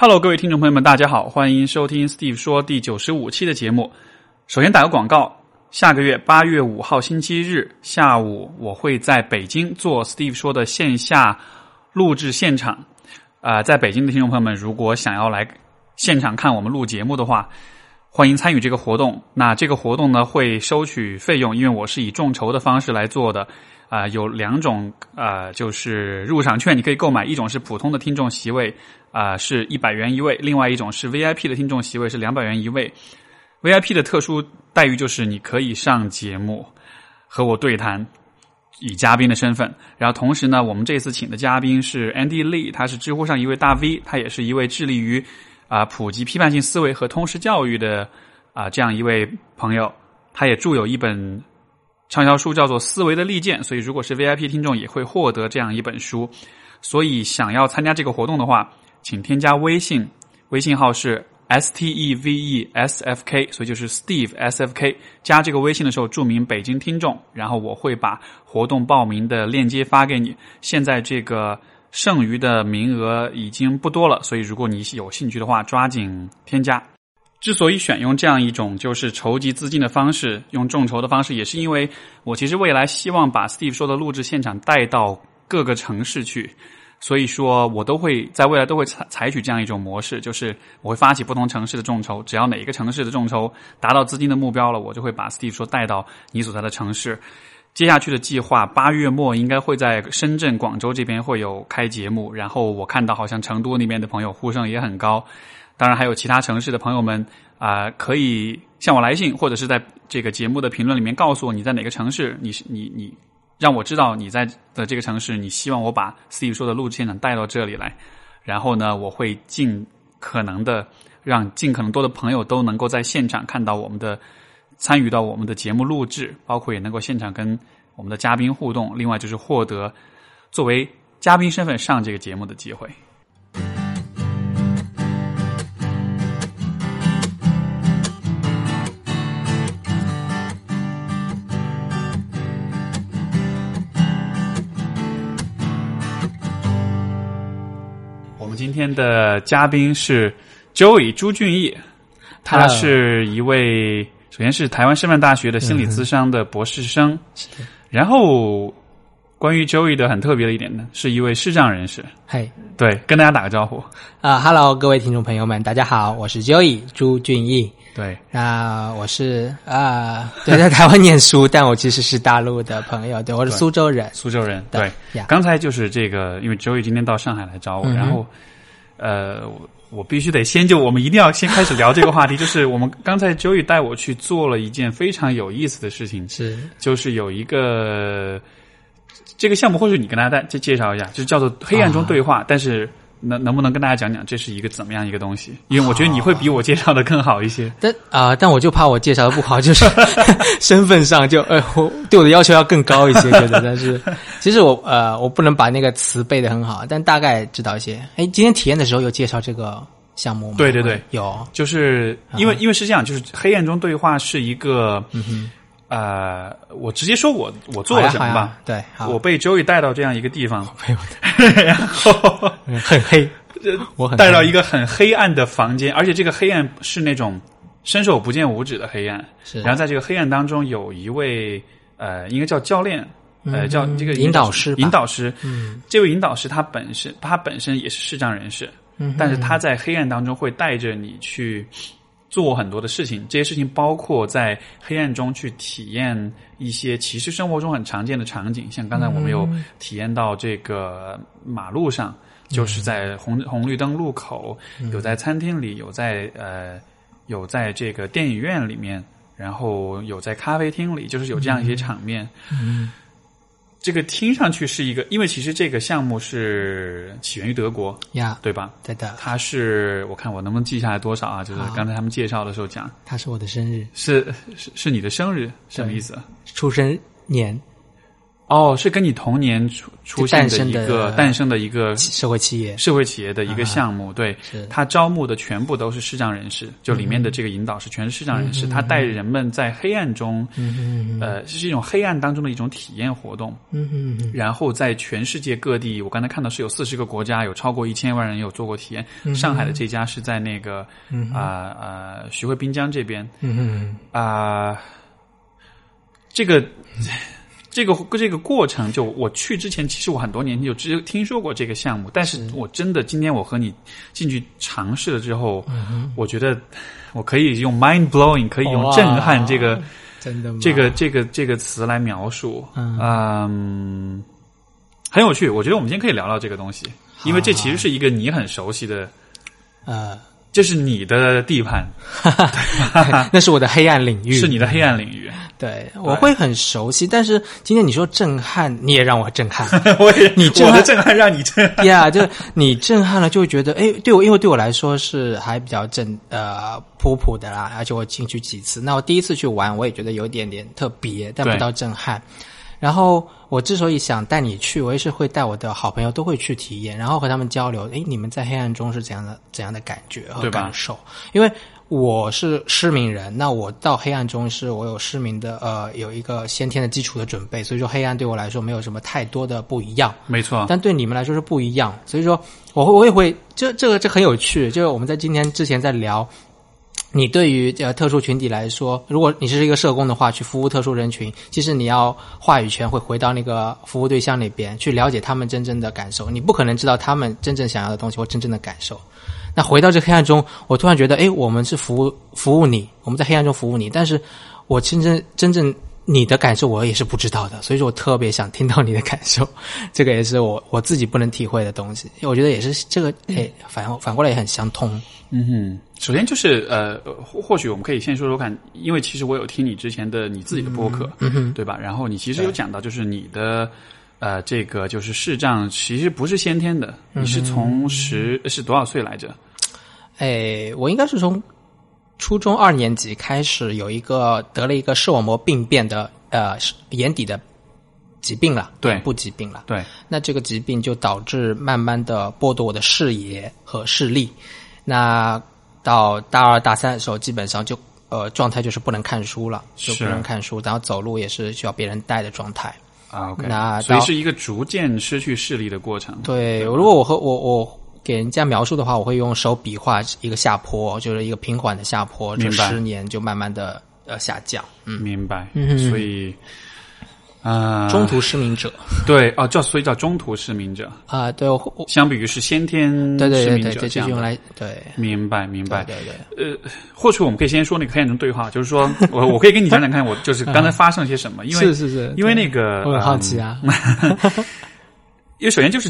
Hello，各位听众朋友们，大家好，欢迎收听 Steve 说第九十五期的节目。首先打个广告，下个月八月五号星期日下午，我会在北京做 Steve 说的线下录制现场。啊，在北京的听众朋友们，如果想要来现场看我们录节目的话，欢迎参与这个活动。那这个活动呢，会收取费用，因为我是以众筹的方式来做的。啊、有两种啊、就是入场券，你可以购买，一种是普通的听众席位，啊、是一百元一位；另外一种是 VIP 的听众席位，是两百元一位。VIP 的特殊待遇就是你可以上节目和我对谈，以嘉宾的身份。然后同时呢，我们这次请的嘉宾是 Andy Lee，他是知乎上一位大 V，他也是一位致力于啊、普及批判性思维和通识教育的啊、这样一位朋友。他也著有一本畅销书，叫做《思维的利剑》，所以如果是 VIP 听众也会获得这样一本书。所以想要参加这个活动的话，请添加微信，微信号是 S T E V E S F K，所以就是 Steve S F K。加这个微信的时候注明北京听众，然后我会把活动报名的链接发给你。现在这个剩余的名额已经不多了，所以如果你有兴趣的话，抓紧添加。之所以选用这样一种就是筹集资金的方式，用众筹的方式，也是因为我其实未来希望把 Steve 说的录制现场带到各个城市去，所以说我都会在未来都会采采取这样一种模式，就是我会发起不同城市的众筹，只要哪一个城市的众筹达到资金的目标了，我就会把 Steve 说带到你所在的城市。接下去的计划，八月末应该会在深圳、广州这边会有开节目，然后我看到好像成都那边的朋友呼声也很高。当然，还有其他城市的朋友们啊、可以向我来信，或者是在这个节目的评论里面告诉我你在哪个城市，你是你你让我知道你在的这个城市，你希望我把 C 说的录制现场带到这里来，然后呢，我会尽可能的让尽可能多的朋友都能够在现场看到我们的参与到我们的节目录制，包括也能够现场跟我们的嘉宾互动，另外就是获得作为嘉宾身份上这个节目的机会。今天的嘉宾是 Joey 朱俊义，他是一位首先是台湾师范大学的心理咨商的博士生，然后关于 Joey 的很特别的一点呢，是一位视障人士。嘿对，跟大家打个招呼。啊哈喽，各位听众朋友们，大家好，我是 Joey 朱俊义。对，那我是啊，对，在台湾念书，但我其实是大陆的朋友，对，我是苏州人。苏州人。对对，刚才就是这个，因为 Joey 今天到上海来找我，嗯然后呃，我我必须得先就我们一定要先开始聊这个话题，就是 我们刚才 Joey 带我去做了一件非常有意思的事情，是。就是有一个这个项目，或许你跟大家介介绍一下，就叫做“黑暗中对话”，但是能能不能跟大家讲讲这是一个怎么样一个东西？因为我觉得你会比我介绍的更好一些。但啊、但我就怕我介绍的不好，就是 身份上就呃，我对我的要求要更高一些，觉得。但是其实我呃，我不能把那个词背得很好，但大概知道一些。哎，今天体验的时候有介绍这个项目吗？对对对，有。就是因为因为是这样，就是黑暗中对话是一个，呃，我直接说我我做了什么吧。对，好，我被 Joey 带到这样一个地方，然后 很黑，我很带到一个个很黑暗的房间，而且这个黑暗是那种伸手不见五指的黑暗。是然后在这个黑暗当中，有一位呃，应该叫教练，呃，叫这个嗯引导师引导师。嗯这位引导师他本身他本身也是视障人士，嗯但是他在黑暗当中会带着你去做很多的事情，这些事情包括在黑暗中去体验一些其实生活中很常见的场景，像刚才我们有体验到这个马路上，就是在红红绿灯路口，有在餐厅里，有在呃有在这个电影院里面，然后有在咖啡厅里，就是有这样一些场面。嗯这个听上去是一个，因为其实这个项目是起源于德国，呀，对吧？对的，它是我看我能不能记下来多少啊？就是刚才他们介绍的时候讲，它是我的生日，是是是你的生日，什么意思？出生年，哦，是跟你同年出出现的一个诞生的一个社会企业。社会企业的一个项目，对，他招募的全部都是视障人士，就里面的这个引导是全是视障人士，他带人们在黑暗中，嗯呃，是一种黑暗当中的一种体验活动，嗯嗯嗯然后在全世界各地，我刚才看到是有四十个国家，有超过一千万人有做过体验。上海的这家是在那个啊啊、徐汇滨江这边。嗯嗯。啊、这个。这个这个过程，就我去之前，其实我很多年前就只听说过这个项目，但是我真的今天我和你进去尝试了之后，我觉得我可以用 mind blowing，可以用震撼这个真的？这个这个这个词来描述，嗯，很有趣。我觉得我们今天可以聊聊这个东西，因为这其实是一个你很熟悉的，呃，这是你的地盘，那是我的黑暗领域，是你的黑暗领域。对，我会很熟悉。但是今天你说震撼，你也让我震撼。我也你震撼我的震撼让你震撼。呀就你震撼了，就会觉得，哎，对我，因为对我来说是还比较震呃普普的啦，而且我进去几次，那我第一次去玩，我也觉得有一点点特别，但不到震撼。然后我之所以想带你去，我也是会带我的好朋友都会去体验，然后和他们交流，哎，你们在黑暗中是怎样的怎样的感觉和感受？因为我是失明人，那我到黑暗中是我有失明的呃有一个先天的基础的准备，所以说黑暗对我来说没有什么太多的不一样。没错，但对你们来说是不一样，所以说我会我也会，这这个这很有趣，就是我们在今天之前在聊，你对于呃特殊群体来说，如果你是一个社工的话，去服务特殊人群，其实你要话语权会回到那个服务对象那边去了解他们真正的感受，你不可能知道他们真正想要的东西或真正的感受。那回到这黑暗中，我突然觉得，哎，我们是服务服务你，我们在黑暗中服务你，但是我真正真正你的感受我也是不知道的，所以说我特别想听到你的感受，这个也是我我自己不能体会的东西。我觉得也是这个，哎，反反过来也很相通。嗯哼，首先就是呃，或或许我们可以先说说看，因为其实我有听你之前的你自己的播客，嗯哼，对吧？然后你其实有讲到，就是你的呃，这个就是视障其实不是先天的，你是从十是多少岁来着？哎，我应该是从初中二年级开始有一个得了一个视网膜病变的呃眼底的疾病了，对眼部疾病了。对，那这个疾病就导致慢慢的剥夺我的视野和视力。那到大二大三的时候，基本上就呃状态就是不能看书了，就不能看书，然后走路也是需要别人带的状态。啊，OK，那到所以是一个逐渐失去视力的过程。对，如果我和我我给人家描述的话，我会用手比划一个下坡，就是一个平缓的下坡，这十年就慢慢的呃下降。嗯，明白，嗯所以啊，中途失明者。对哦，叫所以叫中途失明者，啊、对相比于是先天对对对对对，者这样用来对。明白，明白。对对对。呃，或许我们可以先说那个黑暗中对话，就是说 我我可以跟你讲讲看，我就是刚才发生了些什么，因为 是是是，因为那个我很好奇啊。嗯 因为首先就是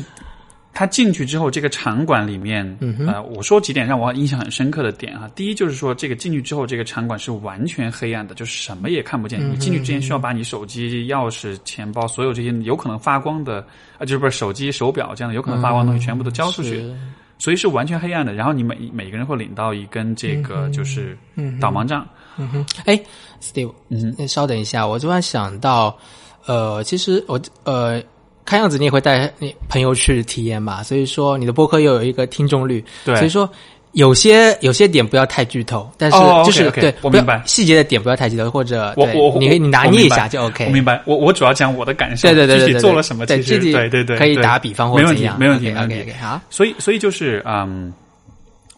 他进去之后，这个场馆里面，嗯呃，我说几点让我印象很深刻的点啊。第一就是说，这个进去之后，这个场馆是完全黑暗的，就是什么也看不见。嗯你进去之前需要把你手机、钥匙、钱包，所有这些有可能发光的啊，就是不是手机、手表这样的有可能发光的东西，全部都交出去。是所以是完全黑暗的。然后你每每个人会领到一根这个就是导盲杖，嗯哼，哎，Steve，嗯稍等一下，我突然想到，呃，其实我呃，看样子你也会带你朋友去体验嘛，所以说你的播客又有一个听众率，对。所以说有些有些点不要太剧透，但是哦就是、对，我明白。细节的点不要太剧透，或者我对我你你拿捏一下就 OK，我明白，我我主要讲我的感受，对对对对具体对做了什么，其实对具体对对对，可以打比方或没问题，怎样。没问题，OK。好，所以所以就是嗯，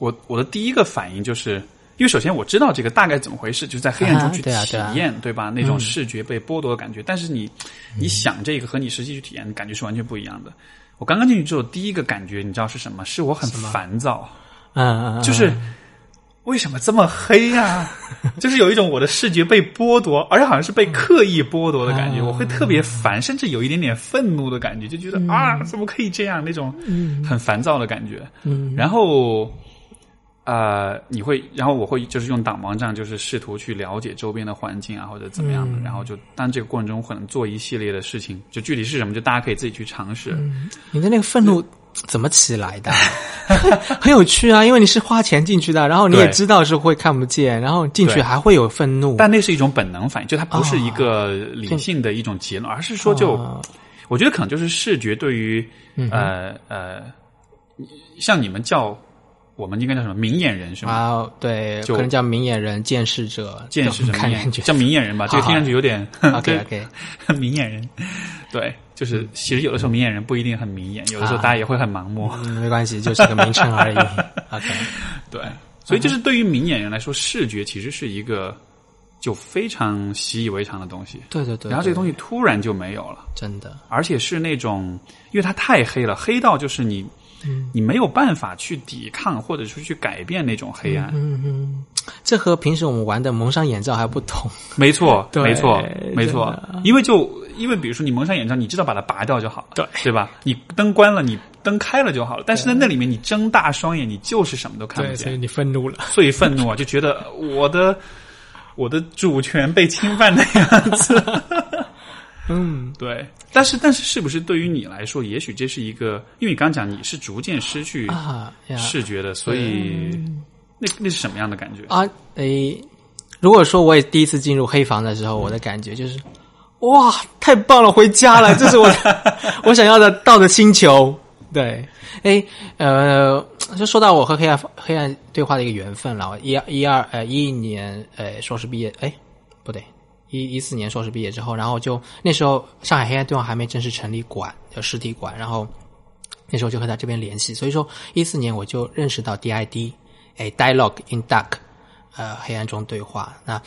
我我的第一个反应就是。因为首先我知道这个大概怎么回事，就是在黑暗中去啊对啊体对啊验，对吧？那种视觉被剥夺的感觉。但是你你想这个和你实际去体验，感觉是完全不一样的。我刚刚进去之后，第一个感觉你知道是什么？是我很烦躁。嗯就是为什么这么黑呀、就是有一种我的视觉被剥夺，而且好像是被刻意剥夺的感觉，啊我会特别烦，甚至有一点点愤怒的感觉，就觉得、啊，怎么可以这样？那种很烦躁的感觉。嗯然后。呃，你会，然后我会就是用导盲杖，就是试图去了解周边的环境啊，或者怎么样的，然后就当这个过程中可能做一系列的事情，就具体是什么，就大家可以自己去尝试。你的那个愤怒怎么起来的？很有趣啊，因为你是花钱进去的，然后你也知道是会看不见，然后进去还会有愤怒。但那是一种本能反应，就它不是一个理性的一种结论，而是说就，啊我觉得可能就是视觉对于、嗯呃呃，像你们叫我们应该叫什么？明眼人是吗？啊，对，就可能叫明眼人、见识者，见识者看叫明眼人吧，这个听上去有点 OK OK，明眼人，对，就是其实有的时候明眼人不一定很明眼，有的时候啊。大家也会很盲目，嗯，没关系，就是个名称而已。OK，对，所以就是对于明眼人来说，视觉其实是一个就非常习以为常的东西，对对对，然后这个东西西突然就没有了。真的，而且是那种，因为它太黑了，黑到就是你，你没有办法去抵抗或者说去改变那种黑暗。嗯嗯，这和平时我们玩的蒙上眼罩还不同。没错，对没错，没错。因为就因为比如说你蒙上眼罩，你知道把它拔掉就好了，对对吧？你灯关了，你灯开了就好了。但是在那里面，你睁大双眼，你就是什么都看不对，所以见，你愤怒了。所以愤怒啊，就觉得我的我的主权被侵犯的样子。嗯，对，但是但是是不是对于你来说，也许这是一个，因为你刚讲你是逐渐失去啊视觉的，所以那那是什么样的感觉？啊，诶，如果说我也第一次进入黑房的时候，我的感觉就是，哇，太棒了，回家了，这是我 我想要的到的星球。对，哎，呃，就说到我和黑暗黑暗对话的一个缘分了。一一二呃一一年呃硕士毕业，哎，不对，一一四年硕士毕业之后，然后就那时候上海黑暗对话还没正式成立馆，叫实体馆，然后那时候就和他这边联系，所以说一四年我就认识到 DID，哎，Dialogue in Dark，呃，黑暗中对话。那，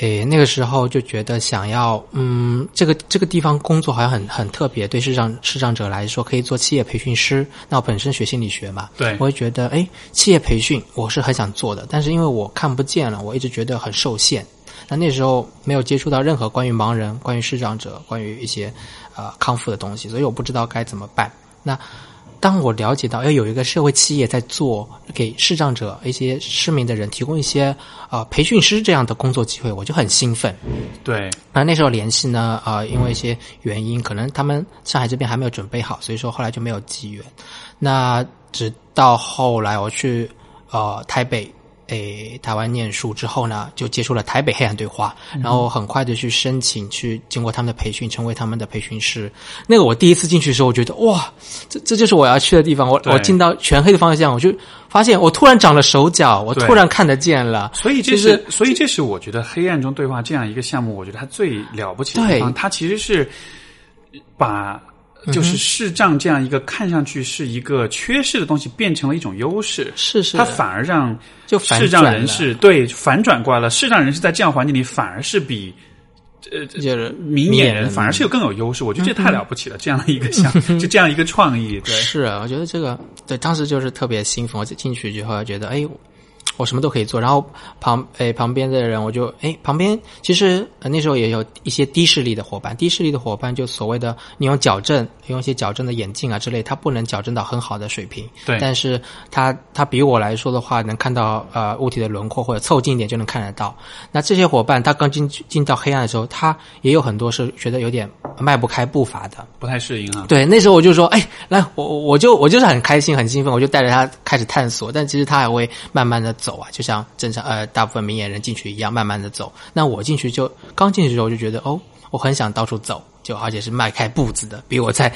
诶，那个时候就觉得想要，嗯，这个这个地方工作好像很很特别，对视障视障者来说可以做企业培训师。那我本身学心理学嘛，对我会觉得，哎，企业培训我是很想做的，但是因为我看不见了，我一直觉得很受限。那那时候没有接触到任何关于盲人、关于视障者、关于一些呃康复的东西，所以我不知道该怎么办。那当我了解到要有一个社会企业在做给视障者一些失明的人提供一些呃培训师这样的工作机会，我就很兴奋。对，那那时候联系呢，呃，因为一些原因，可能他们上海这边还没有准备好，所以说后来就没有机缘。那直到后来我去呃台北。诶，台湾念书之后呢，就接触了台北黑暗对话，然后很快的去申请，去经过他们的培训，成为他们的培训师。那个我第一次进去的时候，我觉得哇，这这就是我要去的地方。我我进到全黑的方向，我就发现我突然长了手脚，我突然看得见了。所以这，就是所以这是我觉得黑暗中对话这样一个项目，我觉得它最了不起的地方，它其实是把。就是视障这样一个看上去是一个缺失的东西，变成了一种优势。是是，它反而让就反视障人士对反转过来了。视障人士在这样环境里反而是比就是明眼人反而是有更有优势。我觉得这太了不起了，这样的一个项，就这样一个创意。对，是啊，我觉得这个对当时就是特别兴奋，我进去之后觉得，哎，我什么都可以做。然后旁诶旁边的人，我就哎旁边其实、呃、那时候也有一些低视力的伙伴，低视力的伙伴就所谓的你用矫正，用一些矫正的眼镜啊之类，他不能矫正到很好的水平，对但是他他比我来说的话，能看到呃物体的轮廓或者凑近一点就能看得到。那这些伙伴他刚进进到黑暗的时候，他也有很多是觉得有点迈不开步伐的。不太适应啊。对，那时候我就说，哎，来，我我就我就是很开心很兴奋，我就带着他开始探索，但其实他还会慢慢的走啊，就像正常呃大部分明眼人进去一样，慢慢的走。那我进去就刚进去的时候我就觉得，哦，我很想到处走，就而且是迈开步子的，比我在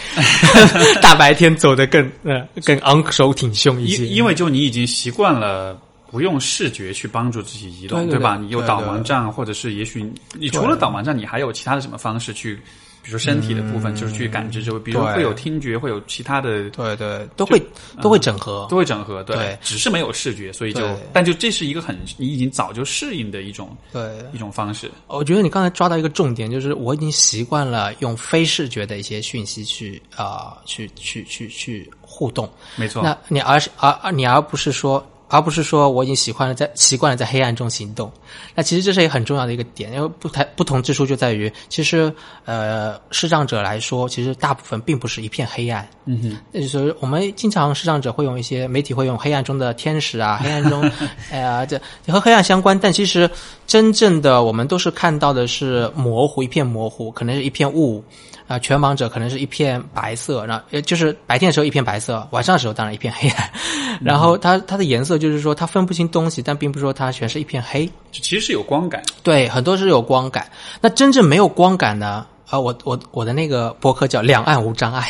大白天走的更呃更昂首挺胸一些。因因为就你已经习惯了。不用视觉去帮助自己移动，对吧？你有导盲杖，或者是也许你除了导盲杖，你还有其他的什么方式去，比如说身体的部分，就是去感知周围，比如会有听觉，会有其他的对对都会都会整合，都会整合，对，只是没有视觉，所以就，但就这是一个很你已经早就适应的一种对。一种方式，我觉得你刚才抓到一个重点，就是我已经习惯了用非视觉的一些讯息去啊、呃去去去去互动。没错。那你而是而而你而不是说，而不是说我已经习惯了在习惯了在黑暗中行动。那其实这是一个很重要的一个点，因为不太不同之处就在于，其实呃视障者来说，其实大部分并不是一片黑暗。嗯哼，那就是我们经常视障者会用一些媒体会用黑暗中的天使啊，黑暗中，呃，这和黑暗相关，但其实真正的我们都是看到的是模糊，一片模糊，可能是一片雾。啊，全盲者可能是一片白色，然后呃，就是白天的时候一片白色，晚上的时候当然一片黑暗。然后它它的颜色就是说它分不清东西，但并不是说它全是一片黑。其实是有光感，对，很多是有光感。那真正没有光感呢？啊，我我我的那个博客叫《两岸无障碍》，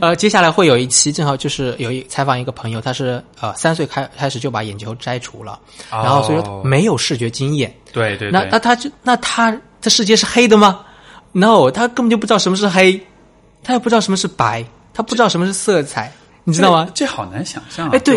呃，接下来会有一期，正好就是有一采访一个朋友，他是呃三岁开开始就把眼球摘除了，然后所以说没有视觉经验。对对，那那他就那他这世界是黑的吗？no，他根本就不知道什么是黑，他也不知道什么是白，他不知道什么是色彩，你知道吗？这好难想象啊！哎，对，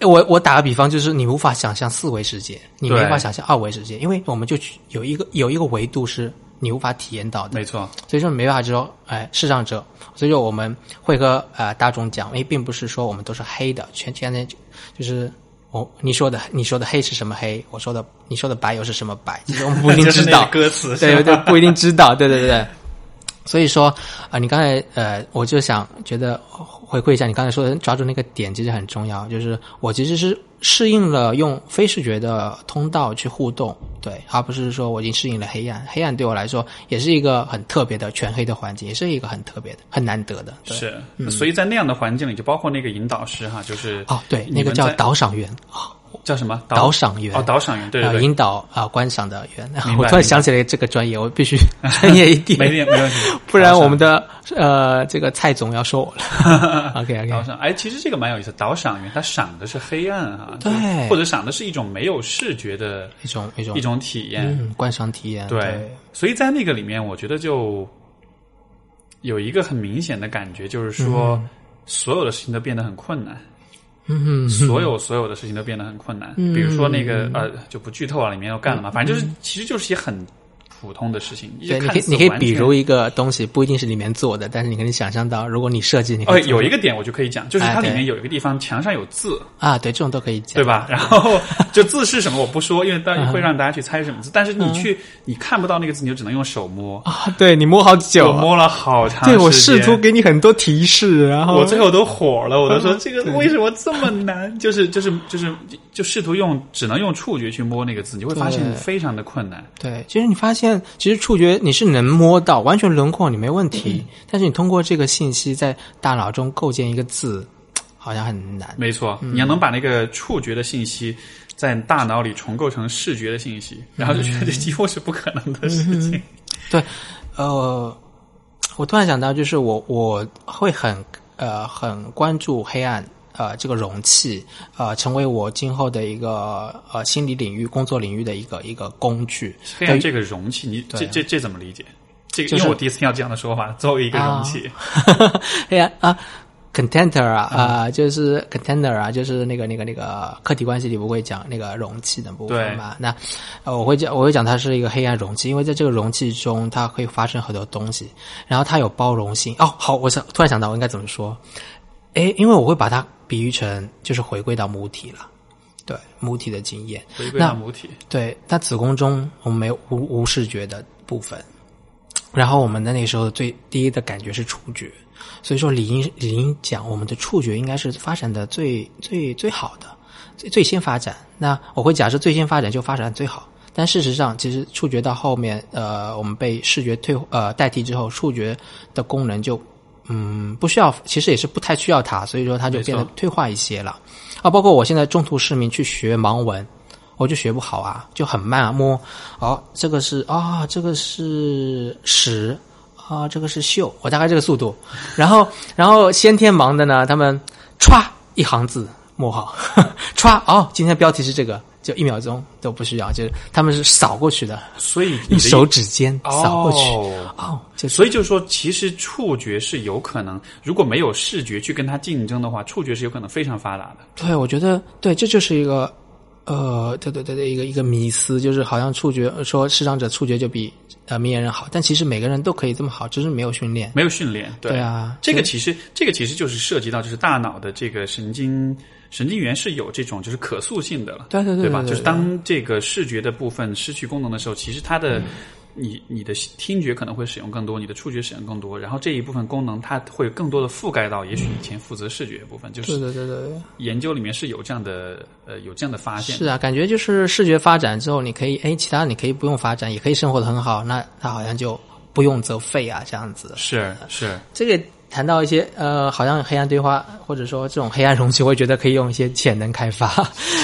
我我打个比方，就是你无法想象四维世界，你没法想象二维世界，因为我们就有一个有一个维度是你无法体验到的，没错。所以说没办法就说，哎，视障者，所以说我们会和呃大众讲，哎，并不是说我们都是黑的，全全的就就是我你说的你说的黑是什么黑，我说的你说的白又是什么白，其实我们不一定知道 歌词，对对，不一定知道，对对对对。所以说啊，你刚才呃，我就想觉得回馈一下你刚才说的，抓住那个点其实很重要。就是我其实是适应了用非视觉的通道去互动，对，而不是说我已经适应了黑暗。黑暗对我来说也是一个很特别的全黑的环境，也是一个很特别的、很难得的。是，所以在那样的环境里，就包括那个引导师哈，就是哦，对，那个叫导赏员啊。叫什么导赏员？哦，导赏员，对对，引导啊，观赏的员。我突然想起来这个专业，我必须专业一点，没没问题，不然我们的呃这个蔡总要说我了。OK OK，导赏，哎，其实这个蛮有意思。导赏员他赏的是黑暗啊，对，或者赏的是一种没有视觉的一种一种一种体验，观赏体验。对，所以在那个里面，我觉得就有一个很明显的感觉，就是说所有的事情都变得很困难。嗯，所有所有的事情都变得很困难。比如说那个呃，就不剧透啊，里面要干了嘛，反正就是，其实就是些很。普通的事情，对，你可以你可以比如一个东西，不一定是里面做的，但是你可以想象到，如果你设计，你哦，有一个点我就可以讲，就是它里面有一个地方墙上有字啊，对，这种都可以讲，对吧？然后就字是什么我不说，因为大会让大家去猜什么字，但是你去你看不到那个字，你就只能用手摸啊，对你摸好久，我摸了好长，对我试图给你很多提示，然后我最后都火了，我都说这个为什么这么难？就是就是就是就试图用只能用触觉去摸那个字，你会发现非常的困难。对，其实你发现其实触觉。你是能摸到完全轮廓，你没问题。但是你通过这个信息在大脑中构建一个字，好像很难。没错，你要能把那个触觉的信息在大脑里重构成视觉的信息，然后就觉得这几乎是不可能的事情。对，呃，我突然想到，就是我我会很呃很关注黑暗。呃，这个容器，呃，成为我今后的一个呃心理领域、工作领域的一个一个工具。黑暗这个容器，你这这这怎么理解？这个因为我第一次听到这样的说法，作为一个容器。黑暗啊，container 啊啊，就是 container 啊，就是那个那个那个客体关系里不会讲那个容器的部分嘛？那呃，我会讲我会讲它是一个黑暗容器，因为在这个容器中，它可以发生很多东西，然后它有包容性。哦，好，我想突然想到我应该怎么说？哎，因为我会把它。比喻成就是回归到母体了，对母体的经验。回归到母体，对。那子宫中我们没有无无视觉的部分，然后我们的那时候最第一的感觉是触觉，所以说理应理应讲我们的触觉应该是发展的最最最好的，最最先发展。那我会假设最先发展就发展最好，但事实上其实触觉到后面，呃，我们被视觉退呃代替之后，触觉的功能就。嗯，不需要，其实也是不太需要它，所以说它就变得退化一些了。啊，包括我现在中途失明去学盲文，我就学不好啊，就很慢啊。摸，哦，这个是啊，这个是屎啊，这个是秀，我大概这个速度。然后，然后先天盲的呢，他们歘一行字摸好，歘哦，今天标题是这个。就一秒钟都不需要，就是他们是扫过去的，所以用手指尖扫过去哦。就所以就是说，其实触觉是有可能，如果没有视觉去跟它竞争的话，触觉是有可能非常发达的。对，我觉得对，这就是一个呃，对对对对，一个一个迷思，就是好像触觉说视障者触觉就比呃明眼人好，但其实每个人都可以这么好，只是没有训练，没有训练。对啊，这个其实这个其实就是涉及到就是大脑的这个神经。神经元是有这种就是可塑性的了，对对对，对吧？就是当这个视觉的部分失去功能的时候，其实它的你你的听觉可能会使用更多，你的触觉使用更多，然后这一部分功能它会更多的覆盖到也许以前负责视觉部分，就是对对对对，研究里面是有这样的呃有这样的发现。是啊，感觉就是视觉发展之后，你可以哎，其他你可以不用发展，也可以生活的很好，那它好像就不用则废啊，这样子。是是，这个。谈到一些呃，好像黑暗对话，或者说这种黑暗容器，我觉得可以用一些潜能开发，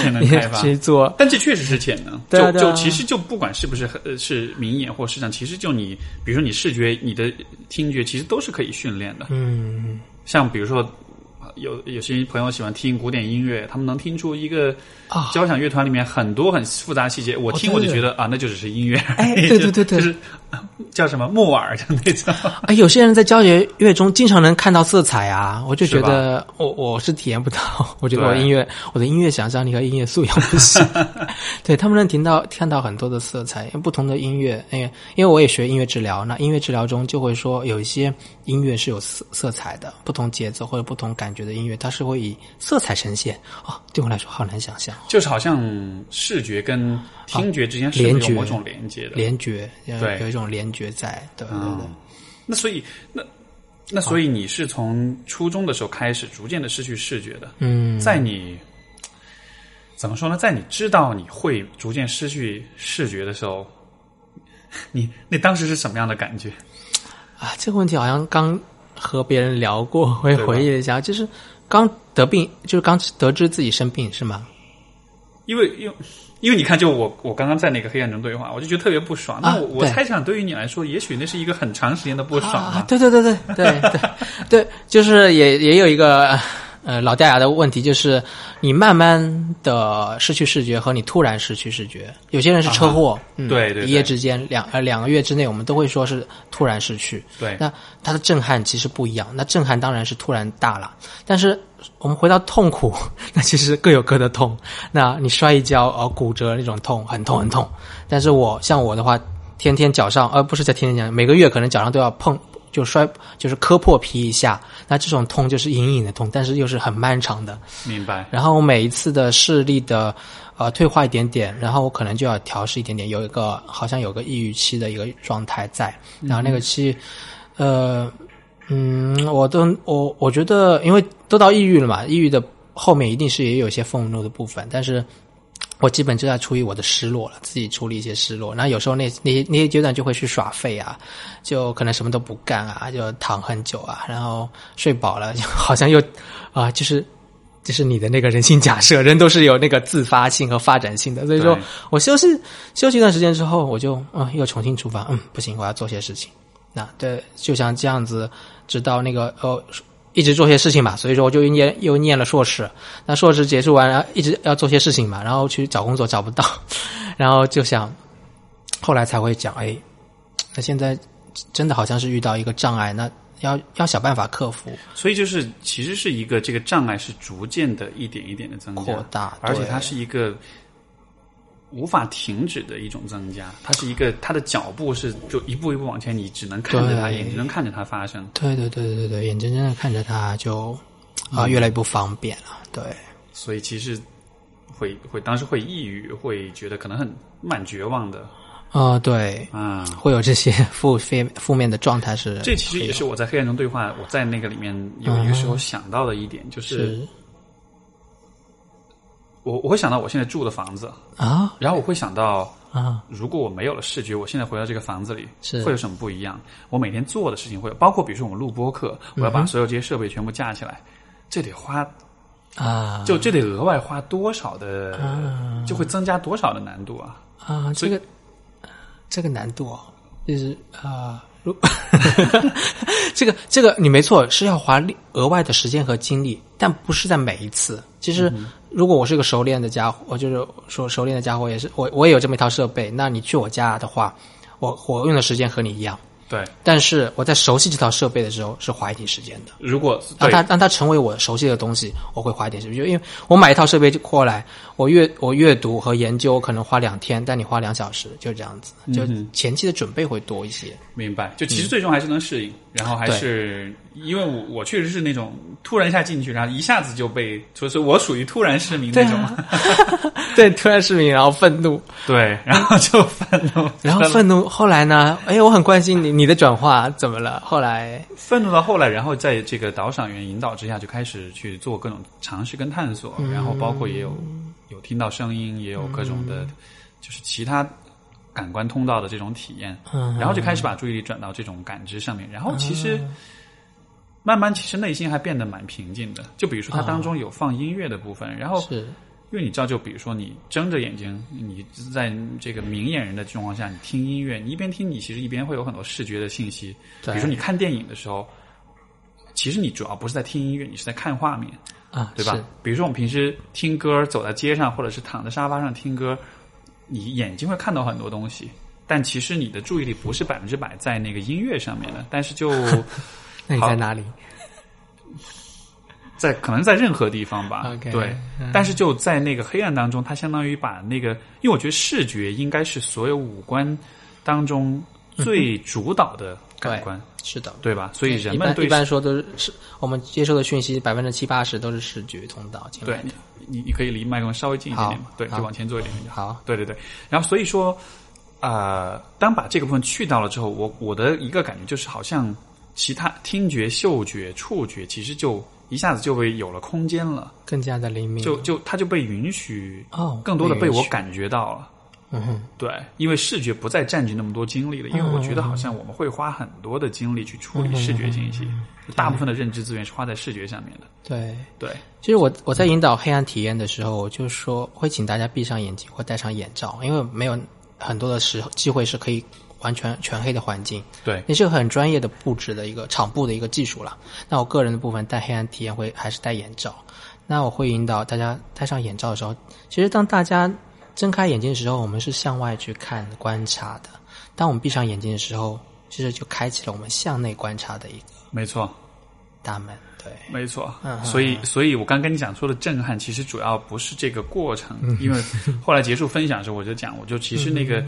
潜能开发 去做。但这确实是潜能，就就其实就不管是不是呃是明眼或市场，其实就你，比如说你视觉、你的听觉，其实都是可以训练的。嗯，像比如说。有有些朋友喜欢听古典音乐，他们能听出一个交响乐团里面很多很复杂细节。我听我就觉得啊，那就只是音乐。哎，对对对对，就是 叫什么木耳的那种。哎，有些人在交响乐中经常能看到色彩啊，我就觉得我我是体验不到。我觉得我音乐我的音乐想象力和音乐素养不行。对他们能听到看到很多的色彩，不同的音乐，因为因为我也学音乐治疗，那音乐治疗中就会说有一些音乐是有色色彩的，不同节奏或者不同感觉的。音乐它是会以色彩呈现哦，对我来说好难想象，就是好像视觉跟听觉之间是有某种连接的，连觉对，有一种连觉在，对对对。那所以那那所以你是从初中的时候开始逐渐的失去视觉的，嗯，在你怎么说呢？在你知道你会逐渐失去视觉的时候，你那当时是什么样的感觉啊？这个问题好像刚。和别人聊过，我也回忆了一下，就是刚得病，就是刚得知自己生病，是吗？因为，因为，因为你看，就我，我刚刚在那个黑暗中对话，我就觉得特别不爽。那我我猜想，对于你来说，也许那是一个很长时间的不爽啊！对对对对对对对，就是也也有一个。呃，老掉牙的问题就是，你慢慢的失去视觉和你突然失去视觉，有些人是车祸，对对，一夜之间两呃两个月之内，我们都会说是突然失去。对，那它的震撼其实不一样，那震撼当然是突然大了，但是我们回到痛苦，那其实各有各的痛。那你摔一跤呃骨折那种痛很痛很痛，但是我像我的话，天天脚上呃不是在天天讲，每个月可能脚上都要碰。就摔，就是磕破皮一下，那这种痛就是隐隐的痛，但是又是很漫长的。明白。然后我每一次的视力的呃退化一点点，然后我可能就要调试一点点，有一个好像有个抑郁期的一个状态在。然后那个期，呃，嗯，我都我我觉得，因为都到抑郁了嘛，抑郁的后面一定是也有一些愤怒的部分，但是。我基本就在处于我的失落了，自己处理一些失落。那有时候那那些那些阶段就会去耍废啊，就可能什么都不干啊，就躺很久啊，然后睡饱了，就 好像又啊，就是就是你的那个人性假设，人都是有那个自发性和发展性的。所以说我休息休息一段时间之后，我就嗯又重新出发，嗯不行，我要做些事情。那对，就像这样子，直到那个呃。一直做些事情吧，所以说我就念又念了硕士。那硕士结束完，然后一直要做些事情嘛，然后去找工作找不到，然后就想，后来才会讲，哎，那现在真的好像是遇到一个障碍，那要要想办法克服。所以就是其实是一个这个障碍是逐渐的一点一点的增加扩大，而且它是一个。无法停止的一种增加，它是一个，它的脚步是就一步一步往前，你只能看着它，眼睛能看着它发生。对对对对对，眼睁睁的看着它就啊越来越不方便了。对，所以其实会会当时会抑郁，会觉得可能很蛮绝望的。啊，对，啊，会有这些负负负面的状态是。这其实也是我在黑暗中对话，我在那个里面有一个时候想到的一点，就是。我我会想到我现在住的房子啊，然后我会想到啊，如果我没有了视觉，我现在回到这个房子里是会有什么不一样？我每天做的事情会有，包括比如说我们录播课，我要把所有这些设备全部架起来，这得花啊，就这得额外花多少的，就会增加多少的难度啊啊，这个这个难度就是啊。如 这个这个你没错，是要花额外的时间和精力，但不是在每一次。其实，如果我是一个熟练的家伙，我就是说熟练的家伙，也是我我也有这么一套设备。那你去我家的话，我我用的时间和你一样。对，但是我在熟悉这套设备的时候是花一点时间的。如果让它让它成为我熟悉的东西，我会花一点时间。就因为我买一套设备就过来，我阅我阅读和研究可能花两天，但你花两小时，就这样子，就前期的准备会多一些。明白，就其实最终还是能适应，然后还是因为我我确实是那种突然一下进去，然后一下子就被，就是我属于突然失明那种，对，突然失明，然后愤怒，对，然后就愤怒，然后愤怒，后来呢？哎，我很关心你你的转化怎么了？后来愤怒到后来，然后在这个导赏员引导之下，就开始去做各种尝试跟探索，然后包括也有有听到声音，也有各种的，就是其他感官通道的这种体验，嗯然后就开始把注意力转到这种感知上面，然后其实。慢慢，其实内心还变得蛮平静的。就比如说，它当中有放音乐的部分，然后是因为你知道，就比如说你睁着眼睛，你在这个明眼人的情况下，你听音乐，你一边听，你其实一边会有很多视觉的信息。比如说你看电影的时候，其实你主要不是在听音乐，你是在看画面，啊，对吧？比如说我们平时听歌，走在街上，或者是躺在沙发上听歌，你眼睛会看到很多东西，但其实你的注意力不是百分之百在那个音乐上面的，但是就 那你在哪里？在可能在任何地方吧对嗯。但是就在那个黑暗当中，它相当于把那个，因为我觉得视觉应该是所有五官当中最主导的感官，是的，对吧？所以人们对般一般说都是是我们接收的讯息百分之七八十都是视觉通道进对来的。你你可以离麦克风稍微近一点点嘛，对，就往前坐一点。好，对对对，然后所以说，呃，当把这个部分去掉了之后，我我的一个感觉就是，好像其他听觉、嗅觉、触觉，其实就一下子就被有了空间了，更加的灵敏。就就它就被允许哦，更多的被我。感觉到了。嗯哼，对，因为视觉不再占据那么多精力了，因为我觉得好像我们会花很多的精力去处理视觉信息，大部分的认知资源是花在视觉上面的。对。对，其实我我在引导黑暗体验的时候，我就说会请大家闭上眼睛或戴上眼罩，因为没有很多的时候机会是可以完全全黑的环境。对，也是个很专业的布置的一个场布的一个技术了。那我个人的部分戴黑暗体验会还是戴眼罩。那我会引导大家戴上眼罩的时候，其实当大家睁开眼睛的时候，我们是向外去看观察的；当我们闭上眼睛的时候，其实就开启了我们向内观察的一个没错。大门。对，没错嗯，嗯所以，所以我刚跟你讲说的震撼，其实主要不是这个过程，嗯因为后来结束分享的时候，我就讲，我就其实那个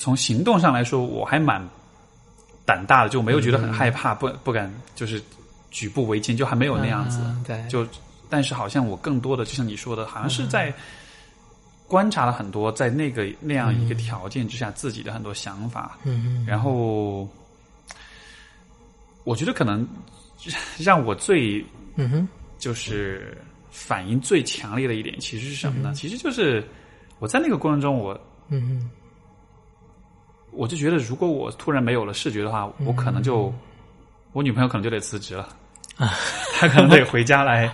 从行动上来说，我还蛮胆大的，就没有觉得很害怕，不不敢就是举步维艰，就还没有那样子。嗯对，就但是好像我更多的，就像你说的，好像是在观察了很多，在那个那样一个条件之下，自己的很多想法，嗯然后我觉得可能让我最嗯哼，就是反应最强烈的一点，其实是什么呢？其实就是我在那个过程中，我嗯哼，我就觉得，如果我突然没有了视觉的话，我可能就我女朋友可能就得辞职了，她可能得回家来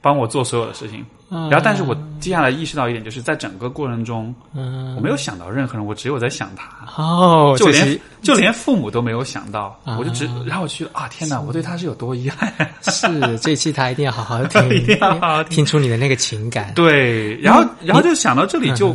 帮我做所有的事情。然后，但是我接下来意识到一点，就是在整个过程中，嗯我没有想到任何人，我只有在想她。哦，就连就连父母都没有想到，啊我就只然后我觉得啊，天哪，我对他是有多遗憾。是这期他一定要好好 听，一定要好好听听出你的那个情感。对，然后然后就想到这里就。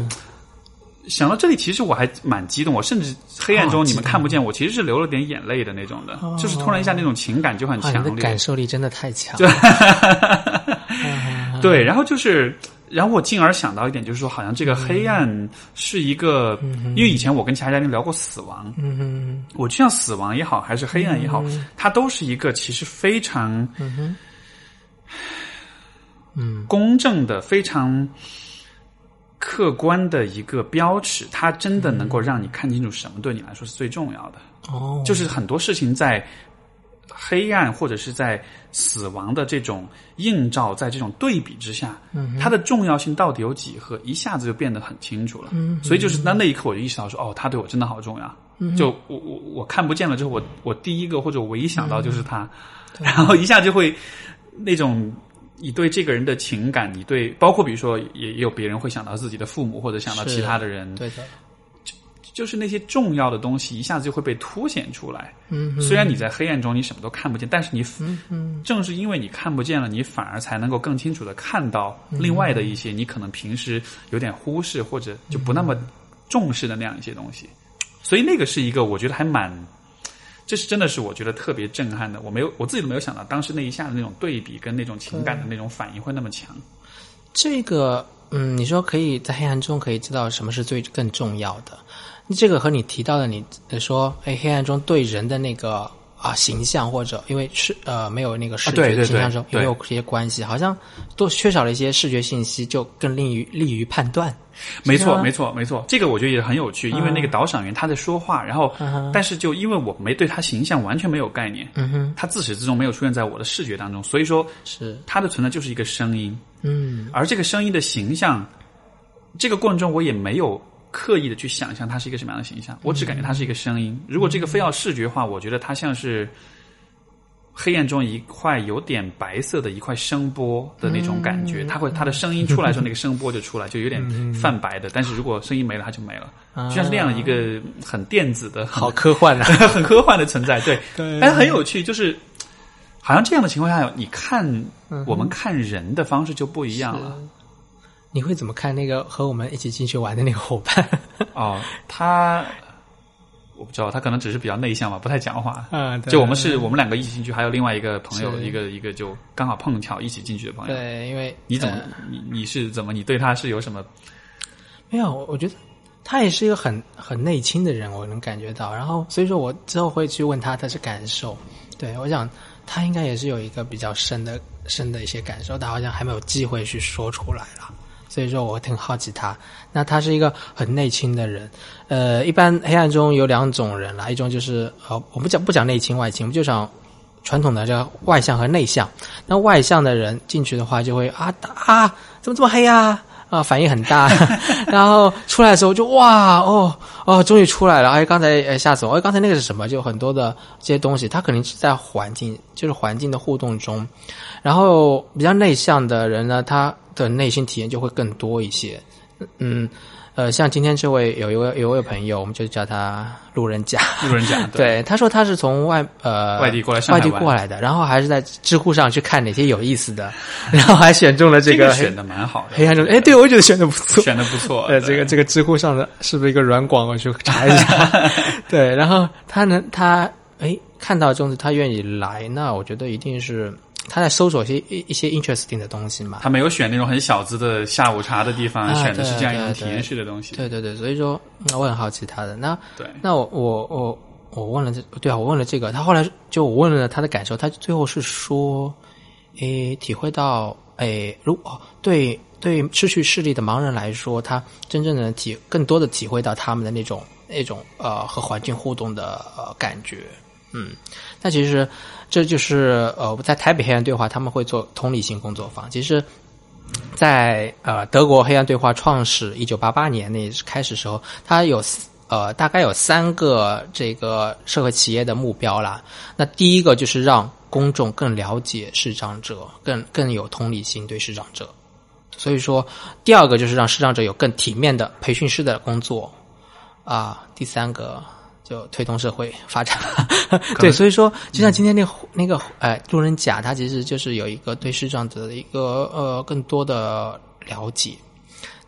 嗯想到这里，其实我还蛮激动，我甚至黑暗中你们看不见我，其实是流了点眼泪的那种的，就是突然一下那种情感就很强烈。感受力真的太强。对，然后就是，然后我进而想到一点，就是说，好像这个黑暗是一个，因为以前我跟其他嘉宾聊过死亡，嗯哼，我就像死亡也好，还是黑暗也好，它都是一个其实非常嗯。公正的、非常客观的一个标尺，它真的能够让你看清楚什么对你来说是最重要的。哦，就是很多事情在黑暗或者是在死亡的这种映照，在这种对比之下，它的重要性到底有几何，一下子就变得很清楚了。所以就是那那一刻，我就意识到说，哦，他对我真的好重要。就我我我看不见了之后，我我第一个或者我唯一想到就是他，然后一下就会那种。你对这个人的情感，你对包括比如说也也有别人会想到自己的父母或者想到其他的人，对的，就就是那些重要的东西一下子就会被凸显出来。嗯，虽然你在黑暗中你什么都看不见，但是你嗯，正是因为你看不见了，你反而才能够更清楚的看到另外的一些你可能平时有点忽视或者就不那么重视的那样一些东西。所以那个是一个我觉得还蛮，这是真的是我觉得特别震撼的。我没有我自己都没有想到，当时那一下的那种对比跟那种情感的那种反应会那么强。这个，嗯，你说可以在黑暗中可以知道什么是最更重要的，这个和你提到的你说，哎，黑暗中对人的那个。啊，形象或者因为是呃没有那个视觉形象中有没有这些关系？好像都缺少了一些视觉信息，就更利于利于判断。没错，没错，没错。这个我觉得也很有趣，因为那个导赏员他在说话，然后但是就因为我没对他形象完全没有概念，嗯哼，他自始至终没有出现在我的视觉当中，所以说是他的存在就是一个声音，嗯，而这个声音的形象，这个过程中我也没有。刻意的去想象它是一个什么样的形象，我只感觉它是一个声音。如果这个非要视觉化，我觉得它像是黑暗中一块有点白色的一块声波的那种感觉。它会它的声音出来的时候，那个声波就出来，就有点泛白的。但是如果声音没了，它就没了，就像是那样一个很电子的、好科幻的、很科幻的存在。对，但很有趣，就是好像这样的情况下，你看我们看人的方式就不一样了。你会怎么看那个和我们一起进去玩的那个伙伴？哦，他我不知道，他可能只是比较内向吧，不太讲话。嗯，就我们是我们两个一起进去，还有另外一个朋友，一个一个就刚好碰巧一起进去的朋友。对，因为你怎么你你是怎么你对他是有什么？没有，我觉得他也是一个很很内倾的人，我能感觉到。然后所以说我之后会去问他他是感受。对我想他应该也是有一个比较深的深的一些感受，他好像还没有机会去说出来了。所以说，我挺好奇他。那他是一个很内倾的人。呃，一般黑暗中有两种人啦，一种就是呃，我不讲不讲内倾外倾，我们就讲传统的叫外向和内向。那外向的人进去的话，就会啊啊，怎么这么黑啊？啊，反应很大。然后出来的时候就哇哦哦，终于出来了！哎，刚才哎吓死我！哎，刚才那个是什么？就很多的这些东西，他肯定是在环境，就是环境的互动中。然后比较内向的人呢，他。的内心体验就会更多一些，嗯，呃，像今天这位有一位有一位朋友，我们就叫他路人甲。路人甲，对，他说他是从外呃外地过来，外地过来的，然后还是在知乎上去看哪些有意思的，然后还选中了这个，选的蛮好的。黑暗中，哎，对我觉得选的不错，选的不错。呃，这个这个知乎上的是不是一个软广？我去查一下。对，然后他能他哎看到中子，他愿意来，那我觉得一定是。他在搜索一些一一些 interesting 的东西嘛？他没有选那种很小资的下午茶的地方，选的是这样一种体验式的东西。对对对，所以说我很好奇他的那对，那我我我我问了这对啊，我问了这个，他后来就我问了他的感受，他最后是说，诶，体会到诶，如果对对失去视力的盲人来说，他真正的体更多的体会到他们的那种那种呃和环境互动的呃感觉，嗯，那其实。这就是呃，在台北黑暗对话，他们会做同理心工作坊。其实，在呃德国黑暗对话创始一九八八年那开始时候，它有呃大概有三个这个社会企业的目标啦。那第一个就是让公众更了解视障者，更更有同理心对视障者。所以说，第二个就是让视障者有更体面的培训师的工作啊。第三个。就推动社会发展，对，所以说，就像今天那那个，哎，路人甲，他其实就是有一个对视障者的一个呃更多的了解。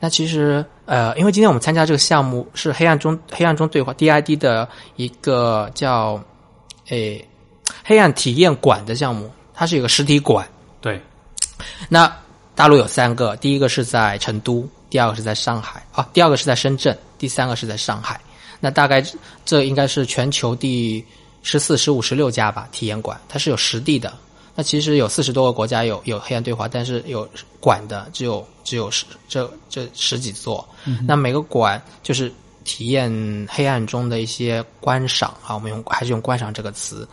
那其实呃，因为今天我们参加这个项目是黑暗中黑暗中对话 DID 的一个叫诶黑暗体验馆的项目，它是有个实体馆。对，那大陆有三个，第一个是在成都，第二个是在上海，啊，第二个是在深圳，第三个是在上海。那大概这应该是全球第十四、十五、十六家吧体验馆，它是有实地的。那其实有四十多个国家有有黑暗对话，但是有馆的只有只有十这这十几座。那每个馆就是体验黑暗中的一些观赏啊，我们用还是用观赏这个词。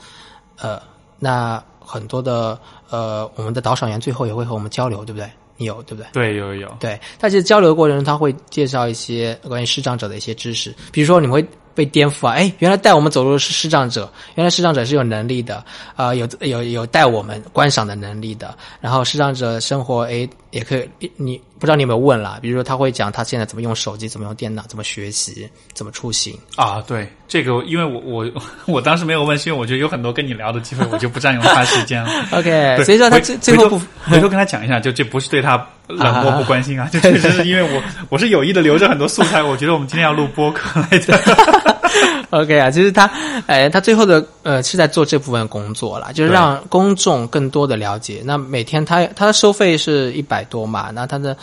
呃，那很多的呃，我们的导赏员最后也会和我们交流，对不对？有对不对？对，有有。对，他其实交流的过程中，他会介绍一些关于视障者的一些知识，比如说你会。被颠覆啊！哎，原来带我们走路的是视障者，原来视障者是有能力的，啊，有有有带我们观赏的能力的。然后视障者生活，哎，也可以，你不知道你有没有问了？比如说他会讲他现在怎么用手机，怎么用电脑，怎么学习，怎么出行啊？对，这个因为我我我当时没有问，是因为我觉得有很多跟你聊的机会，我就不占用他时间了。OK，所以说他最最后回头跟他讲一下，就这不是对他冷漠不关心啊，就确实是因为我我是有意的留着很多素材，我觉得我们今天要录播客来的。OK 啊，其实他，哎，他最后的呃是在做这部分工作啦，就是让公众更多的了解。那每天他他的收费是一百多嘛，那他的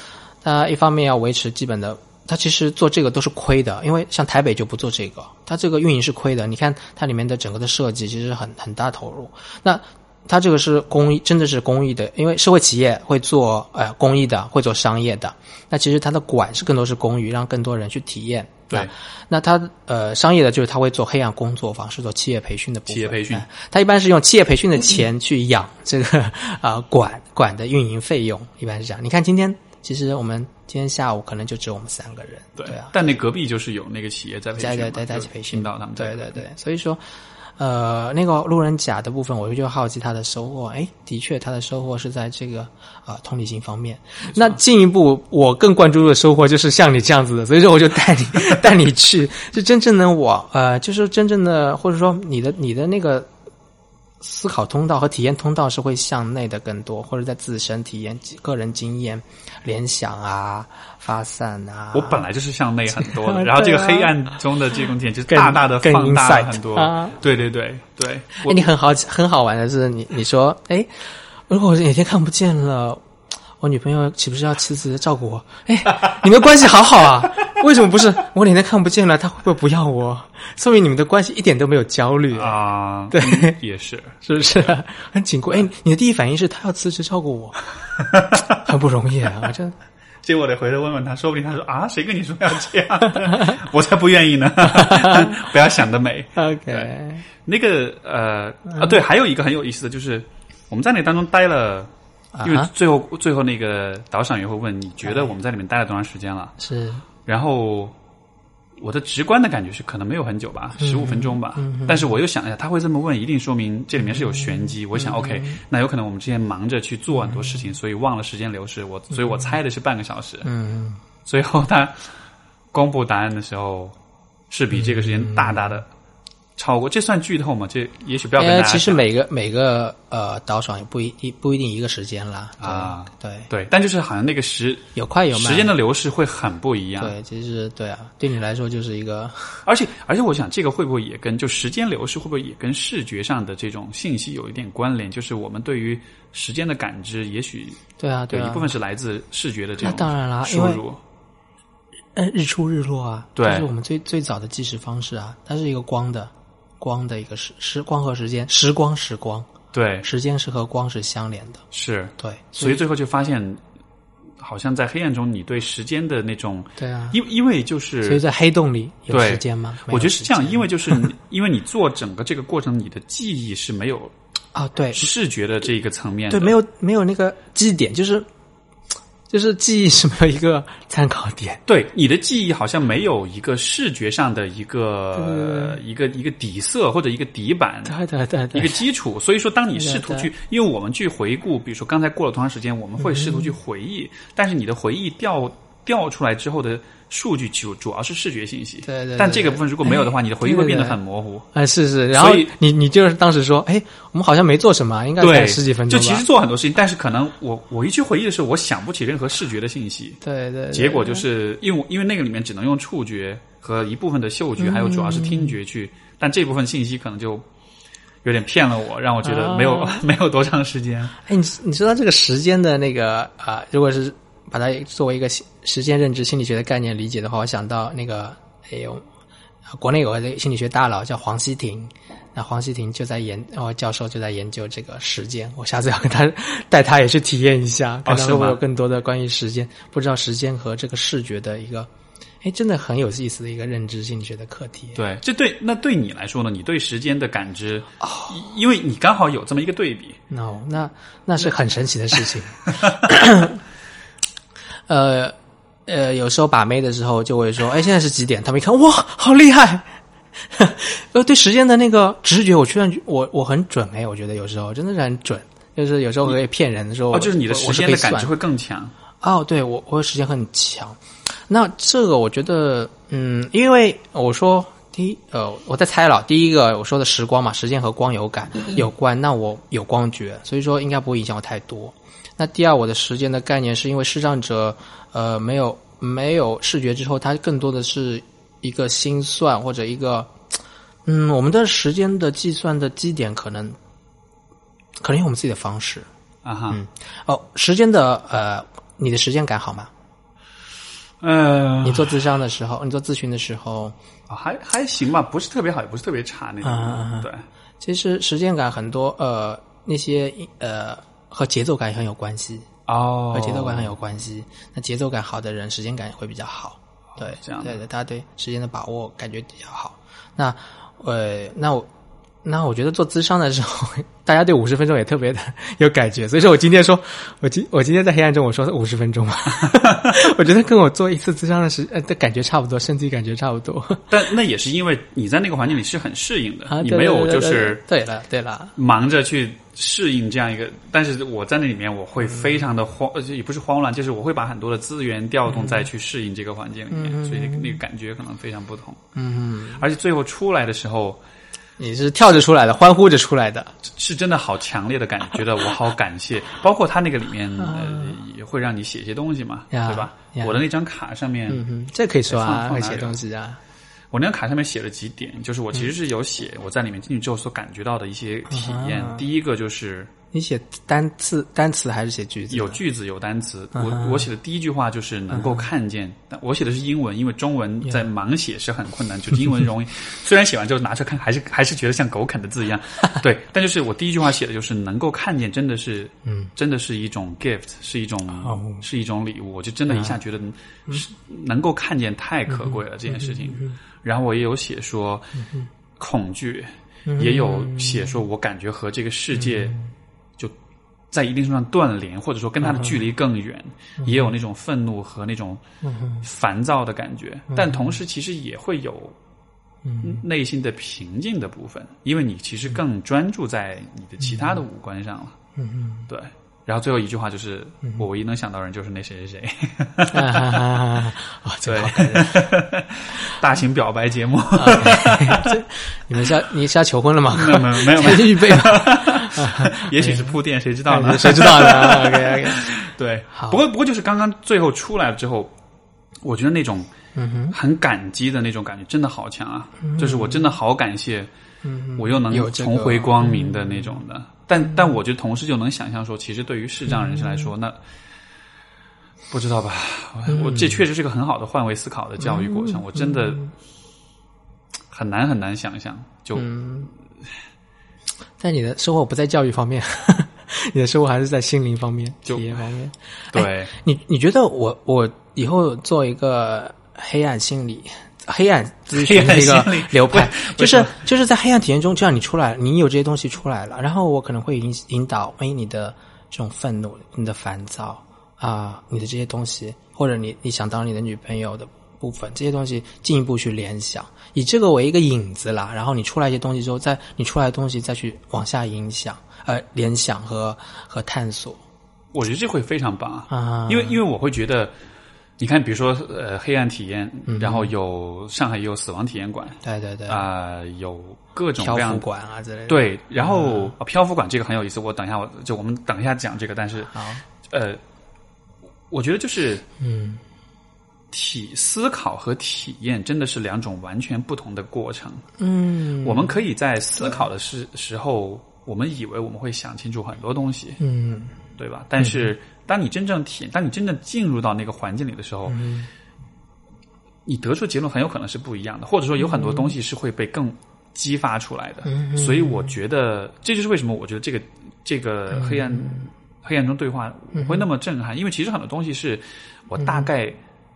他一方面要维持基本的，他其实做这个都是亏的，因为像台北就不做这个，他这个运营是亏的。你看它里面的整个的设计其实很很大投入，那。他这个是公益，真的是公益的，因为社会企业会做呃公益的，会做商业的。那其实它的管是更多是公益，让更多人去体验。对，那他呃商业的就是他会做黑暗工作坊，是做企业培训的部分。企业培训，他一般是用企业培训的钱去养这个 啊管管的运营费用，一般是这样。你看今天，其实我们今天下午可能就只有我们三个人。对啊，但那隔壁就是有那个企业在在在在培训到他们。对对对，所以说。呃，那个路人甲的部分，我就好奇他的收获。哎，的确，他的收获是在这个啊同理心方面。那进一步，我更关注的收获就是像你这样子的，所以说我就带你 带你去，就真正的我，呃，就是真正的，或者说你的你的那个。思考通道和体验通道是会向内的更多，或者在自身体验、个人经验、联想啊、发散啊。我本来就是向内很多的，然后这个黑暗中的这种点就大大的放大很多。对对对对。哎，你很好很好玩的是，你你说，哎，如果我哪天看不见了。我女朋友岂不是要辞职照顾我？哎，你们关系好好啊？为什么不是我哪天看不见了，她会不会不要我？说明你们的关系一点都没有焦虑啊？对，也是，是不是 很紧固？哎，你的第一反应是她要辞职照顾我，很不容易啊！这，这我得回头问问他，说不定他说啊，谁跟你说要这样？我才不愿意呢！不要想得美。OK，那个呃啊，对，还有一个很有意思的就是，我们在那当中待了。因为最后最后那个导赏员会问你觉得我们在里面待了多长时间了？是，然后我的直观的感觉是可能没有很久吧，十五分钟吧。但是我又想一下，他会这么问，一定说明这里面是有玄机。我想，OK，那有可能我们之前忙着去做很多事情，所以忘了时间流逝。我所以我猜的是半个小时。嗯，最后他公布答案的时候是比这个时间大大的。超过这算剧透吗？这也许不要跟大家。其实每个每个呃导爽也不一一不一定一个时间啦。啊，对对，但就是好像那个时有快有慢，时间的流逝会很不一样。对，其实对啊，对你来说就是一个。而且而且，我想这个会不会也跟就时间流逝会不会也跟视觉上的这种信息有一点关联？就是我们对于时间的感知，也许对啊，对一部分是来自视觉的这种当然啦，输入。嗯，日出日落啊，对，这是我们最最早的计时方式啊，它是一个光的。光的一个时时光和时间，时光时光，对，时间是和光是相连的，是。对，所以最后就发现，好像在黑暗中，你对时间的那种，对啊，因因为就是，所以在黑洞里有时间吗？我觉得是这样，因为就是 因为你做整个这个过程，你的记忆是没有啊，对，视觉的这一个层面，对，没有没有那个记忆点，就是。就是记忆是没有一个参考点，对你的记忆好像没有一个视觉上的一个一个一个底色或者一个底板，对对对，一个基础。所以说，当你试图去，因为我们去回顾，比如说刚才过了多长时间，我们会试图去回忆，但是你的回忆调调出来之后的。数据主主要是视觉信息，对对。但这个部分如果没有的话，你的回忆会变得很模糊。哎，是是。然后你你就是当时说，哎，我们好像没做什么，应该在十几分钟。就其实做很多事情，但是可能我我一去回忆的时候，我想不起任何视觉的信息。对对。结果就是因为因为那个里面只能用触觉和一部分的嗅觉，还有主要是听觉去，但这部分信息可能就有点骗了我，让我觉得没有没有多长时间。哎，你你知道这个时间的那个啊，如果是。把它作为一个时间认知心理学的概念理解的话，我想到那个哎呦，国内有个心理学大佬叫黄希婷，那黄希婷就在研，哦，教授就在研究这个时间。我下次要跟他带他也去体验一下，看他会不会有更多的关于时间，不知道时间和这个视觉的一个，哎，真的很有意思的一个认知心理学的课题。对，这对那对你来说呢？你对时间的感知，因为你刚好有这么一个对比。no，那那是很神奇的事情。呃呃，有时候把妹的时候就会说：“哎，现在是几点？”他们一看，哇，好厉害！呃，对时间的那个直觉，我居然我我很准哎，我觉得有时候真的是很准，就是有时候可以骗人的时候，哦，就是你的时间的感觉会更强。哦，对我我时间很强。那这个我觉得，嗯，因为我说第一，呃，我在猜了，第一个我说的时光嘛，时间和光有感有关，那我有光觉，所以说应该不会影响我太多。那第二，我的时间的概念是因为视障者，呃，没有没有视觉之后，他更多的是一个心算或者一个嗯，我们的时间的计算的基点可能可能有我们自己的方式。啊哈，哦，时间的呃，你的时间感好吗？嗯，你做咨商的时候，你做咨询的时候，还还行吧，不是特别好，也不是特别差那种。啊对，其实时间感很多呃那些呃和节奏感也很有关系，哦和节奏感很有关系。那节奏感好的人，时间感也会比较好。对，这样对对，大家对时间的把握感觉比较好。那呃，那我那我觉得做咨商的时候，大家对五十分钟也特别的 有感觉，所以说我今天说，我今我今天在黑暗中我说五十分钟嘛，我觉得跟我做一次咨商的时呃的感觉差不多，身体感觉差不多。但那也是因为你在那个环境里是很适应的，啊，你没有就是对对了对了，忙着去适应这样一个，但是我在那里面我会非常的慌，呃也不是慌乱，就是我会把很多的资源调动再去适应这个环境里面，所以那个那个感觉可能非常不同。嗯，而且最后出来的时候，你是跳着出来的，欢呼着出来的，是真的好强烈的感觉，觉得我好感谢。包括他那个里面呃也会让你写一些东西嘛，对吧？我的那张卡上面，嗯，这可以说放啊，会写东西啊，我那张卡上面写了几点，就是我其实是有写我在里面进去之后所感觉到的一些体验。啊第一个就是你写单词单词还是写句子？有句子有单词，嗯我我写的第一句话就是能够看见，但我写的是英文，因为中文在盲写是很困难，就是英文容易。虽然写完之后拿出来看，还是还是觉得像狗啃的字一样，对。但就是我第一句话写的就是能够看见，真的是，嗯，真的是一种 gift，是一种、哦是一种礼物。我就真的一下觉得是能够看见太可贵了、这件事情。然后我也有写说恐惧，也有写说我感觉和这个世界就在一定程度上断联，或者说跟他的距离更远，也有那种愤怒和那种烦躁的感觉，但同时其实也会有内心的平静的部分，因为你其实更专注在你的其他的五官上了。嗯嗯对。然后最后一句话就是，我唯一能想到的人就是那谁谁谁，啊 对。大型表白节目 你们下你下求婚了吗？没有没有没预备吗？也许是铺垫，谁知道呢？谁知道呢？OK OK，对，不过不过就是刚刚最后出来之后，我觉得那种很感激的那种感觉真的好强啊！就是我真的好感谢，嗯我又能有重回光明的那种的。但但我觉得同时就能想象说，其实对于视障人士来说，那不知道吧？我这确实是个很好的换位思考的教育过程。我真的很难很难想象，就嗯，但你的生活不在教育方面，你的生活还是在心灵方面、就体验方面。对。你你觉得我我以后做一个黑暗心理、黑暗咨询的一个流派，就是就是在黑暗体验中，这样你出来，你有这些东西出来了，然后我可能会引引导，哎，你的这种愤怒、你的烦躁啊、你的这些东西，或者你你想当你的女朋友的部分，这些东西进一步去联想，以这个为一个引子啦，然后你出来一些东西之后，再你出来的东西再去往下影响，呃，联想和和探索。我觉得这会非常棒啊，啊，因为因为我会觉得，你看，比如说呃，黑暗体验，嗯然后有上海也有死亡体验馆对对对，啊、有各种漂各样浮馆啊之类的，，对，然后、呃漂浮馆这个很有意思，我等一下我就我们等一下讲这个，但是好，呃，我觉得就是嗯。体思考和体验真的是两种完全不同的过程。嗯，我们可以在思考的时时候，我们以为我们会想清楚很多东西，嗯。对吧？但是当你真正体，当你真正进入到那个环境里的时候，嗯。你得出结论很有可能是不一样的，或者说有很多东西是会被更激发出来的。嗯所以我觉得这就是为什么我觉得这个这个黑暗、黑暗中对话我会那么震撼，因为其实很多东西是我大概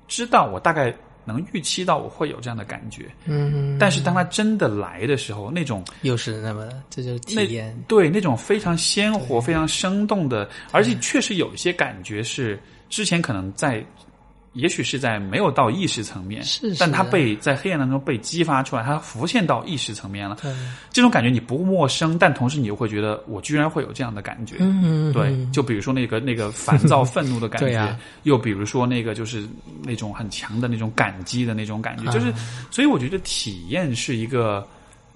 知道，我大概能预期到我会有这样的感觉，嗯，但是当它真的来的时候，那种又是那么，这就是体那验，对那种非常鲜活、非常生动的，而且确实有一些感觉是之前可能在，也许是在没有到意识层面，是是但它被在黑暗当中被激发出来，它浮现到意识层面了。对，这种感觉你不陌生，但同时你又会觉得我居然会有这样的感觉。嗯对，就比如说那个那个烦躁、愤怒的感觉，啊又比如说那个就是那种很强的那种感激的那种感觉，啊就是，所以我觉得体验是一个，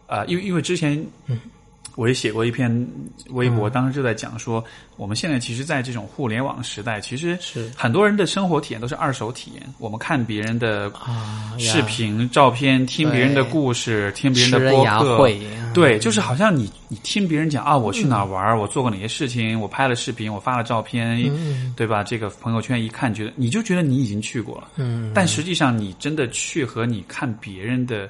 呃，因为因为之前，我也写过一篇微博，当时就在讲说，我们现在其实，在这种互联网时代，其实是。很多人的生活体验都是二手体验。我们看别人的啊，视频、照片，听别人的故事，听别人的播客，对，就是好像你你听别人讲啊，我去哪玩，我做过哪些事情，我拍了视频，我发了照片，嗯。对吧？这个朋友圈一看，觉得你就觉得你已经去过了，嗯，但实际上你真的去和你看别人的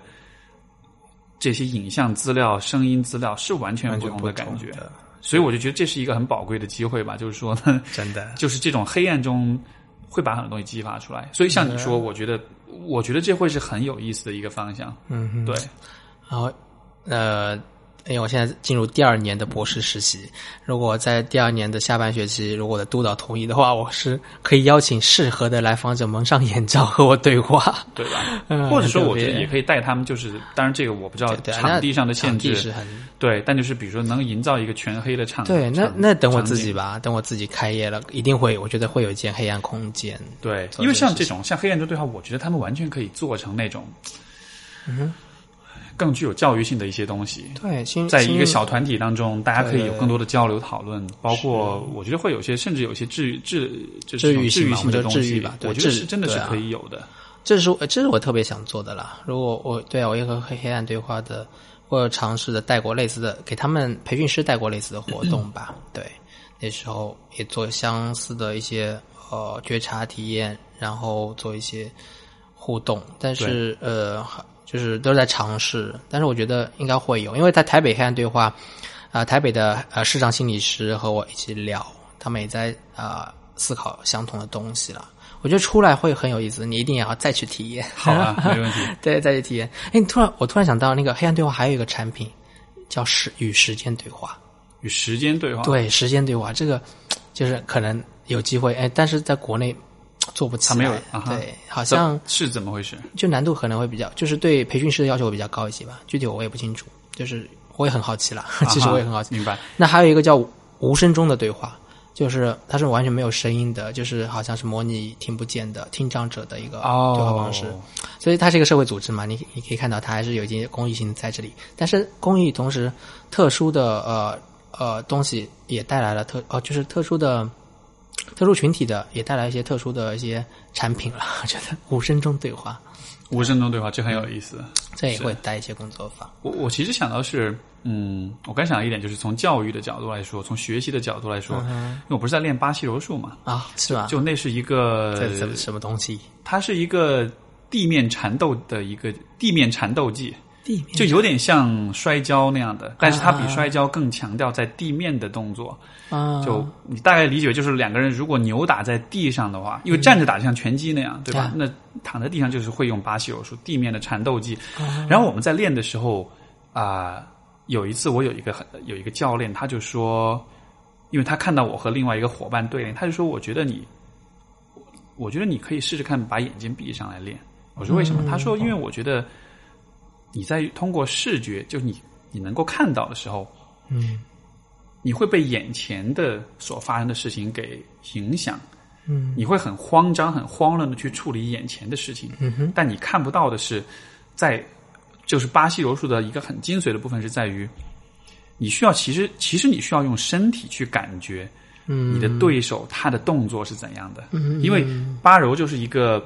这些影像资料、声音资料是完全不同的感觉。所以我就觉得这是一个很宝贵的机会吧，就是说呢，真的，就是这种黑暗中会把很多东西激发出来。所以像你说，我觉得，我觉得这会是很有意思的一个方向。嗯哼，对，然后呃，因为我现在进入第二年的博士实习，如果在第二年的下半学期，如果我的督导同意的话，我是可以邀请适合的来访者蒙上眼罩和我对话。对吧？嗯或者说，我觉得也可以带他们，就是当然这个我不知道场地上的限制是很对，但就是比如说能营造一个全黑的场，对。那那等我自己吧，等我自己开业了，一定会，我觉得会有一间黑暗空间。对，因为像这种像黑暗中对话，我觉得他们完全可以做成那种，嗯更具有教育性的一些东西。对，新在一个小团体当中，大家可以有更多的交流讨论，包括我觉得会有些，甚至有些治愈治就是治愈性的东西治愈吧对我觉得是真的是可以有的。这是我这是我特别想做的啦。如果我对啊，我也和黑黑暗对话的，或者尝试的带过类似的，给他们培训师带过类似的活动吧。对，那时候也做相似的一些呃觉察体验，然后做一些互动，但是呃，就是都在尝试。但是我觉得应该会有，因为在台北黑暗对话，啊、台北的呃市场心理师和我一起聊，他们也在啊、思考相同的东西了。我觉得出来会很有意思，你一定也要再去体验。好啊，没问题。对，再去体验。哎，你突然，我突然想到，那个黑暗对话还有一个产品叫时与时间对话。与时间对话，对，时间对话这个就是可能有机会，哎，但是在国内 做不起来。它没有啊对，好像是怎么回事？就难度可能会比较，就是对培训师的要求会比较高一些吧。具体我也不清楚，就是我也很好奇了。其实我也很好奇。啊明白。那还有一个叫无声中的对话，就是它是完全没有声音的，就是好像是模拟听不见的听障者的一个哦，对话方式。所以它是一个社会组织嘛，你你可以看到它还是有一些公益性在这里，但是公益同时特殊的呃呃东西也带来了特哦就是特殊的特殊群体的也带来一些特殊的一些产品了。我觉得无声中对话无声中对话，这很有意思。这也会带一些工作坊。我我其实想到是，嗯，我刚想到一点，就是从教育的角度来说，从学习的角度来说，因为我不是在练巴西柔术嘛，啊，是吧？就那是一个什么什么东西？它是一个地面缠斗的一个地面缠斗技，地面就有点像摔跤那样的，但是它比啊摔跤更强调在地面的动作。啊，就你大概理解就是两个人如果扭打在地上的话，因为站着打就像拳击那样，对吧？啊那躺在地上就是会用巴西柔术地面的缠斗技。啊然后我们在练的时候啊、有一次我有一个很有一个教练，他就说，因为他看到我和另外一个伙伴对练，他就说，我觉得你，我觉得你可以试试看把眼睛闭上来练。我说为什么？他说，因为我觉得你在通过视觉，就是你你能够看到的时候，嗯。你会被眼前的所发生的事情给影响，嗯。你会很慌张、很慌乱的去处理眼前的事情，嗯哼。但你看不到的是，在就是巴西柔术的一个很精髓的部分是在于，你需要其实其实你需要用身体去感觉嗯，你的对手他的动作是怎样的，嗯。因为巴柔就是一个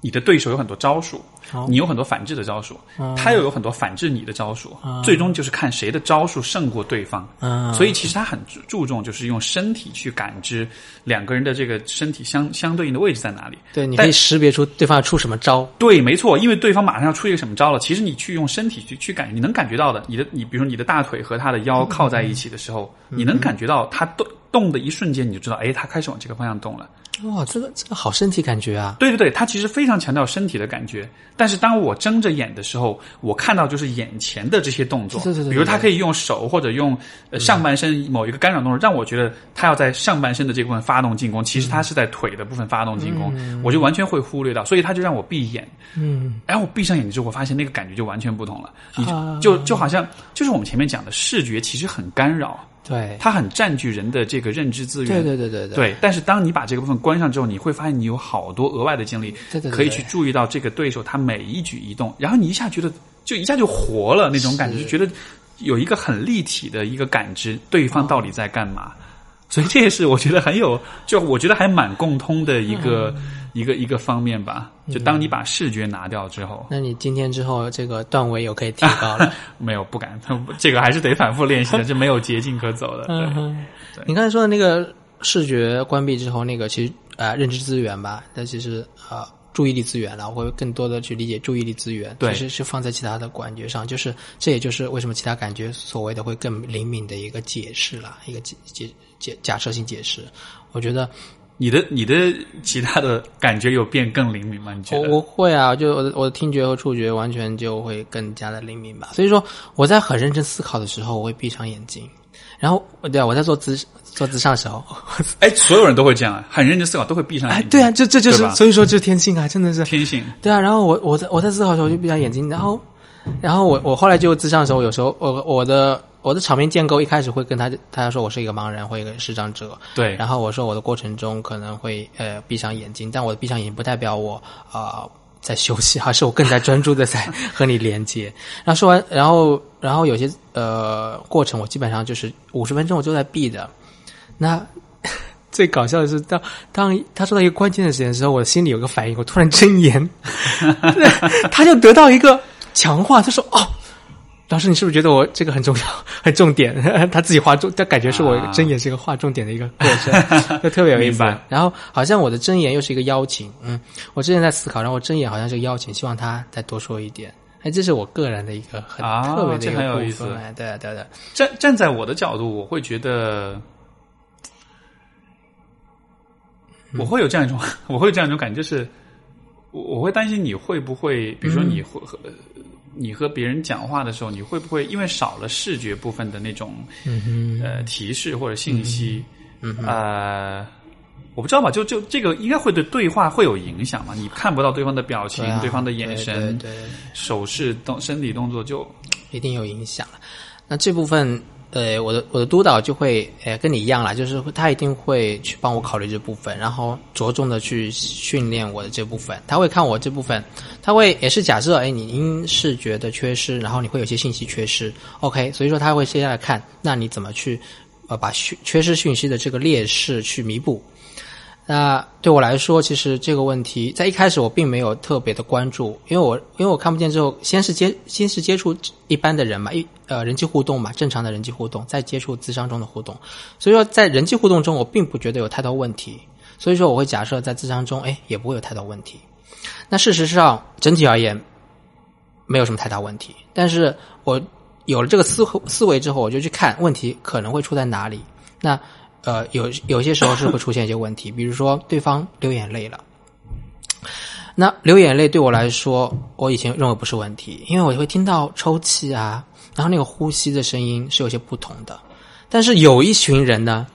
你的对手有很多招数，好你有很多反制的招数，哦他又有很多反制你的招数，最终就是看谁的招数胜过对方。啊，所以其实他很注注重就是用身体去感知两个人的这个身体相相对应的位置在哪里。对，你但可以识别出对方要出什么招。对，没错，因为对方马上要出一个什么招了，其实你去用身体去去感觉，你能感觉到的。你的你比如说你的大腿和他的腰靠在一起的时候，你能感觉到他动动的一瞬间，你就知道，哎，他开始往这个方向动了。哇，这个这个好身体感觉啊！对对对，他其实非常强调身体的感觉。但是当我睁着眼的时候，我看到就是眼前的这些动作，对对对对比如他可以用手或者用呃上半身某一个干扰动作，让我觉得他要在上半身的这部分发动进攻，其实他是在腿的部分发动进攻，我就完全会忽略到，所以他就让我闭眼。嗯，然后我闭上眼睛之后，我发现那个感觉就完全不同了。你啊就就好像就是我们前面讲的视觉，其实很干扰，对，它很占据人的这个认知资源。对对对对对。对，但是当你把这个部分关上之后，你会发现你有好多额外的精力，对对对可以去注意到这个对手他每一举一动，然后你一下觉得就一下就活了那种感觉，就觉得有一个很立体的一个感知，对方到底在干嘛。所以这也是我觉得很有，就我觉得还蛮共通的一个、一个一个方面吧。就当你把视觉拿掉之后，那你今天之后这个段位又可以提高了。没有不敢，这个还是得反复练习的，这没有捷径可走的。对，对你刚才说的那个视觉关闭之后，那个其实呃认知资源吧，那其实呃注意力资源了，我会更多的去理解注意力资源，对其实是放在其他的感觉上，就是这也就是为什么其他感觉所谓的会更灵敏的一个解释了，一个解解解假设性解释。我觉得你的你的其他的感觉有变更灵敏吗？你觉得？我我会啊，就我的我的听觉和触觉完全就会更加的灵敏吧。所以说我在很认真思考的时候，我会闭上眼睛，然后对啊，我在做姿做姿上的时候，哎，所有人都会这样，很认真思考，都会闭上眼睛。，哎对啊，这这就是所以说这是天性啊，真的是天性。对啊。然后我我在我在思考的时候我就闭上眼睛，然后然后我我后来就自上的时候，有时候我我的我的场面建构一开始会跟他他说我是一个盲人或一个视障者，对，然后我说我的过程中可能会呃闭上眼睛，但我的闭上眼睛不代表我啊、呃在休息，而是我更加专注的在和你连接。然后说完，然后然后有些呃过程我基本上就是五十分钟我就在闭的。那 最搞笑的是，当当他说到一个关键的时间的时候，我心里有个反应，我突然睁眼，他就得到一个强化，他说哦。老师，你是不是觉得我这个很重要、很重点？他自己画重，他感觉是我啊睁眼是一个画重点的一个 过程，就特别有意思。然后好像我的睁眼又是一个邀请，嗯，我之前在思考，然后我睁眼好像是个邀请，希望他再多说一点。哎，这是我个人的一个很啊特别的一这很有意思个部分。哎，对啊对啊对啊，站站在我的角度，我会觉得，我会有这样一种，我会有这样一种感觉，就是我我会担心你会不会，比如说你会和、你和别人讲话的时候，你会不会因为少了视觉部分的那种、嗯呃提示或者信息，嗯呃。我不知道吧，就就这个应该会对对话会有影响嘛？你看不到对方的表情、对啊对方的眼神、对对对手势、动身体动作，就一定有影响了。那这部分，呃，我的我的督导就会，呃，跟你一样啦，就是他一定会去帮我考虑这部分，然后着重的去训练我的这部分。他会看我这部分，他会也是假设，哎，你因视觉的缺失，然后你会有些信息缺失，OK，所以说他会接下来看，那你怎么去，呃，把缺缺失讯息的这个劣势去弥补。那对我来说，其实这个问题在一开始我并没有特别的关注，因为我因为我看不见之后，先是接先是接触一般的人嘛，一呃人际互动嘛，正常的人际互动，再接触智商中的互动，所以说在人际互动中，我并不觉得有太多问题，所以说我会假设在智商中，哎，也不会有太多问题。那事实上，整体而言，没有什么太大问题。但是我有了这个思思维之后，我就去看问题可能会出在哪里。那呃，有有些时候是会出现一些问题，比如说对方流眼泪了。那流眼泪对我来说，我以前认为不是问题，因为我会听到抽泣啊，然后那个呼吸的声音是有些不同的。但是有一群人呢，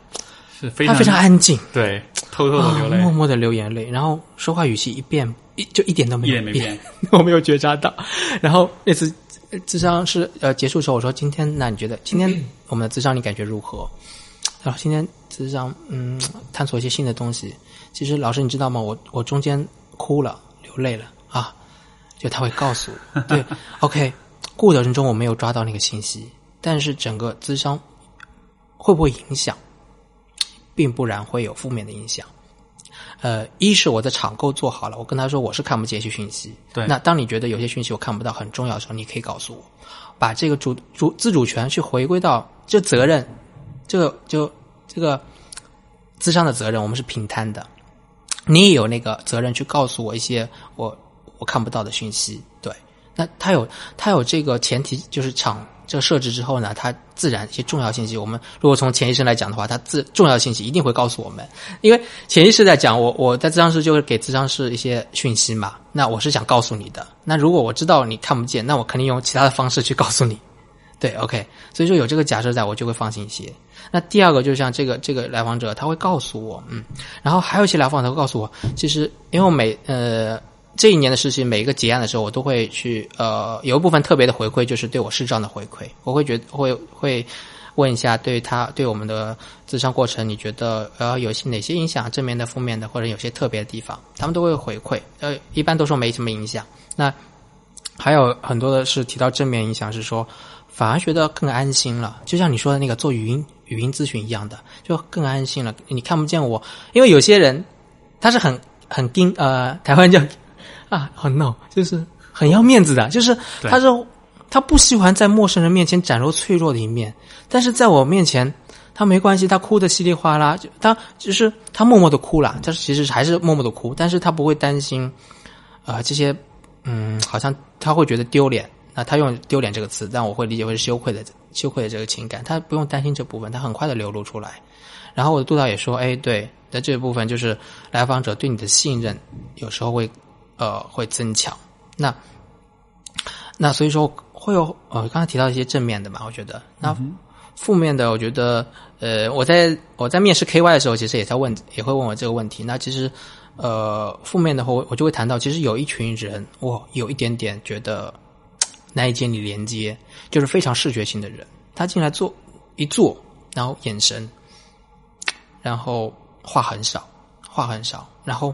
是非常他非常安静，对，偷偷的流泪，啊默默的流眼泪，然后说话语气一变一就一点都没有一点没变。我没有觉察到。然后那次呃智商是呃结束时候，我说今天那你觉得今天 我们的智商你感觉如何？然后今天智商嗯探索一些新的东西。其实老师你知道吗？我我中间哭了流泪了啊，就他会告诉我，对，OK，过程中我没有抓到那个信息，但是整个智商会不会影响？并不然会有负面的影响。呃，一是我的场购做好了，我跟他说我是看不见一些讯息。对那当你觉得有些讯息我看不到很重要的时候，你可以告诉我，把这个主主自主权去回归到这责任，这个就这个自伤的责任，我们是平摊的。你也有那个责任去告诉我一些我我看不到的讯息。对，那他有他有这个前提，就是场这个设置之后呢，它自然一些重要信息，我们如果从潜意识来讲的话，它自重要信息一定会告诉我们，因为潜意识在讲我我在智商室就会给智商室一些讯息嘛，那我是想告诉你的，那如果我知道你看不见，那我肯定用其他的方式去告诉你。对，OK，所以说有这个假设在，我就会放心一些。那第二个就像这个这个来访者，他会告诉我，嗯，然后还有一些来访者会告诉我，其实因为我每呃这一年的实习，每一个结案的时候，我都会去呃有一部分特别的回馈，就是对我视障的回馈，我会觉会会问一下对他对我们的智商过程，你觉得呃有些哪些影响，正面的、负面的，或者有些特别的地方，他们都会回馈，呃，一般都说没什么影响。那还有很多的是提到正面影响，是说。反而觉得更安心了。就像你说的那个做语音语音咨询一样的，就更安心了。你看不见我，因为有些人他是很很盯呃，台湾叫啊，很 no，就是很要面子的，就是他是他不喜欢在陌生人面前展露脆弱的一面，但是在我面前。他没关系，他哭的稀里哗啦，就他就是他默默的哭了，但是其实还是默默的哭，但是他不会担心，啊，这些，嗯，好像他会觉得丢脸，那他用丢脸这个词，但我会理解为是羞愧的羞愧的这个情感，他不用担心这部分，他很快的流露出来。然后我的督导也说，哎，对，在这部分就是来访者对你的信任有时候会呃会增强，那那所以说会有呃刚才提到一些正面的嘛，我觉得那。负面的，我觉得，呃，我在我在面试 KY 的时候，其实也在问，也会问我这个问题。那其实，呃，负面的话，我我就会谈到，其实有一群人，我有一点点觉得难以建立连接，就是非常视觉性的人，他进来坐一坐，然后眼神，然后话很少，话很少，然后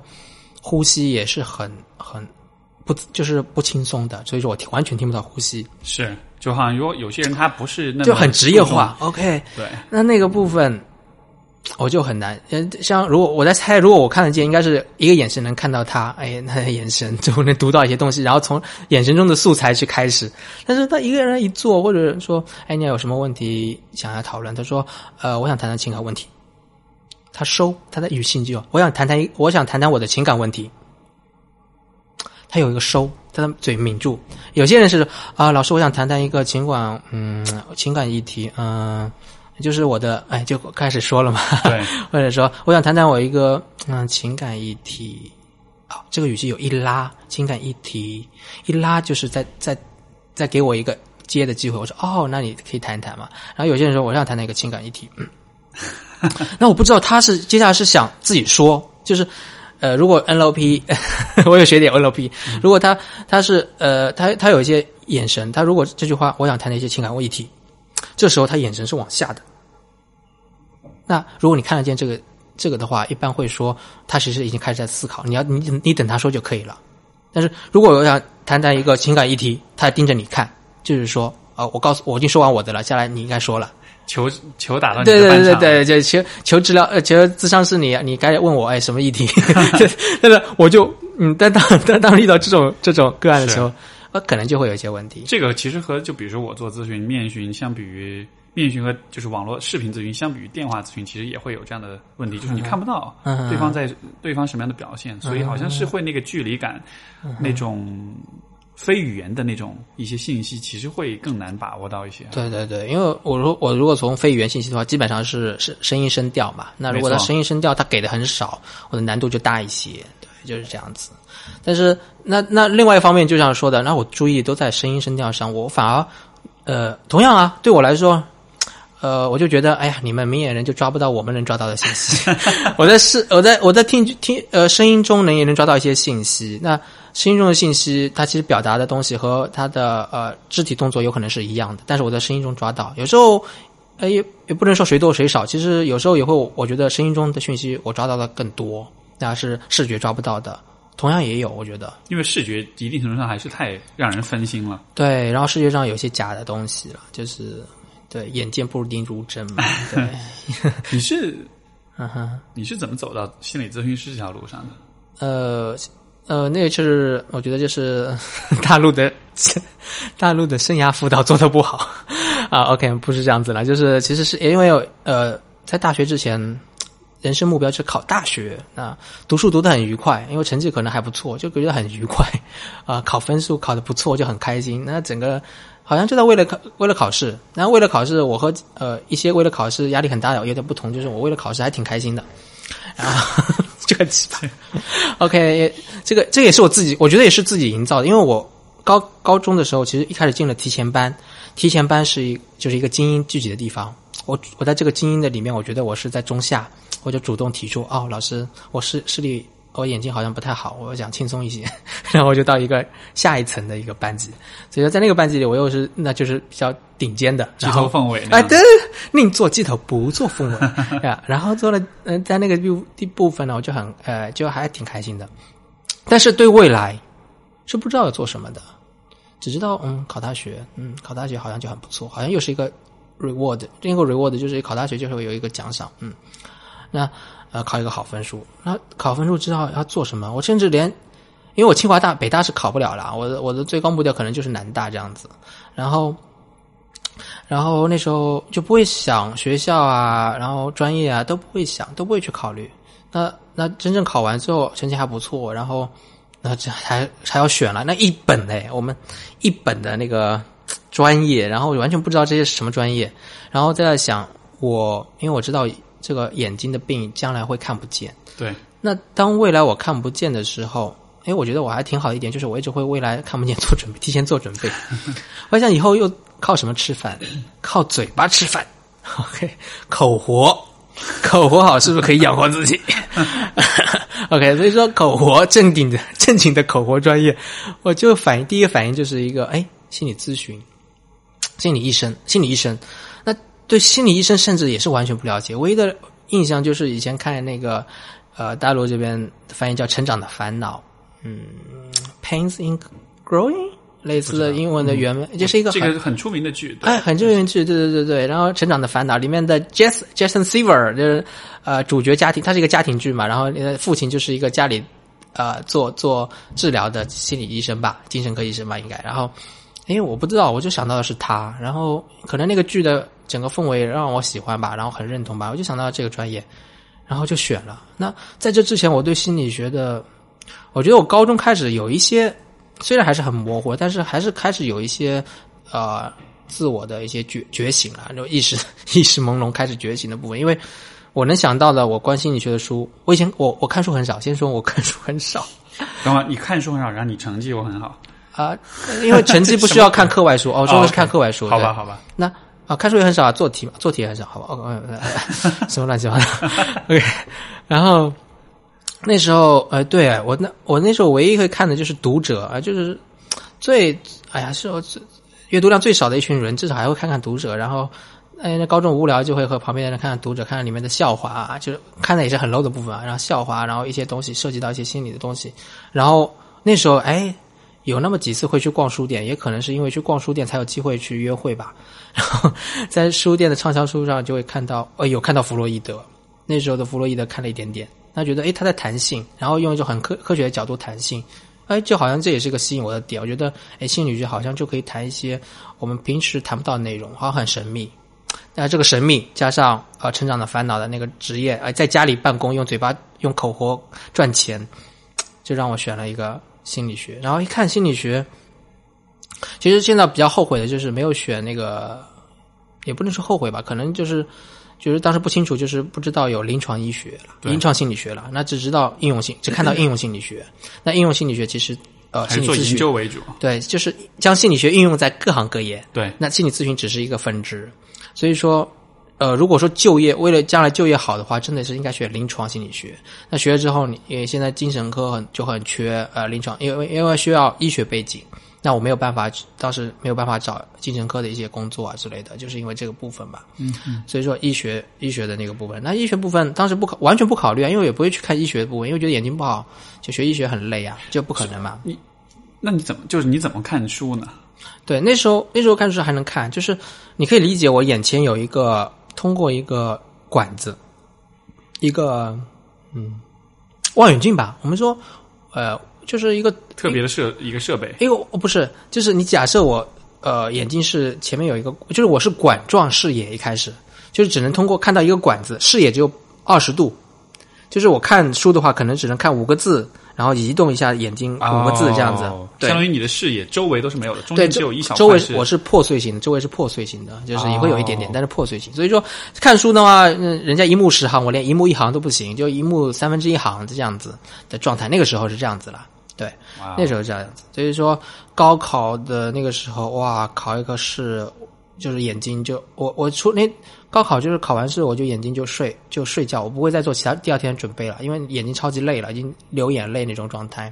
呼吸也是很很不就是不轻松的，所以说我完全听不到呼吸。是。就好像如果有些人他不是那就很职业化，OK，对，那那个部分我就很难。像如果我在猜，如果我看得见，应该是一个眼神能看到他，哎，他的眼神就能读到一些东西，然后从眼神中的素材去开始。但是他一个人一坐，或者说，哎，你有什么问题想要讨论？他说，呃，我想谈谈情感问题。他收他的语气就，我想谈谈，我想谈谈我的情感问题。他有一个收。他的嘴抿住，有些人是啊，老师，我想谈谈一个情感，嗯，情感议题，嗯，就是我的，哎，就开始说了嘛，对，或者说，我想谈谈我一个，嗯，情感议题，啊，这个语气有一拉，情感议题。一拉，就是在在在给我一个接的机会，我说，哦，那你可以谈一谈嘛。然后有些人说，我想谈谈一个情感议题，嗯，那我不知道他是接下来是想自己说，就是。呃，如果 NLP，我有学点 NLP。如果他他是呃，他他有一些眼神，他如果这句话我想谈的一些情感问题，这时候他眼神是往下的。那如果你看得见这个这个的话，一般会说他其实已经开始在思考。你要你你等他说就可以了。但是如果我想谈谈一个情感议题，他盯着你看，就是说啊，我告诉我已经说完我的了，下来你应该说了。求求打到你对对对对，就求求治疗呃求智商是你你该问我哎什么议题？对 对，我就嗯，但当但当遇到这种这种个案的时候，呃，可能就会有一些问题。这个其实和就比如说我做咨询面询，相比于面询和就是网络视频咨询，相比于电话咨询，其实也会有这样的问题，就是你看不到对方在对方什么样的表现，所以好像是会那个距离感那种。非语言的那种一些信息，其实会更难把握到一些。对对对，因为我如我如果从非语言信息的话，基本上是声声音声调嘛。那如果他声音声调他给的很少，我的难度就大一些。对，就是这样子。但是那那另外一方面，就像说的，那我注意都在声音声调上，我反而呃，同样啊，对我来说，呃，我就觉得，哎呀，你们明眼人就抓不到我们能抓到的信息。我在是我在我在听听呃声音中能也能抓到一些信息。那。声音中的信息，它其实表达的东西和它的呃肢体动作有可能是一样的，但是我在声音中抓到，有时候，呃也也不能说谁多谁少，其实有时候也会，我觉得声音中的讯息我抓到的更多，那是视觉抓不到的，同样也有，我觉得，因为视觉一定程度上还是太让人分心了。对，然后视觉上有些假的东西了，就是对眼见不如钉如针嘛。对，你是，嗯哼，你是怎么走到心理咨询师这条路上的？呃。呃，那个就是我觉得就是 大陆的大陆的生涯辅导做的不好啊。OK，不是这样子了，就是其实是因为呃，在大学之前，人生目标是考大学啊，读书读得很愉快，因为成绩可能还不错，就觉得很愉快啊，考分数考得不错就很开心。那整个好像就在为了考为了考试，然后为了考试，我和呃一些为了考试压力很大的有点不同，就是我为了考试还挺开心的啊。这个奇葩，OK，这个这也是我自己，我觉得也是自己营造的。因为我高高中的时候，其实一开始进了提前班，提前班是一就是一个精英聚集的地方。我我在这个精英的里面，我觉得我是在中下，我就主动提出，哦，老师，我视视力。我眼睛好像不太好，我想轻松一些，然后我就到一个下一层的一个班级，所以说在那个班级里，我又是那就是比较顶尖的鸡头凤尾啊，对，宁做鸡头不做凤尾 啊。然后做了嗯，在那个部第部分呢，我就很呃，就还挺开心的。但是对未来是不知道要做什么的。只知道嗯考大学，嗯考大学好像就很不错，好像又是一个 reward，另一个 reward 就是考大学就是会有一个奖赏，嗯，那呃考一个好分数，那考分数知道要做什么，我甚至连因为我清华大北大是考不了了，我的我的最高目标可能就是南大这样子，然后。然后那时候就不会想学校啊，然后专业啊都不会想，都不会去考虑。那那真正考完之后成绩还不错，然后那这还还要选了那一本嘞，我们一本的那个专业，然后完全不知道这些是什么专业，然后再在想我，因为我知道这个眼睛的病将来会看不见。对。那当未来我看不见的时候，哎，我觉得我还挺好一点，就是我一直会未来看不见做准备，提前做准备。我想以后又。靠什么吃饭？靠嘴巴吃饭。OK，口活，口活好是不是可以养活自己？OK，所以说口活正经的正经的口活专业，我就反应第一个反应就是一个哎，心理咨询，心理医生，心理医生。那对心理医生甚至也是完全不了解，唯一的印象就是以前看那个呃大陆这边翻译叫《成长的烦恼》，嗯，Pains in Growing。类似的英文的原文，就是一个这个很出名的剧，哎，很出名的剧，对对对对。然后《成长的烦恼》里面的 Jason Jason Seaver 就是呃主角家庭，他是一个家庭剧嘛。然后父亲就是一个家里呃做做治疗的心理医生吧，精神科医生吧应该。然后因为我不知道，我就想到的是他。然后可能那个剧的整个氛围让我喜欢吧，然后很认同吧，我就想到这个专业，然后就选了。那在这之前，我对心理学的，我觉得我高中开始有一些。虽然还是很模糊，但是还是开始有一些，呃，自我的一些觉觉醒了，就意识 意识朦胧开始觉醒的部分。因为我能想到的，我关心理学的书，我以前我我看书很少。先说我看书很少。等会你看书很少，然后你成绩又很好啊？因为成绩不需要看课外书 哦，说的是看课外书。好吧，好吧。那啊，看书也很少啊，做题嘛做题也很少，好吧？哦，什么乱七八糟？OK，然后。那时候，呃，对我那我那时候唯一会看的就是《读者》啊，就是最哎呀，是我最阅读量最少的一群人，至少还会看看《读者》。然后，哎，那高中无聊就会和旁边的人看看《读者》，看看里面的笑话啊，就是看的也是很 low 的部分啊。然后笑话，然后一些东西涉及到一些心理的东西。然后那时候，哎，有那么几次会去逛书店，也可能是因为去逛书店才有机会去约会吧。然后在书店的畅销书上就会看到，哎，有看到弗洛伊德。那时候的弗洛伊德看了一点点。他觉得，哎，他在谈性，然后用一种很科科学的角度谈性，哎，就好像这也是个吸引我的点。我觉得，哎，心理学好像就可以谈一些我们平时谈不到的内容，好像很神秘。那这个神秘加上呃成长的烦恼的那个职业，哎，在家里办公用嘴巴用口活赚钱，就让我选了一个心理学。然后一看心理学，其实现在比较后悔的就是没有选那个，也不能说后悔吧，可能就是。就是当时不清楚，就是不知道有临床医学了，临床心理学了，那只知道应用性，只看到应用心理学。那应用心理学其实呃，心理咨询为主，对，就是将心理学应用在各行各业。对，那心理咨询只是一个分支。所以说，呃，如果说就业为了将来就业好的话，真的是应该学临床心理学。那学了之后，你因为现在精神科很就很缺呃临床，因为因为需要医学背景。那我没有办法，当时没有办法找精神科的一些工作啊之类的，就是因为这个部分吧。嗯嗯。所以说医学医学的那个部分，那医学部分当时不考完全不考虑啊，因为也不会去看医学的部分，因为觉得眼睛不好，就学医学很累啊，就不可能嘛。你那你怎么就是你怎么看书呢？对，那时候那时候看书还能看，就是你可以理解我眼前有一个通过一个管子，一个嗯望远镜吧，我们说呃。就是一个特别的设一个设备，哎呦，不是，就是你假设我呃眼睛是前面有一个，就是我是管状视野，一开始就是只能通过看到一个管子，视野只有二十度，就是我看书的话，可能只能看五个字，然后移动一下眼睛五个字这样子，相当于你的视野周围都是没有的，中间只有一小周围我是破碎型的，周围是破碎型的，就是也会有一点点，但是破碎型，所以说看书的话，人家一目十行，我连一目一行都不行，就一目三分之一行这样子的状态，那个时候是这样子了。对，那时候这样子，所以说高考的那个时候，哇，考一个试就是眼睛就我我出那高考就是考完试我就眼睛就睡就睡觉，我不会再做其他第二天准备了，因为眼睛超级累了，已经流眼泪那种状态。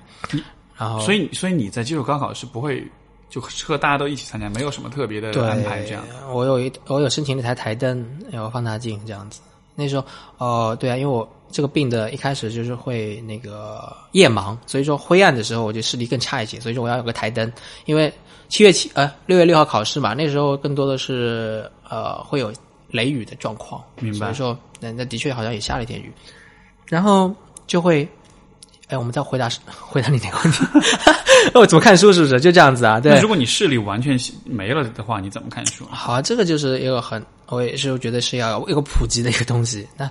然后，所以所以你在基础高考是不会就和大家都一起参加，没有什么特别的安排这样。我有一我有申请那台台灯，然后放大镜这样子。那时候，哦，对啊，因为我这个病的一开始就是会那个夜盲，所以说灰暗的时候我就视力更差一些，所以说我要有个台灯，因为七月七呃六月六号考试嘛，那时候更多的是呃会有雷雨的状况，明白所以说那那的确好像也下了一点雨，然后就会。哎，我们再回答回答你那个问题。我 怎么看书是不是就这样子啊？对，如果你视力完全没了的话，你怎么看书？好啊，这个就是一个很，我也是觉得是要有一个普及的一个东西。那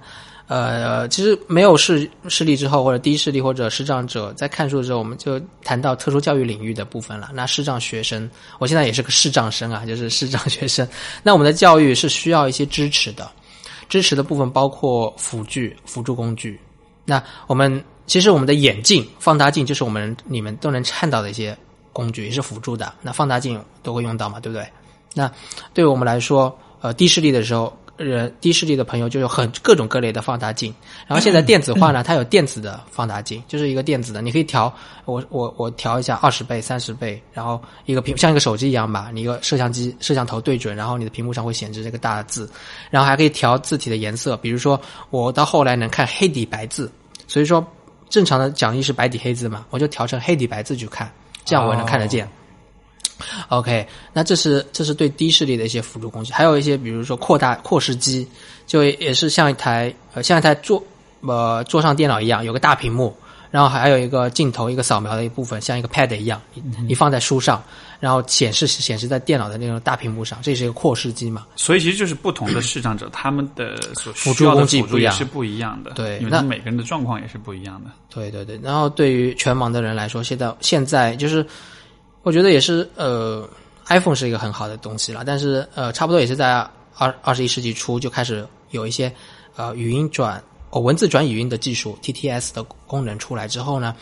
呃，其实没有视视力之后，或者低视力或者视障者在看书的时候，我们就谈到特殊教育领域的部分了。那视障学生，我现在也是个视障生啊，就是视障学生。那我们的教育是需要一些支持的，支持的部分包括辅具、辅助工具。那我们其实我们的眼镜、放大镜，就是我们你们都能看到的一些工具，也是辅助的。那放大镜都会用到嘛，对不对？那对我们来说，呃，低视力的时候，人低视力的朋友就有很各种各类的放大镜。然后现在电子化呢，它有电子的放大镜，就是一个电子的，你可以调，我我我调一下二十倍、三十倍，然后一个屏像一个手机一样吧，你一个摄像机摄像头对准，然后你的屏幕上会显示这个大的字，然后还可以调字体的颜色，比如说我到后来能看黑底白字，所以说正常的讲义是白底黑字嘛，我就调成黑底白字去看，这样我能看得见。OK，那这是这是对低视力的一些辅助工具，还有一些比如说扩大扩视机，就也是像一台呃像一台桌呃桌上电脑一样，有个大屏幕，然后还有一个镜头一个扫描的一部分，像一个 Pad 一样，你你放在书上，然后显示显示在电脑的那种大屏幕上，这是一个扩视机嘛？所以其实就是不同的视障者，他们的所需辅助要的工具不一样辅助也是不一样的。对那每个人的状况也是不一样的。对对对，然后对于全盲的人来说，现在现在就是，我觉得也是呃，iPhone 是一个很好的东西了，但是呃，差不多也是在二二十一世纪初就开始有一些呃语音转哦文字转语音的技术 TTS 的功能出来之后呢，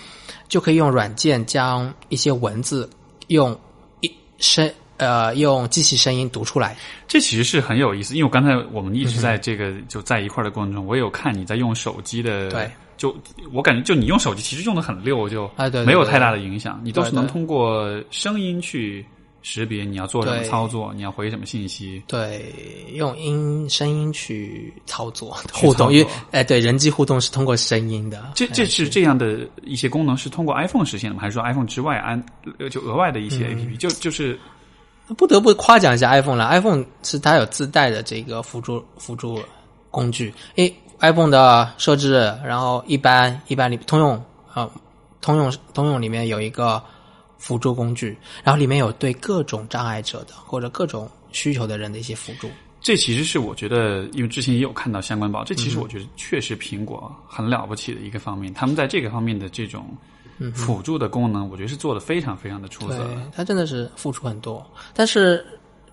就可以用软件将一些文字用一声呃用机器声音读出来。这其实是很有意思，因为我刚才我们一直在这个就在一块儿的过程中，我也有看你在用手机的，对，就我感觉就你用手机其实用的很溜，就没有太大的影响，你都是能通过声音去识别你要做什么操作，你要回什么信息。对，用音声音去操作互动，因为哎，对，人机互动是通过声音的。这这是这样的一些功能是通过 iPhone 实现的吗？还是说 iPhone 之外安呃就额外的一些嗯 APP？、就就是不得不夸奖一下 iPhone 了，iPhone 是它有自带的这个辅助辅助工具。诶，iPhone 的设置，然后一般一般里通用啊、呃通用通用里面有一个辅助工具，然后里面有对各种障碍者的或者各种需求的人的一些辅助。这其实是我觉得，因为之前也有看到相关报，这其嗯实我觉得确实苹果很了不起的一个方面，他们在这个方面的这种辅助的功能，我觉得是做的非常非常的出色嗯对的。，它真的是付出很多，但是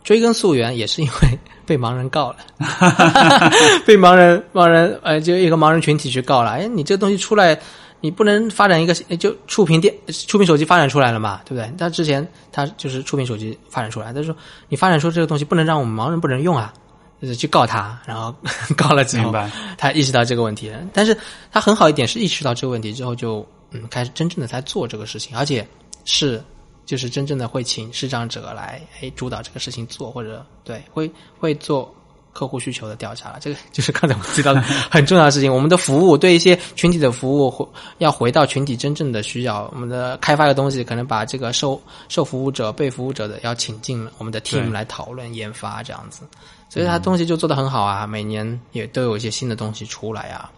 追根溯源也是因为被盲人告了，被盲人盲人呃，就一个盲人群体去告了。哎，你这东西出来，你不能发展一个就触屏电触屏手机发展出来了嘛，对不对？他之前他就是触屏手机发展出来，他说你发展出这个东西不能让我们盲人不能用啊。就是去告他，然后 告了之后他意识到这个问题了。但是他很好一点是意识到这个问题之后就，嗯开始真正的在做这个事情，而且是就是真正的会请视障者来哎主导这个事情做，或者对会会做客户需求的调查了。这个 就是刚才我提到的 很重要的事情。我们的服务对一些群体的服务，回要回到群体真正的需要。我们的开发的东西可能把这个受受服务者、被服务者的要请进我们的 team 来讨论研发这样子。所以它东西就做得很好啊，每年也都有一些新的东西出来啊，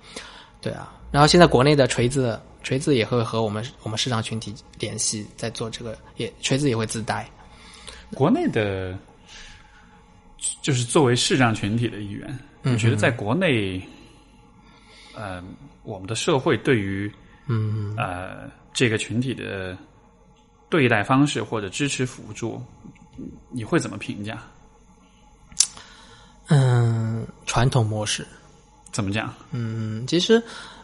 对啊。然后现在国内的锤子，锤子也会和我们我们市场群体联系，在做这个，也锤子也会自带。国内的，就是作为市场群体的一员，嗯我觉得在国内，呃，我们的社会对于嗯呃这个群体的对待方式或者支持辅助，你会怎么评价？嗯，传统模式，怎么讲？嗯，其实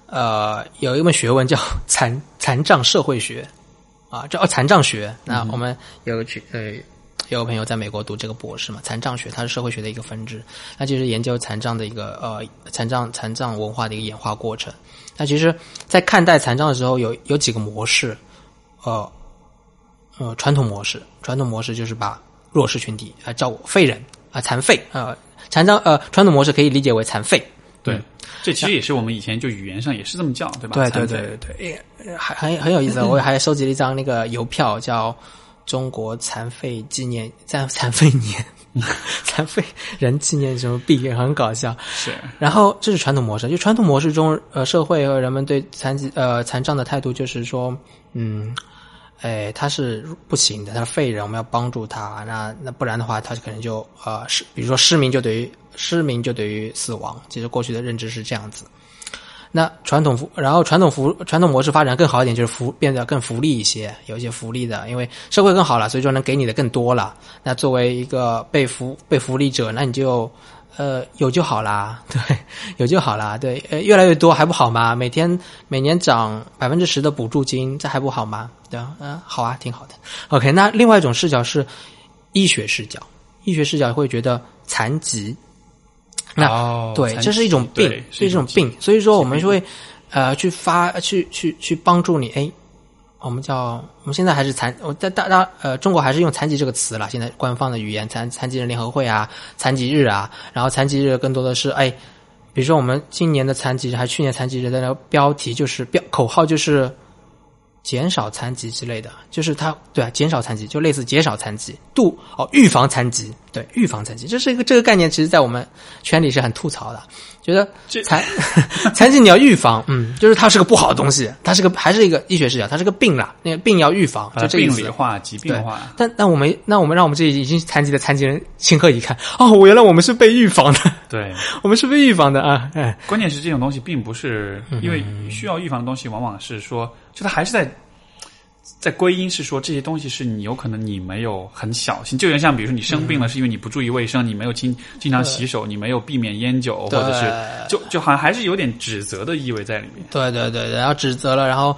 呃有一门学问叫 残残障社会学。啊，叫哦残障学。那我们有个群呃。有个朋友在美国读这个博士嘛，残障学，它是社会学的一个分支，那就是研究残障的一个呃残障残障文化的一个演化过程。那其实，在看待残障的时候，有有几个模式，呃呃传统模式，传统模式就是把弱势群体啊、叫废人啊、残废。啊、残障呃传统模式可以理解为残废，对。嗯这其实也是我们以前就语言上也是这么叫，对吧？对对对对对，还很很有意思。我还收集了一张那个邮票，叫中国残废纪念残 残废年，残废人纪念什么币，很搞笑。是然后这是传统模式，就传统模式中，呃，社会和人们对残疾呃残障的态度就是说，嗯，哎，他是不行的，他是废人，我们要帮助他。那那不然的话，他可能就呃是，比如说失明就等于失明就等于死亡。其实过去的认知是这样子。那传统服，然后传统服传统模式发展更好一点，就是福变得更福利一些，有一些福利的，因为社会更好了，所以说能给你的更多了。那作为一个被福被福利者，那你就呃有就好啦，对，有就好啦，对，呃越来越多还不好吗？每天每年涨百分之十的补助金，这还不好吗？对啊，嗯、好啊，挺好的。OK，那另外一种视角是医学视角，医学视角会觉得残疾。那哦对，这是一种病，对是一种病，所以说我们就会呃去发去去去帮助你。哎，我们叫我们现在还是残，我在大大呃中国还是用残疾这个词了。现在官方的语言，残残疾人联合会啊，残疾日啊，然后残疾日更多的是哎，比如说我们今年的残疾日还是去年残疾日的那个标题就是标口号就是。减少残疾之类的，就是它对啊，减少残疾就类似减少残疾，度哦预防残疾，对预防残疾，这是一个这个概念，其实在我们圈里是很吐槽的，觉得这残 残疾你要预防，嗯，就是它是个不好的东西，它是个还是一个医学视角，它是个病啦，那个病要预防，就这个病理。化、疾病化。但那我们那我们让我们这已经残疾的残疾人情何以堪？哦，我原来我们是被预防的，对，我们是被预防的啊！哎，关键是这种东西并不是嗯因为需要预防的东西，往往是说，就它还是在在归因是说这些东西是你有可能你没有很小心，就有点像比如说你生病了，是因为你不注意卫生，你没有经经常洗手，你没有避免烟酒，或者是就就好像还是有点指责的意味在里面。对对对，然后指责了，然后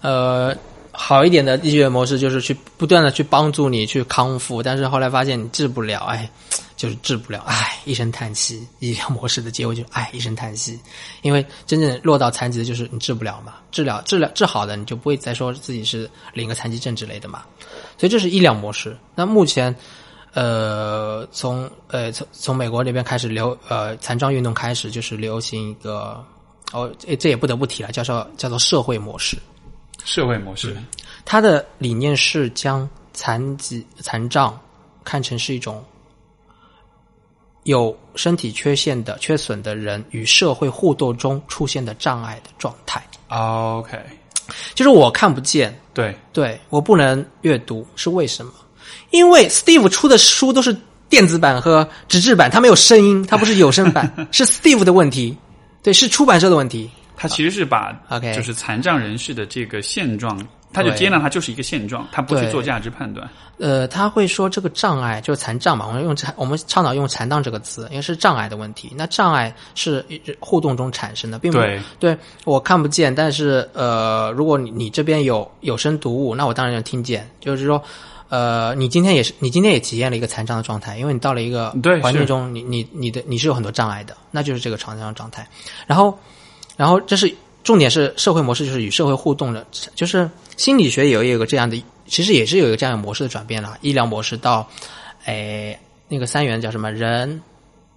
呃，好一点的医学模式就是去不断的去帮助你去康复，但是后来发现你治不了，哎，就是治不了，哎，一声叹息。医疗模式的结尾就是哎，一声叹息，因为真正落到残疾的就是你治不了嘛，治疗治疗治好的你就不会再说自己是领个残疾证之类的嘛，所以这是医疗模式。那目前。呃，从呃从从美国那边开始流呃残障运动开始，就是流行一个哦，这这也不得不提了，叫做叫做社会模式。社会模式，它的理念是将残疾残障看成是一种有身体缺陷的缺损的人与社会互动中出现的障碍的状态。OK，就是我看不见，对，对我不能阅读，是为什么？因为 Steve 出的书都是电子版和纸质版，它没有声音，它不是有声版，是 Steve 的问题，对，是出版社的问题。他其实是把 OK 就是残障人士的这个现状，他就接纳他就是一个现状，他不去做价值判断。呃，他会说这个障碍就是残障嘛，我们用残，我们倡导用残障这个词，因为是障碍的问题。那障碍是互动中产生的，并不对对我看不见，但是呃，如果你你这边有有声读物，那我当然能听见。就是说，呃，你今天也是，你今天也体验了一个残障的状态，因为你到了一个对环境中，你你你的你是有很多障碍的，那就是这个残障状态。然后，然后这是重点是社会模式，就是与社会互动的，就是心理学也有一个这样的，其实也是有一个这样的模式的转变了。医疗模式到，诶，那个三元叫什么？人、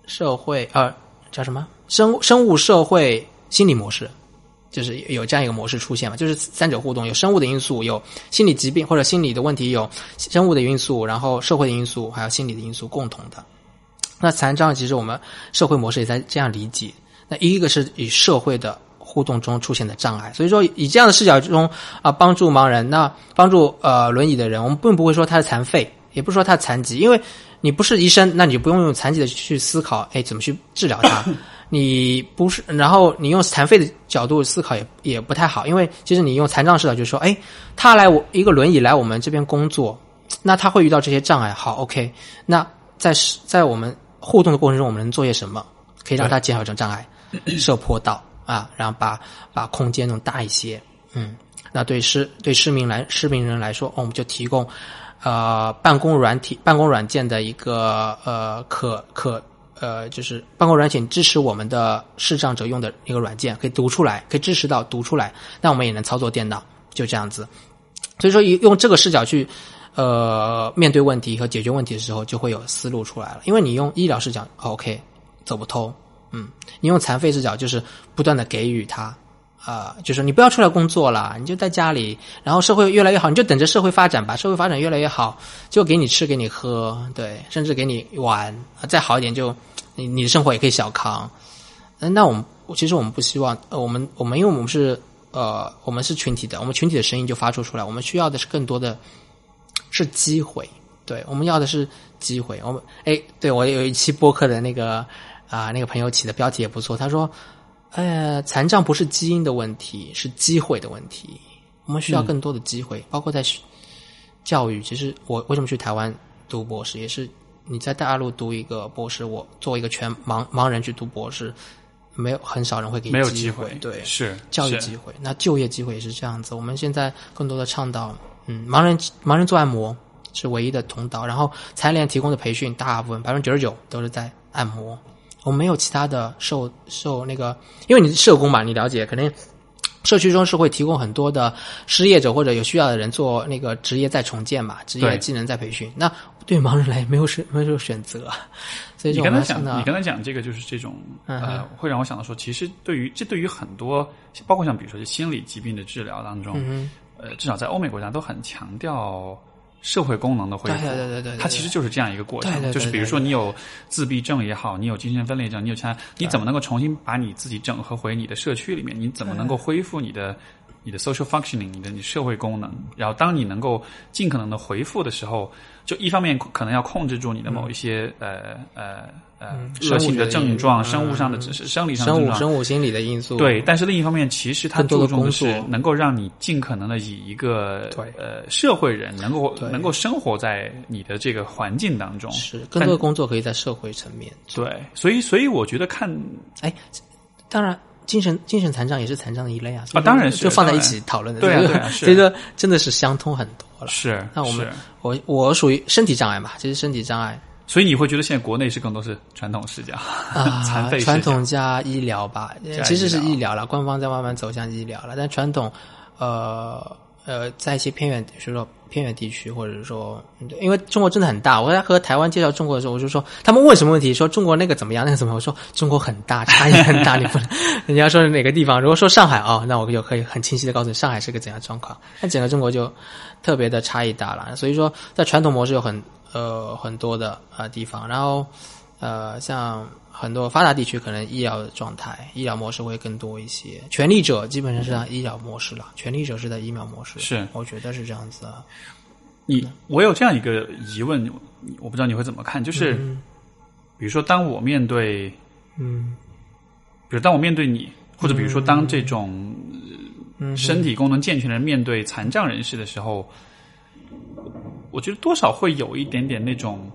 社会，呃，叫什么？生生物、社会、心理模式。就是有这样一个模式出现嘛，就是三者互动，有生物的因素，有心理疾病或者心理的问题，有生物的因素，然后社会的因素，还有心理的因素共同的。那残障其实我们社会模式也在这样理解。那一个是以社会的互动中出现的障碍，所以说以这样的视角中啊，帮助盲人，那帮助呃轮椅的人，我们并不会说他是残废，也不是说他残疾，因为你不是医生，那你就不用用残疾的去思考，哎，怎么去治疗他。你不是，然后你用残废的角度思考也也不太好，因为其实你用残障视角就是说，哎，他来我一个轮椅来我们这边工作，那他会遇到这些障碍，好，OK，那在在我们互动的过程中，我们能做些什么，可以让他减少这种障碍？设坡道啊，然后把把空间弄大一些，嗯，那对市对市民来市民人来说，哦我们就提供呃办公软体办公软件的一个呃可可呃就是办公软件支持我们的视障者用的一个软件，可以读出来，可以支持到读出来，那我们也能操作电脑，就这样子。所以说，用这个视角去呃面对问题和解决问题的时候，就会有思路出来了。因为你用医疗视角，OK，走不通，嗯，你用残废视角就是不断的给予他，啊、就是你不要出来工作了，你就在家里，然后社会越来越好，你就等着社会发展吧，社会发展越来越好，就给你吃给你喝，对，甚至给你玩，啊再好一点就你你的生活也可以小康。呃那我们其实我们不希望，呃，我们我们因为我们是呃我们是群体的，我们群体的声音就发出出来，我们需要的是更多的是机会，对，我们要的是机会。我们哎，对我有一期播客的那个啊、那个朋友起的标题也不错，他说，呃，残障不是基因的问题，是机会的问题。我们需要更多的机会，包括在学教育。其实我为什么去台湾读博士，也是你在大陆读一个博士，我作为一个全盲盲人去读博士，没有很少人会给你没有机机会，对，是是教育机会，那就业机会也是这样子。我们现在更多的倡导，嗯，盲人盲人做按摩是唯一的通道，然后残联提供的培训大部分百分之九十九都是在按摩，我们没有其他的受受那个，因为你是社工嘛，你了解，肯定社区中是会提供很多的失业者或者有需要的人做那个职业再重建嘛，职业技能再培训。那对盲人来没有选没有选择，所以你刚才讲，你刚才讲这个就是这种嗯呃，会让我想到说，其实对于这对于很多，包括像比如说心理疾病的治疗当中，嗯呃，至少在欧美国家都很强调社会功能的恢复。对对对它其实就是这样一个过程，就是比如说你有自闭症也好，你有精神分裂症，你有其他，你怎么能够重新把你自己整合回你的社区里面？你怎么能够恢复你的？你的 social functioning，你的你社会功能，然后当你能够尽可能的回复的时候，就一方面可能要控制住你的某一些、呃呃呃嗯恶性的症状、生物生物上的、嗯生理上的生物症状，生物心理的因素，对，但是另一方面，其实它注重的工作是能够让你尽可能的以一个对呃社会人能够能够生活在你的这个环境当中。是更多的工作可以在社会层面。对，所以所以我觉得看哎，当然，精神精神残障也是残障的一类啊。啊当然是就放在一起讨论的。对啊这个真的是相通很多了。是，那我们我我属于身体障碍嘛，其实身体障碍所以你会觉得现在国内是更多是传统视角，啊 残废，视传统加医疗吧，其实是医疗医疗了，官方在慢慢走向医疗了。但传统，呃呃，在一些偏远，比如说偏远地区，或者说，因为中国真的很大，我在和台湾介绍中国的时候，我就说他们问什么问题，说中国那个怎么样，那个怎么样，我说中国很大，差异很大，你不能，人家说是哪个地方，如果说上海哦，那我就可以很清晰的告诉你上海是个怎样状况，那整个中国就特别的差异大了。所以说，在传统模式有很呃很多的呃地方，然后呃像很多发达地区可能医疗的状态、医疗模式会更多一些。权力者基本上是在医疗模式了，权力者是在医疗模式，是。我觉得是这样子啊。你我有这样一个疑问，我不知道你会怎么看，就是、比如说当我面对，嗯。比如当我面对你，或者比如说当这种嗯。身体功能健全的人面对残障人士的时候，我觉得多少会有一点点那种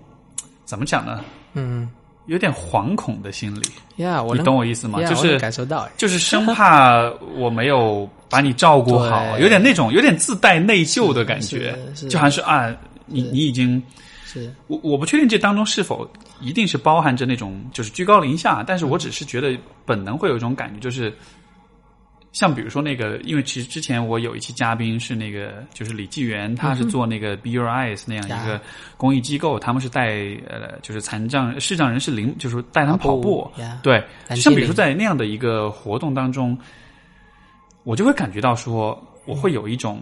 怎么讲呢？嗯。有点惶恐的心理，呀，我你懂我意思吗？就是感受到，哎。就是生怕我没有把你照顾好，有点那种有点自带内疚的感觉就好像是啊，你你已经。是。我我不确定这当中是否一定是包含着那种就是居高临下，但是我只是觉得本能会有一种感觉，就是像比如说那个，因为其实之前我有一期嘉宾是那个就是李纪元，他是做那个 Be Your Eyes 那样一个公益机构，他们是带呃就是残障视障人士领，就是带他们跑步，对，像比如说在那样的一个活动当中，我就会感觉到说，我会有一种，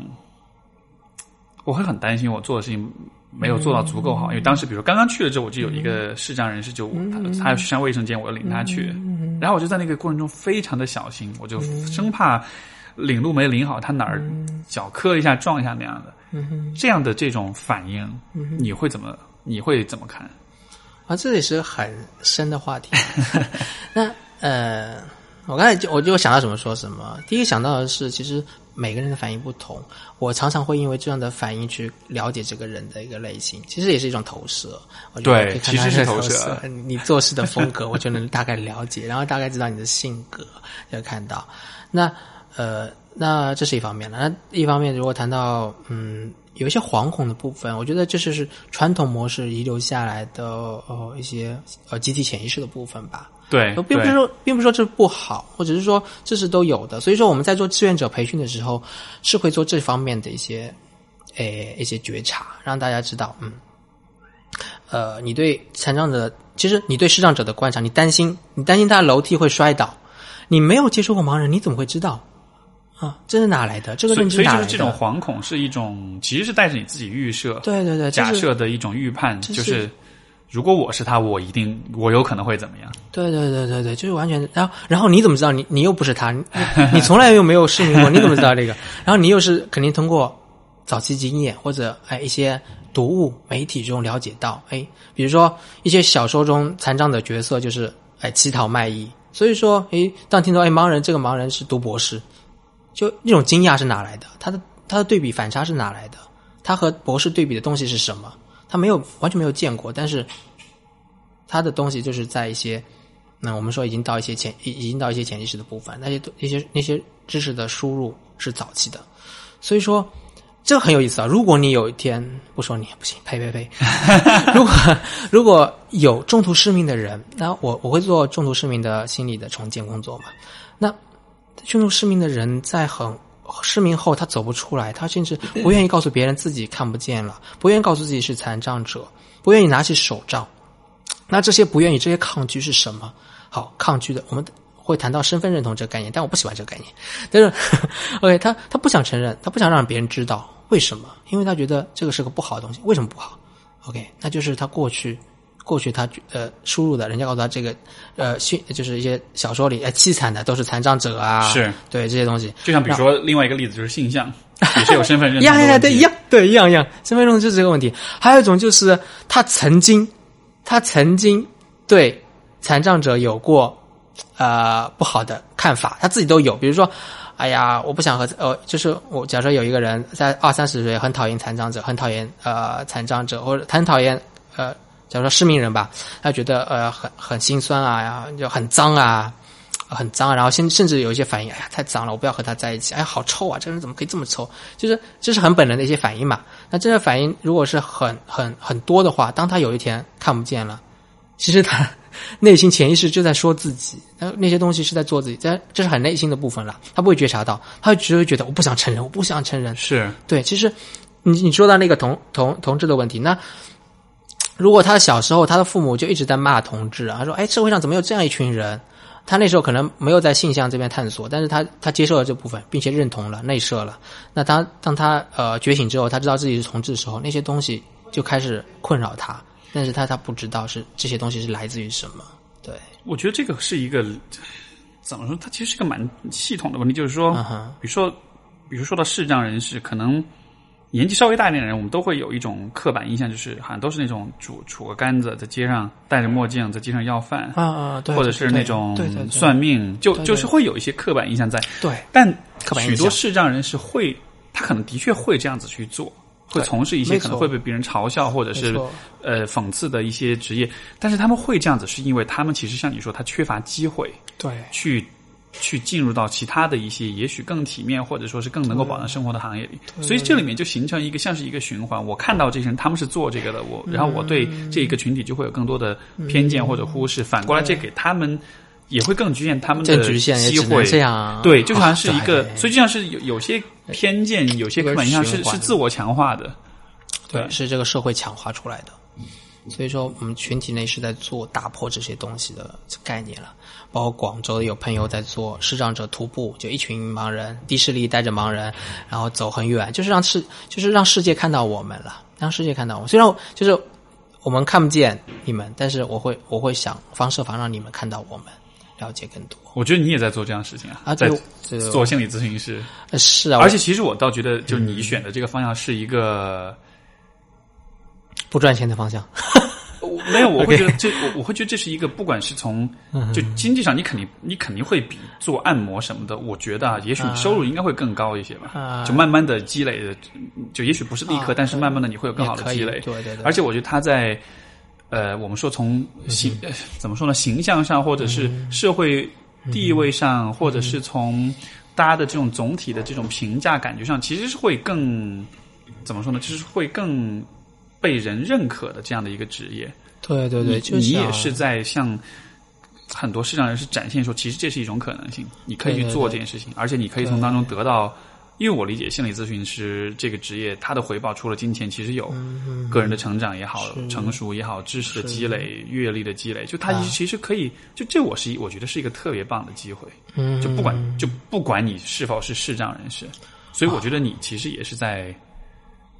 我会很担心我做的事情没有做到足够好，因为当时比如说刚刚去了之后，我就有一个视障人士就他他要去上卫生间，我要领他去，然后我就在那个过程中非常的小心，我就生怕领路没领好，他哪儿脚磕一下撞一下那样的，这样的这种反应，你会怎么你会怎么看？啊，这也是很深的话题。那呃，我刚才就我就想到什么说什么。第一想到的是，其实每个人的反应不同，我常常会因为这样的反应去了解这个人的一个类型，其实也是一种投射。我觉得对其实是投投射你做事的风格，我就能大概了解，然后大概知道你的性格，要看到。那呃，那这是一方面了。那一方面，如果谈到嗯，有一些惶恐的部分，我觉得这就是传统模式遗留下来的呃一些呃集体潜意识的部分吧。对，对并不是说，并不是说这不好，或者是说这是都有的。所以说我们在做志愿者培训的时候，是会做这方面的一些，诶一些觉察，让大家知道，嗯，呃，你对残障者，其实你对视障者的观察，你担心，你担心他楼梯会摔倒，你没有接触过盲人，你怎么会知道？啊，这是哪来的？这个认知哪来的？所以就是这种惶恐是一种，其实是带着你自己预设、对对对，假设的一种预判，这就是是如果我是他，我一定我有可能会怎么样？对对对对对，就是完全。然后然后你怎么知道你你又不是他？你你从来又没有试明过，你怎么知道这个？然后你又是肯定通过早期经验或者哎一些读物媒体中了解到，哎，比如说一些小说中残障的角色就是哎乞讨卖艺，所以说哎当听到哎盲人这个盲人是读博士，就那种惊讶是哪来的？他的他的对比反差是哪来的？他和博士对比的东西是什么？他没有完全没有见过，但是他的东西就是在一些，那我们说已经到一些潜已已经到一些潜意识的部分，那些那些那些知识的输入是早期的，所以说这很有意思啊。如果你有一天不说你不行，呸呸呸，如果如果有中途失明的人，那我我会做中途失明的心理的重建工作嘛。那中途失明的人在很失明后，他走不出来，他甚至不愿意告诉别人自己看不见了，不愿意告诉自己是残障者，不愿意拿起手杖。那这些不愿意、这些抗拒是什么？好，抗拒的我们会谈到身份认同这个概念，但我不喜欢这个概念。但是，OK，他他不想承认，他不想让别人知道为什么？因为他觉得这个是个不好的东西。为什么不好？OK，那就是他过去过去他呃输入的，人家告诉他这个呃训就是一些小说里哎凄惨的都是残障者啊，是对这些东西。就像比如说另外一个例子就是性向，也是有身份认一样一样，一样，对，一样一样。身份认同就是这个问题。还有一种就是他曾经，他曾经对残障者有过呃不好的看法，他自己都有。比如说，哎呀，我不想和呃，就是我假设有一个人在二三十岁很讨厌残障者，很讨厌呃残障者，或者很讨厌呃，假如说失明人吧，他觉得呃很很心酸啊，然后就很脏啊。很脏，然后甚甚至有一些反应，哎呀，太脏了，我不要和他在一起，哎呀，好臭啊，这个人怎么可以这么臭？就是这是很本能的一些反应嘛。那这个反应如果是很很很多的话，当他有一天看不见了，其实他 内心潜意识就在说自己，那那些东西是在做自己，这这是很内心的部分了，他不会觉察到，他只会觉得我不想承认，我不想承认。是对，其实你你说到那个同同同志的问题，那如果他小时候他的父母就一直在骂同志啊，说哎社会上怎么有这样一群人？他那时候可能没有在性向这边探索，但是他他接受了这部分，并且认同了、内设了。那他当他呃觉醒之后，他知道自己是同志的时候，那些东西就开始困扰他，但是他他不知道是这些东西是来自于什么。对，我觉得这个是一个怎么说？它其实是个蛮系统的问题，就是说，比如说，比如说到视障人士，可能年纪稍微大一点的人，我们都会有一种刻板印象，就是好像都是那种拄杵个杆子在街上戴着墨镜在街上要饭，啊啊，对，或者是那种算命，就就是会有一些刻板印象在。对。但许多视障人士会，他可能的确会这样子去做，会从事一些可能会被别人嘲笑或者是呃讽刺的一些职业，但是他们会这样子，是因为他们其实像你说，他缺乏机会对。去去进入到其他的一些也许更体面或者说是更能够保障生活的行业里，所以这里面就形成一个像是一个循环。我看到这些人他们是做这个的，我然后我对这一个群体就会有更多的偏见或者忽视，反过来这给他们。也会更局限他们的局限机会，这样啊对，就好像是一个，对所以就像是有有些偏见，有些刻板印象是是自我强化的，对，对是这个社会强化出来的。所以说，我们群体内是在做打破这些东西的概念了。包括广州有朋友在做视障者徒步，就一群盲人，低视力带着盲人，然后走很远，就是让世，就是让世界看到我们了，让世界看到我们。虽然就是我们看不见你们，但是我会我会想方设法让你们看到我们，了解更多。我觉得你也在做这样的事情啊，啊对这个做心理咨询师，呃是啊，而且其实我倒觉得，就你选的这个方向是一个，不赚钱的方向。我 没有，我会觉得这我我会觉得这是一个，不管是从就经济上，你肯定你肯定会比做按摩什么的，我觉得啊，也许你收入应该会更高一些吧，啊。就慢慢的积累的，就也许不是立刻，啊但是慢慢的你会有更好的积累，对对对而且我觉得他在。呃，我们说从形、呃怎么说呢，形象上，或者是社会地位上，或者是从大家的这种总体的这种评价感觉上，其实是会更怎么说呢？就是会更被人认可的这样的一个职业。对对对，你就你也是在向很多市场人士展现说，其实这是一种可能性，你可以去做这件事情，而且你可以从当中得到因为我理解心理咨询师这个职业，他的回报除了金钱，其实有嗯个人的成长也好、成熟也好、知识的积累、阅历的积累，就他啊其实可以，就这我是一我觉得是一个特别棒的机会。嗯，就不管就不管你是否是视障人士，所以我觉得你其实也是在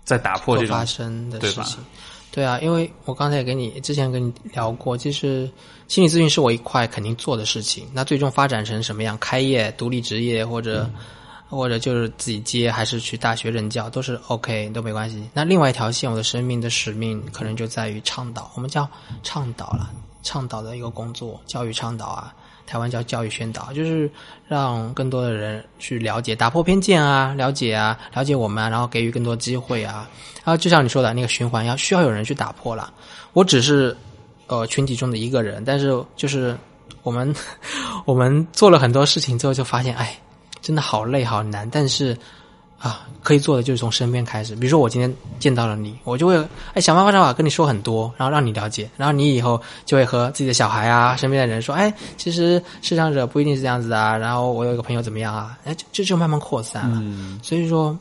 在打破这种发生的事情。对啊，因为我刚才也跟你之前跟你聊过，其实心理咨询是我一块肯定做的事情。那最终发展成什么样，开业、独立职业，或者、或者就是自己接，还是去大学任教，都是 OK，都没关系。那另外一条线，我的生命的使命可能就在于倡导，我们叫倡导了，倡导的一个工作，教育倡导啊。台湾叫教育宣导，就是让更多的人去了解、打破偏见啊，了解啊，了解我们啊，然后给予更多机会啊。然后就像你说的那个循环，要需要有人去打破了。我只是呃群体中的一个人，但是就是我们 我们做了很多事情之后，就发现哎，真的好累好难，但是。啊，可以做的就是从身边开始。比如说，我今天见到了你，我就会哎想办法想法跟你说很多，然后让你了解，然后你以后就会和自己的小孩啊、身边的人说，哎，其实视障者不一定是这样子的啊。然后我有一个朋友怎么样啊？哎，就就就慢慢扩散了。嗯所以说，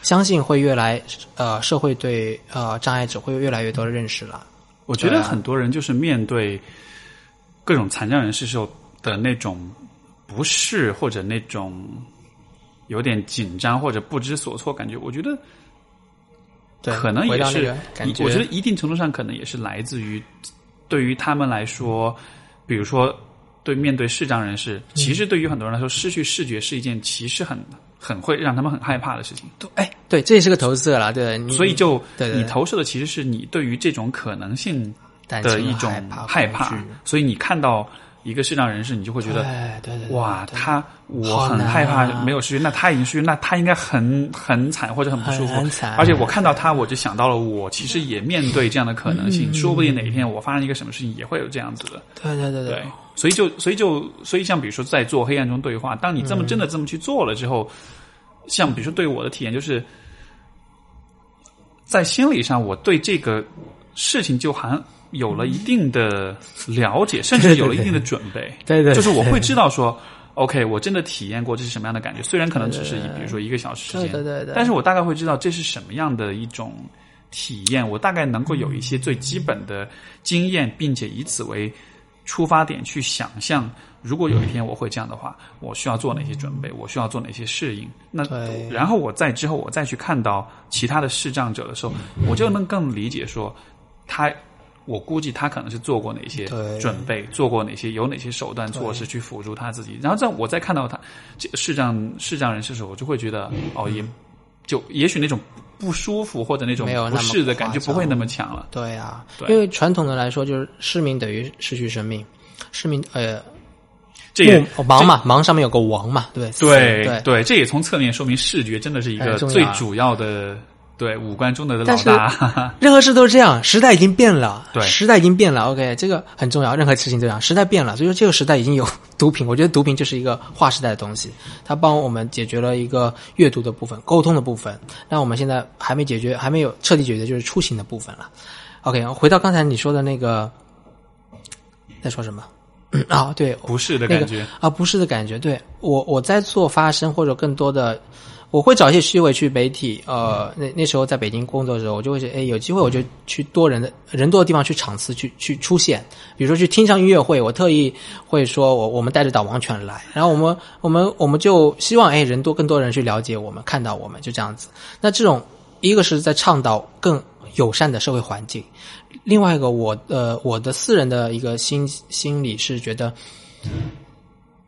相信会越来呃，社会对呃障碍者会有越来越多的认识了。我觉得很多人就是面对各种残障人士时候的那种不适或者那种有点紧张或者不知所措感觉，我觉得，可能也是我觉得一定程度上可能也是来自于对于他们来说，比如说对面对视障人士，嗯其实对于很多人来说，失去视觉是一件其实很很会让他们很害怕的事情。对哎，对，这也是个投射啦，对，你所以就你投射的其实是你对于这种可能性的一种害怕害怕，所以你看到一个视障人士，你就会觉得。哎，对对对，哇，他我很害怕啊没有失去，那他已经失去，那他应该很很惨或者很不舒服。很很惨而且我看到他，我就想到了我其实也面对这样的可能性，嗯说不定哪一天我发生一个什么事情也会有这样子的。对对对对，所以就所以就所以像比如说在做黑暗中对话，当你这么真的这么去做了之后，像比如说对我的体验就是，在心理上我对这个事情就好像有了一定的了解，甚至有了一定的准备。对对，就是我会知道说，OK，我真的体验过这是什么样的感觉，虽然可能只是一比如说一个小时时间，对对对对但是我大概会知道这是什么样的一种体验，我大概能够有一些最基本的经验，并且以此为出发点去想象，如果有一天我会这样的话，我需要做哪些准备，我需要做哪些适应。那然后我在之后我再去看到其他的视障者的时候，我就能更理解说他。我估计他可能是做过哪些准备，做过哪些有哪些手段措施去辅助他自己。然后在我再看到他这个视障视障人士的时候，我就会觉得哦，也就也许那种不舒服或者那种不适的感觉不会那么强了。对啊，对。因为传统的来说，就是失明等于失去生命，失明呃，这盲嘛，盲上面有个王嘛，对对？对对，这也从侧面说明视觉真的是一个最主要的对五官中的老大。任何事都是这样，时代已经变了，对时代已经变了。OK，这个很重要，任何事情都这样，时代变了，所以说这个时代已经有毒品，我觉得毒品就是一个划时代的东西，它帮我们解决了一个阅读的部分、沟通的部分，那我们现在还没解决，还没有彻底解决，就是出行的部分了。OK，回到刚才你说的那个，在说什么？啊，对，不适的那个感觉，啊，不是的感觉。对我，我在做发声或者更多的，我会找一些机会去媒体。呃，那那时候在北京工作的时候，我就会觉得，哎，有机会我就去多人的人多的地方去场次去去出现。比如说去听场音乐会，我特意会说我我们带着导盲犬来，然后我们我们我们就希望哎人多更多人去了解我们，看到我们就这样子。那这种一个是在倡导更友善的社会环境，另外一个我呃我的私人的一个心心理是觉得。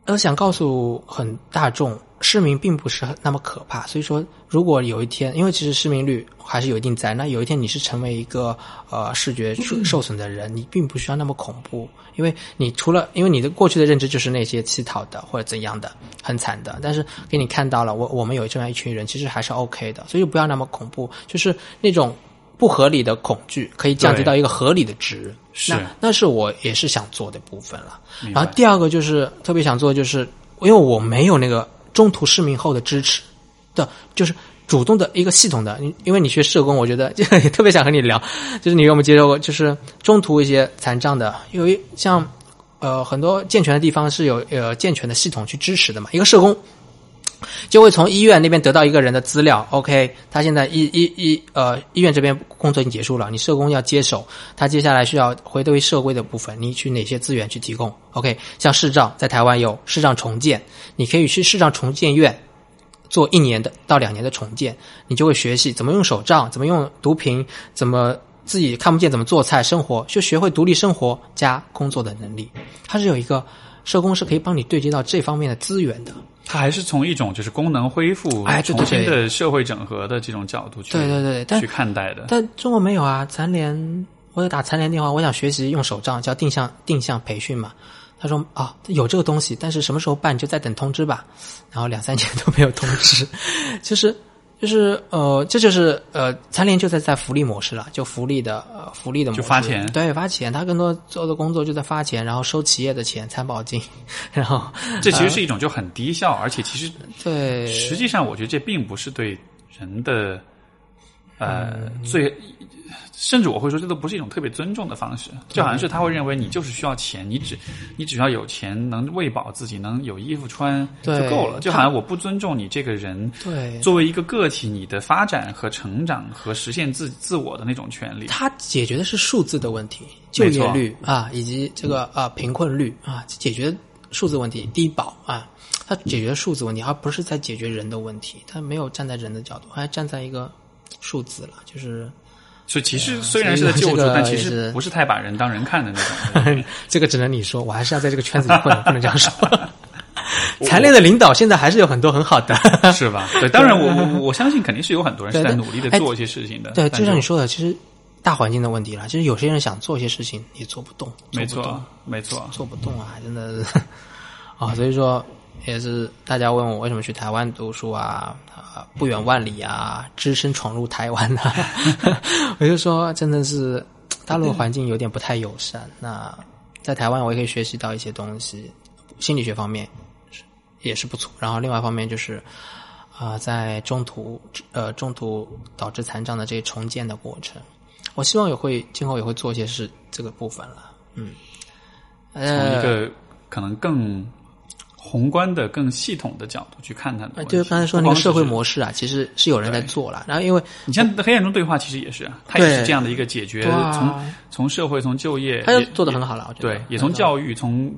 我想告诉很大众，失明并不是那么可怕。所以说，如果有一天，因为其实失明率还是有一定在，那有一天你是成为一个呃视觉受受损的人，你并不需要那么恐怖，因为你除了因为你的过去的认知就是那些乞讨的或者怎样的很惨的，但是给你看到了，我我们有这样一群人，其实还是 OK 的，所以不要那么恐怖，就是那种不合理的恐惧可以降低到一个合理的值。是那那是我也是想做的部分了。然后第二个就是特别想做，就是因为我没有那个中途失明后的支持的，就是主动的一个系统的。因为你学社工，我觉得 也特别想和你聊，就是你有没有接受过，就是中途一些残障的，因为像呃很多健全的地方是有呃健全的系统去支持的嘛。一个社工就会从医院那边得到一个人的资料。OK，他现在医医医呃医院这边工作已经结束了，你社工要接手，他接下来需要回归社会的部分，你去哪些资源去提供？OK，像视障在台湾有视障重建，你可以去视障重建院做一年的到两年的重建，你就会学习怎么用手杖，怎么用毒品，怎么自己看不见怎么做菜生活，就学会独立生活加工作的能力。它是有一个社工是可以帮你对接到这方面的资源的。它还是从一种就是功能恢复、哎对对重新对的社会整合的这种角度去对对对，去看待的。但中国没有啊，残联，我有打残联电话，我想学习用手杖，叫定向定向培训嘛。他说啊、有这个东西，但是什么时候办，就再等通知吧。然后两三年都没有通知，就是就是呃，这就是呃，残联就在在福利模式了，就福利的呃福利的模式，就发钱对，发钱，他更多做的工作就在发钱，然后收企业的钱，参保金，然后 这其实是一种就很低效，而且其实对。实际上我觉得这并不是对人的呃嗯最，甚至我会说这都不是一种特别尊重的方式，就好像是他会认为你就是需要钱，你只你只要有钱能喂饱自己，能有衣服穿就够了，就好像我不尊重你这个人。对作为一个个体，你的发展和成长和实现自自我的那种权利，它解决的是数字的问题，就业率啊，以及这个啊贫困率啊，解决数字问题，低保啊，它解决数字问题，而不是在解决人的问题。它没有站在人的角度，还站在一个数字了，就是所以其实虽然是在救助，但其实不是太把人当人看的那种。这个只能你说，我还是要在这个圈子里混，不能这样说。残联的领导现在还是有很多很好的，是吧？对，当然我我我相信肯定是有很多人是在努力的哎做一些事情的。对，就像你说的，其实大环境的问题了。其实有些人想做一些事情也做不动，没错，没错，做不动啊，真的是啊，所以说也是大家问我为什么去台湾读书啊，啊，不远万里啊，只身闯入台湾啊，我就说真的是大陆环境有点不太友善。那在台湾我也可以学习到一些东西，心理学方面也是不错。然后另外一方面就是。啊、在中途呃中途导致残障的这些重建的过程，我希望也会今后也会做一些事这个部分了，嗯，从呃一个可能更宏观的、更系统的角度去看它就是刚才说那个社会。模式啊，其实是有人在做了。然后因为你像黑暗中对话，其实也是啊，它也是这样的一个解决，从从社会、从就业，它做的很好了，我觉得对，也从教育、从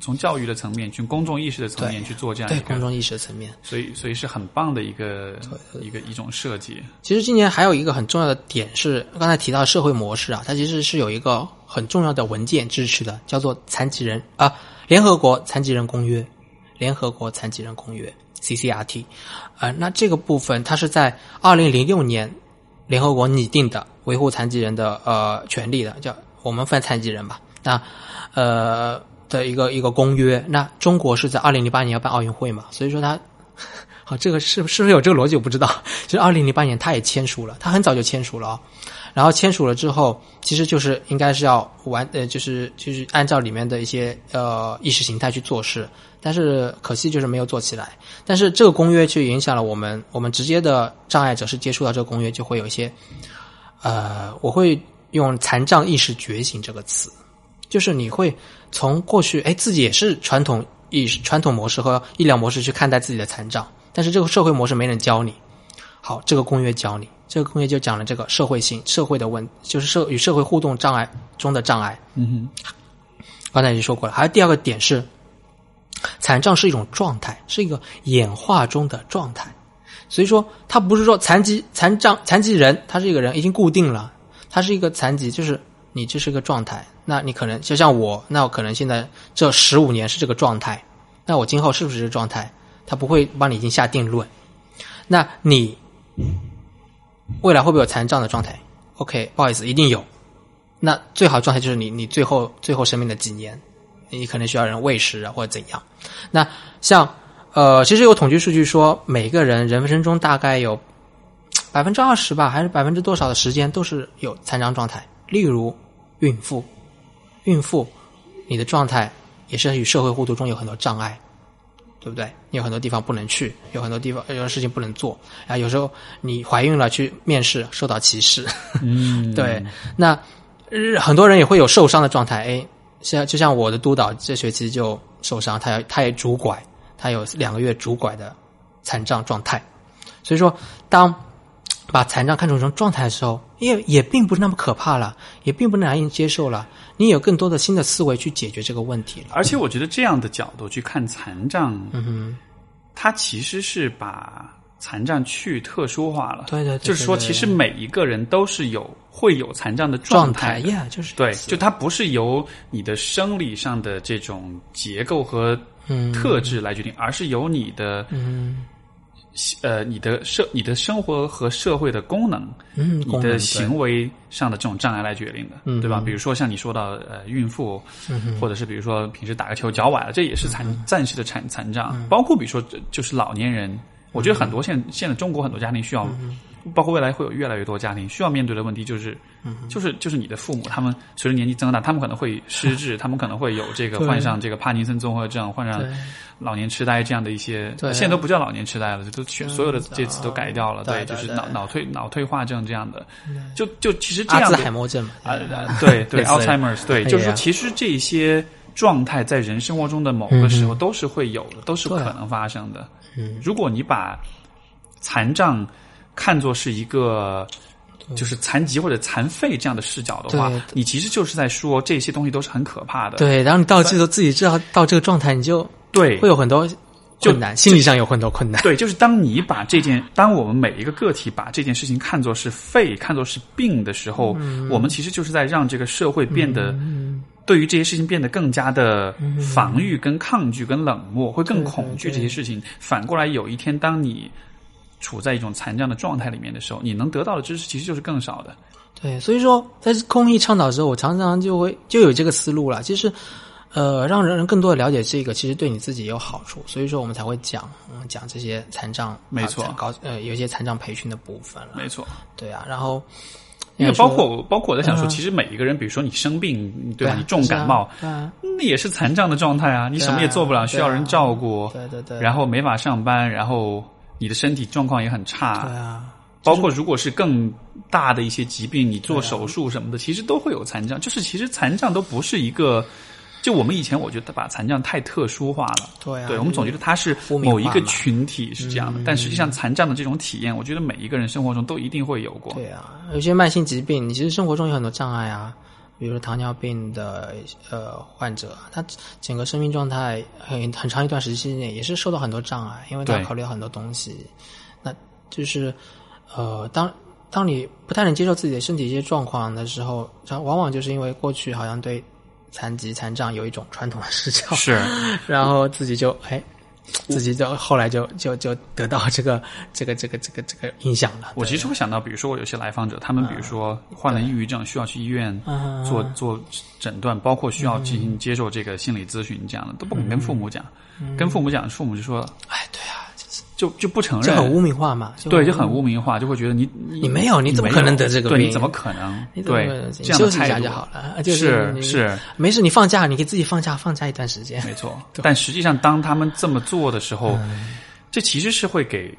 从教育的层面、从公众意识的层面去做这样一个，对公众意识的层面。所以所以是很棒的一个一个一种设计。其实今年还有一个很重要的点是，刚才提到社会模式啊，它其实是有一个很重要的文件支持的，叫做残疾人啊，联合国残疾人公约，联合国残疾人公约 CCRT，呃，那这个部分它是在二零零六年联合国拟定的维护残疾人的呃权利的，叫我们分残疾人吧，那呃的一个一个公约。那中国是在二零零八年要办奥运会嘛，所以说它。好，这个是是不是有这个逻辑我不知道。其实二零零八年他也签署了，他很早就签署了啊、然后签署了之后，其实就是应该是要完呃，就是就是按照里面的一些呃意识形态去做事，但是可惜就是没有做起来。但是这个公约却影响了我们，我们直接的障碍者是接触到这个公约，就会有一些呃，我会用残障意识觉醒这个词，就是你会从过去哎自己也是传统意识、传统模式和医疗模式去看待自己的残障，但是这个社会模式没人教你。好，这个公约教你，这个公约就讲了这个社会性、社会的问，就是社与社会互动障碍中的障碍。嗯哼刚才已经说过了。还有第二个点是，残障是一种状态，是一个演化中的状态。所以说，它不是说残疾、残障、残疾人，他是一个人已经固定了，他是一个残疾，就是你这是一个状态。那你可能就像我，那我可能现在这十五年是这个状态，那我今后是不是这个状态？他不会帮你已经下定论。那你未来会不会有残障的状态？OK，不好意思，一定有。那最好状态就是你，你最后最后生命的几年，你可能需要人喂食啊，或者怎样。那像呃，其实有统计数据说，每个人人生中大概有百分之二十吧，还是百分之多少的时间都是有残障状态。例如孕妇，孕妇你的状态也是与社会互动中有很多障碍，对不对？你有很多地方不能去，有很多地方有些事情不能做啊。有时候你怀孕了去面试，受到歧视。嗯，对，那呃很多人也会有受伤的状态。哎，像就像我的督导这学期就受伤，他要他也拄拐，他有两个月拄拐的残障状态。所以说，当把残障看成一种状态的时候，也也并不是那么可怕了，也并不难以接受了。你有更多的新的思维去解决这个问题了。而且我觉得这样的角度去看残障，嗯哼，它其实是把残障去特殊化了。对对对就是说，其实每一个人都是有会有残障的状态的。呀，就是对，就它不是由你的生理上的这种结构和嗯。特质来决定，而是由你的嗯。呃你的社你的生活和社会的功能，嗯，你的行为上的这种障碍来决定的，嗯。对吧？比如说像你说到呃孕妇，嗯或者是比如说平时打个球脚崴了，这也是残、暂时的残残障。嗯。包括比如说就是老年人，我觉得很多现现在中国很多家庭需要，嗯包括未来会有越来越多家庭需要面对的问题就是，嗯就是就是你的父母他们随着年纪增大，他们可能会失智，他们可能会有这个患上这个帕金森综合症，患上老年痴呆这样的一些，对。现在都不叫老年痴呆了，都全所有的这词都改掉了，对对就是脑脑退脑退化症这样的，就就其实这样的海默症嘛，啊，对对，Alzheimer's，对，就是说，其实这些状态在人生活中的某个时候都是会有的，都是可能发生的。嗯，如果你把残障看作是一个就是残疾或者残废这样的视角的话，你其实就是在说这些东西都是很可怕的。对，然后你到这个自己知道到这个状态，你就对。会有很多困难，心理上有很多困难。对，就是当你把这件，当我们每一个个体把这件事情看作是肺、看作是病的时候，嗯。我们其实就是在让这个社会变得，对于这些事情变得更加的防御、跟抗拒、跟冷漠，会更恐惧这些事情。反过来，有一天当你处在一种残障的状态里面的时候，你能得到的知识其实就是更少的。对，所以说在公益倡导的时候，我常常就会就有这个思路了，就是呃，让人人更多的了解这个，其实对你自己也有好处。所以说我们才会讲，嗯，讲这些残障，没错啊高呃，有一些残障培训的部分了。没错，对啊，然后因为包括包括我在想说，嗯其实每一个人，比如说你生病，对吧？啊你重感冒，那也是残障的状态啊，你什么也做不了，啊需要人照顾。对对对，然后没法上班，然后你的身体状况也很差，对啊，包括如果是更大的一些疾病，你做手术什么的，其实都会有残障。就是其实残障都不是一个，就我们以前我觉得把残障太特殊化了，对啊，对我们总觉得它是某一个群体是这样的，但实际上残障的这种体验，我觉得每一个人生活中都一定会有过。对啊，有些慢性疾病，你其实生活中有很多障碍啊，比如说糖尿病的呃患者，他整个生命状态很很长一段时期内也是受到很多障碍，因为他要考虑到很多东西。那就是呃，当当你不太能接受自己的身体一些状况的时候，往往就是因为过去好像对残疾残障有一种传统的视角，是，然后自己就哎。自己就后来就就就得到这个这个这个这个这个影响了。我其实会想到，比如说我有些来访者，他们比如说患了抑郁症，需要去医院嗯做做诊断，包括需要进行接受这个心理咨询这样的，都不敢跟父母讲，跟父母讲，父母就说哎，对啊，就就不承认，就很污名化嘛，对，就很污名化，就会觉得你你你没有你怎么可能得这个对，病你怎么可能？你怎么对，这样的休息一下就好了，是是，没事，你放假，你给自己放假放假一段时间。没错。但实际上，当他们这么做的时候，嗯这其实是会给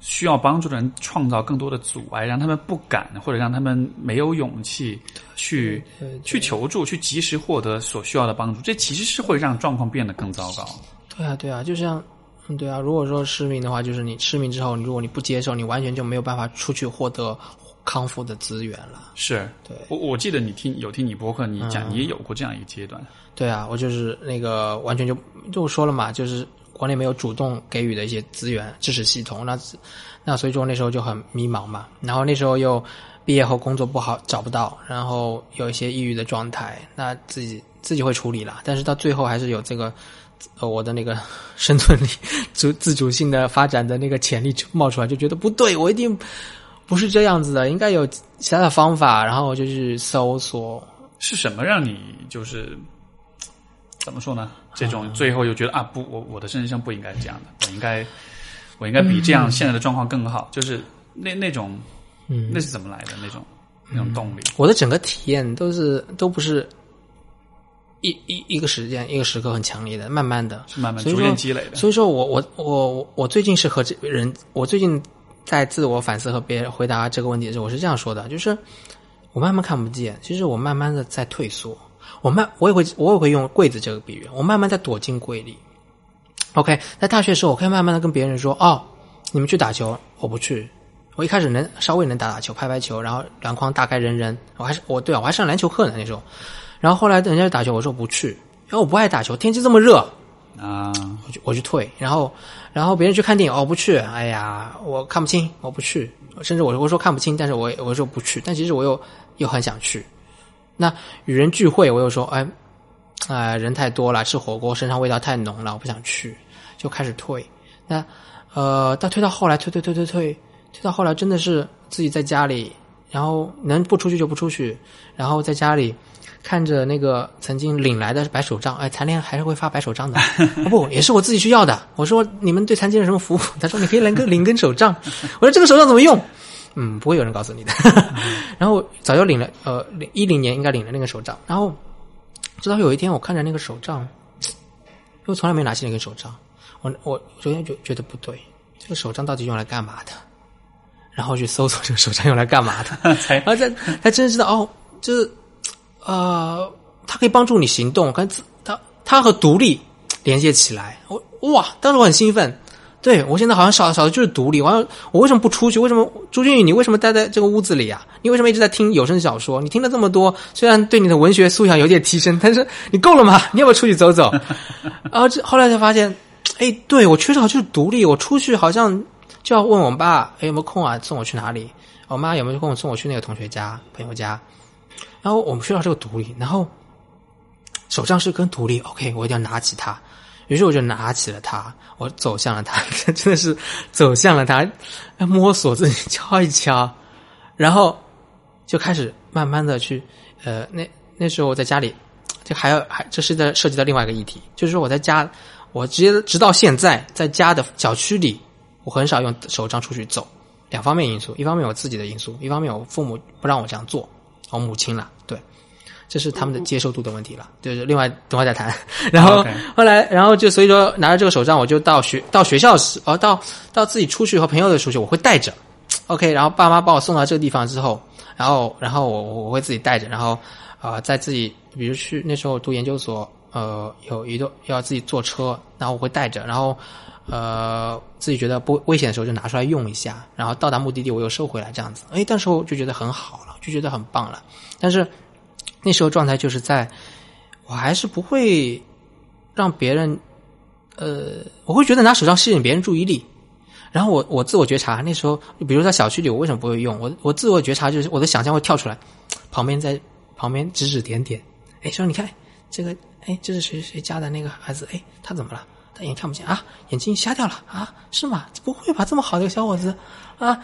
需要帮助的人创造更多的阻碍，让他们不敢，或者让他们没有勇气去去求助，去及时获得所需要的帮助。这其实是会让状况变得更糟糕。对啊，对啊，就像，嗯，对啊，如果说失明的话，就是你失明之后，如果你不接受，你完全就没有办法出去获得康复的资源了。是对我我记得你听有听你博客，你讲你也有过这样一个阶段。对啊，我就是那个完全就就说了嘛，就是国内没有主动给予的一些资源支持系统，那那所以说那时候就很迷茫嘛。然后那时候又毕业后工作不好找不到，然后有一些抑郁的状态，那自己自己会处理了。但是到最后还是有这个呃我的那个生存力、自自主性的发展的那个潜力冒出来，就觉得不对，我一定不是这样子的，应该有其他的方法。然后我就去搜索，是什么让你就是怎么说呢？这种最后又觉得啊，不，我我的人生不应该是这样的，我应该我应该比这样现在的状况更好，就是那那种嗯，那是怎么来的那种那种动力？我的整个体验都是都不是一一一个时间一个时刻很强烈的，慢慢的，是慢慢逐渐积累的。所以说我我我我最近是和这人，我最近在自我反思和别人回答这个问题的时候，我是这样说的，就是我慢慢看不见，其实我慢慢的在退缩，我慢我也会我也会用柜子这个比喻，我慢慢在躲进柜里。OK，在大学的时候，我可以慢慢的跟别人说，哦，你们去打球，我不去。我一开始能稍微能打打球、拍拍球，然后篮筐大概人人。我还是我对啊，我还上篮球课呢那时候。然后后来人家打球，我说不去，因为我不爱打球，天气这么热啊，我就我就退。然后然后别人去看电影，哦不去，哎呀我看不清，我不去。甚至我我说看不清，但是我我说不去，但其实我又又很想去。那与人聚会，我又说哎，哎人太多了，吃火锅身上味道太浓了，我不想去，就开始退。那呃，到退到后来，退退退退退，退到后来真的是自己在家里，然后能不出去就不出去，然后在家里看着那个曾经领来的白手杖，哎，残联还是会发白手杖的，不也是我自己去要的。我说你们对残疾人什么服务？他说你可以领个领根手杖。我说这个手杖怎么用？嗯，不会有人告诉你的。然后早就领了，呃，一零年应该领了那个手杖。然后直到有一天，我看着那个手杖，因为从来没拿起那根手杖。我我昨天就觉得不对，这个手杖到底用来干嘛的？然后去搜索这个手杖用来干嘛的，才然后才才真知道哦，就是呃，它可以帮助你行动，跟它它和独立连接起来。我哇，当时我很兴奋。对我现在好像少少的就是独立。我要，我为什么不出去？为什么朱俊宇，你为什么待在这个屋子里啊？你为什么一直在听有声小说？你听了这么多，虽然对你的文学素养有点提升，但是你够了吗？你要不要出去走走？然后这后来才发现。哎，对我缺少就是独立。我出去好像就要问我爸，哎有没有空啊，送我去哪里？我妈有没有空送我去那个同学家、朋友家？然后我们需要这个独立。然后手杖是跟独立，OK，我一定要拿起它。于是我就拿起了它，我走向了它，真的是走向了它，摸索自己敲一敲，然后就开始慢慢的去，呃，那那时候我在家里，就还要还这是在涉及到另外一个议题，就是说我在家。我直接直到现在在家的小区里，我很少用手杖出去走。两方面因素，一方面我自己的因素，一方面我父母不让我这样做，我母亲了，对，这是他们的接受度的问题了。就是另外等会再谈。然后后来，然后就所以说拿着这个手杖，我就到学到学校时，哦，到到自己出去和朋友的出去，我会带着。OK，然后爸妈把我送到这个地方之后，然后然后我我会自己带着，然后啊，在自己比如去那时候读研究所。呃，有一个要自己坐车，然后我会带着，然后呃自己觉得不危险的时候就拿出来用一下，然后到达目的地我又收回来，这样子。哎，那时候就觉得很好了，就觉得很棒了。但是那时候状态就是在，我还是不会让别人，呃，我会觉得拿手杖吸引别人注意力。然后我我自我觉察，那时候比如在小区里，我为什么不会用？我我自我觉察就是我的想象会跳出来，旁边在旁边指指点点，哎，说你看这个。哎，这是谁谁家的那个孩子？哎，他怎么了？他眼看不见啊，眼睛瞎掉了啊？是吗？不会吧，这么好的一个小伙子啊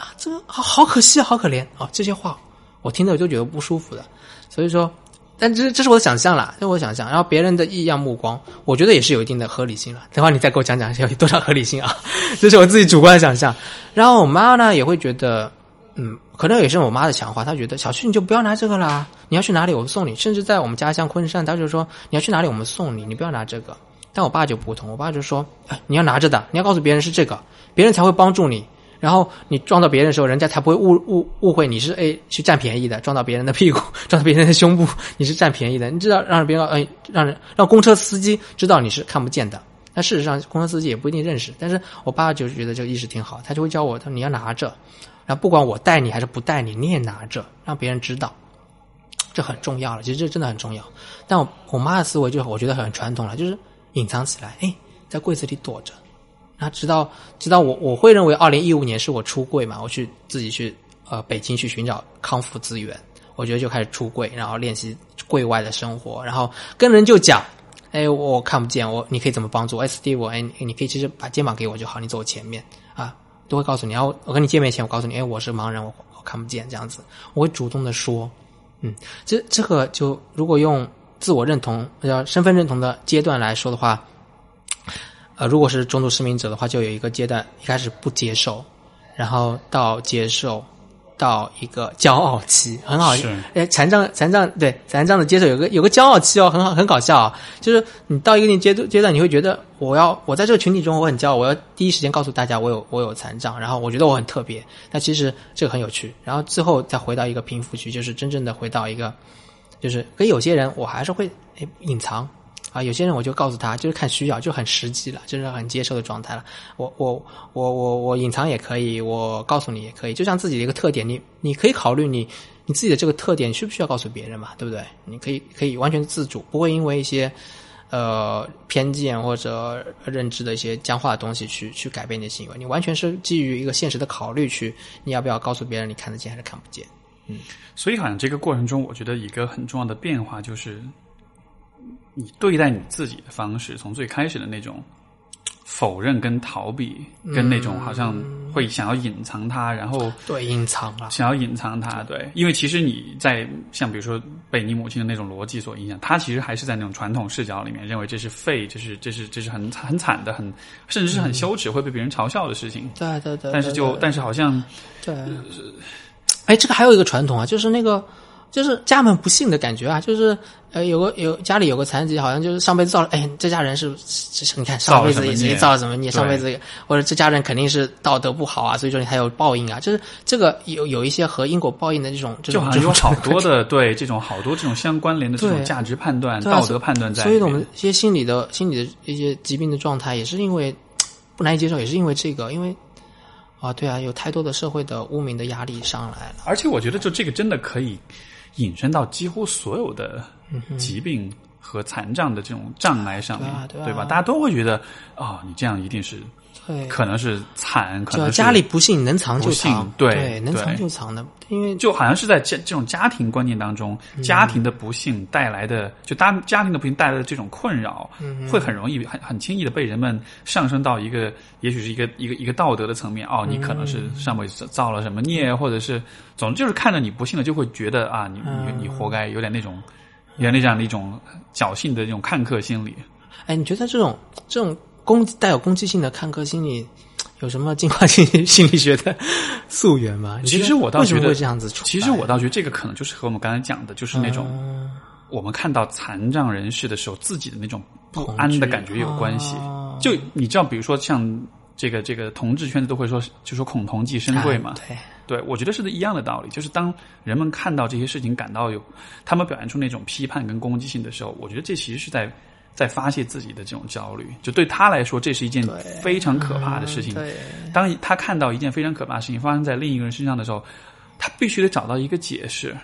啊，这个好好可惜，好可怜啊！这些话我听着我就觉得不舒服的。所以说，但这这是我的想象啦，这是我的想象。然后别人的异样目光，我觉得也是有一定的合理性了。等会你再给我讲讲有多少合理性啊？这是我自己主观的想象。然后我妈呢也会觉得。嗯，可能也是我妈的强化，她觉得小旭你就不要拿这个啦，你要去哪里我们送你。甚至在我们家乡昆山，她就说你要去哪里我们送你，你不要拿这个。但我爸就不同，我爸就说，哎，你要拿着的，你要告诉别人是这个，别人才会帮助你。然后你撞到别人的时候，人家才不会误误误会你是哎去占便宜的，撞到别人的屁股，撞到别人的胸部，你是占便宜的。你知道让别人哎让人让公车司机知道你是看不见的，但事实上公车司机也不一定认识。但是我爸就觉得这个意识挺好，他就会教我，他说你要拿着。然后不管我带你还是不带你，你也拿着，让别人知道，这很重要了。其实这真的很重要。但我我妈的思维就我觉得很传统了，就是隐藏起来，哎，在柜子里躲着。那直到直到我我会认为二零一五年是我出柜嘛，我去自己去呃北京去寻找康复资源，我觉得就开始出柜，然后练习柜外的生活，然后跟人就讲，哎，我看不见，我你可以怎么帮助？哎，Steve，哎，你可以其实把肩膀给我就好，你走我前面啊。都会告诉你，然后我跟你见面前，我告诉你，哎，我是盲人，我我看不见，这样子，我会主动的说，嗯，这这个就如果用自我认同叫身份认同的阶段来说的话，呃，如果是中度失明者的话，就有一个阶段，一开始不接受，然后到接受。到一个骄傲期，很好。哎，残障残障对残障的接受有个有个骄傲期哦，很好，很搞笑啊。就是你到一个阶段阶段，你会觉得我要我在这个群体中我很骄傲，我要第一时间告诉大家我有我有残障，然后我觉得我很特别。那其实这个很有趣。然后最后再回到一个平复区，就是真正的回到一个，就是跟有些人我还是会哎隐藏，啊，有些人我就告诉他，就是看需要，就很实际了，就是很接受的状态了。我我我我我隐藏也可以，我告诉你也可以，就像自己的一个特点，你你可以考虑你你自己的这个特点需不需要告诉别人嘛，对不对？你可以可以完全自主，不会因为一些呃偏见或者认知的一些僵化的东西去去改变你的行为，你完全是基于一个现实的考虑去，你要不要告诉别人你看得见还是看不见？嗯，所以好像这个过程中，我觉得一个很重要的变化就是。你对待你自己的方式，从最开始的那种否认跟逃避，跟那种好像会想要隐藏它，然后对隐藏了，想要隐藏它，对，因为其实你在像比如说被你母亲的那种逻辑所影响，他其实还是在那种传统视角里面认为这是废，这是这是这是很很惨的，很甚至是很羞耻，会被别人嘲笑的事情。对对对，但是就但是好像对，哎，这个还有一个传统啊，就是那个。就是家门不幸的感觉啊，就是呃，有个有家里有个残疾，好像就是上辈子造了，哎，这家人是，你看上辈子也也造了什么孽，上辈子或者这家人肯定是道德不好啊，所以说你还有报应啊，就是这个有有一些和因果报应的这种，就好像有好多的 对这种好多这种相关联的这种价值判断、道德判断在，所以我们一些心理的心理的一些疾病的状态，也是因为不难以接受，也是因为这个，因为啊，对啊，有太多的社会的污名的压力上来了，而且我觉得就这个真的可以。引申到几乎所有的疾病和残障的这种障碍上面，对吧？大家都会觉得啊，你这样一定是，可能是惨，可能家里不幸能藏就藏，对，能藏就藏的，因为就好像是在这这种家庭观念当中，家庭的不幸带来的，就家家庭的不幸带来的这种困扰，会很容易很很轻易的被人们上升到一个，也许是一个一个一个道德的层面。哦，你可能是上辈子造了什么孽，或者是，总之就是看着你不幸了，就会觉得啊，你你你活该，有点那种。有那样的一种侥幸的这种看客心理。哎，你觉得这种这种攻带有攻击性的看客心理有什么进化性心理学的溯源吗？其实我倒觉得这样子。其实我倒觉得这个可能就是和我们刚才讲的，就是那种我们看到残障人士的时候，自己的那种不安的感觉有关系。就你知道，比如说像这个这个同志圈子都会说，就说恐同即深贵嘛。对。对，我觉得是一样的道理，就是当人们看到这些事情感到有，他们表现出那种批判跟攻击性的时候，我觉得这其实是在在发泄自己的这种焦虑。就对他来说，这是一件非常可怕的事情。当他看到一件非常可怕的事情发生在另一个人身上的时候，他必须得找到一个解释，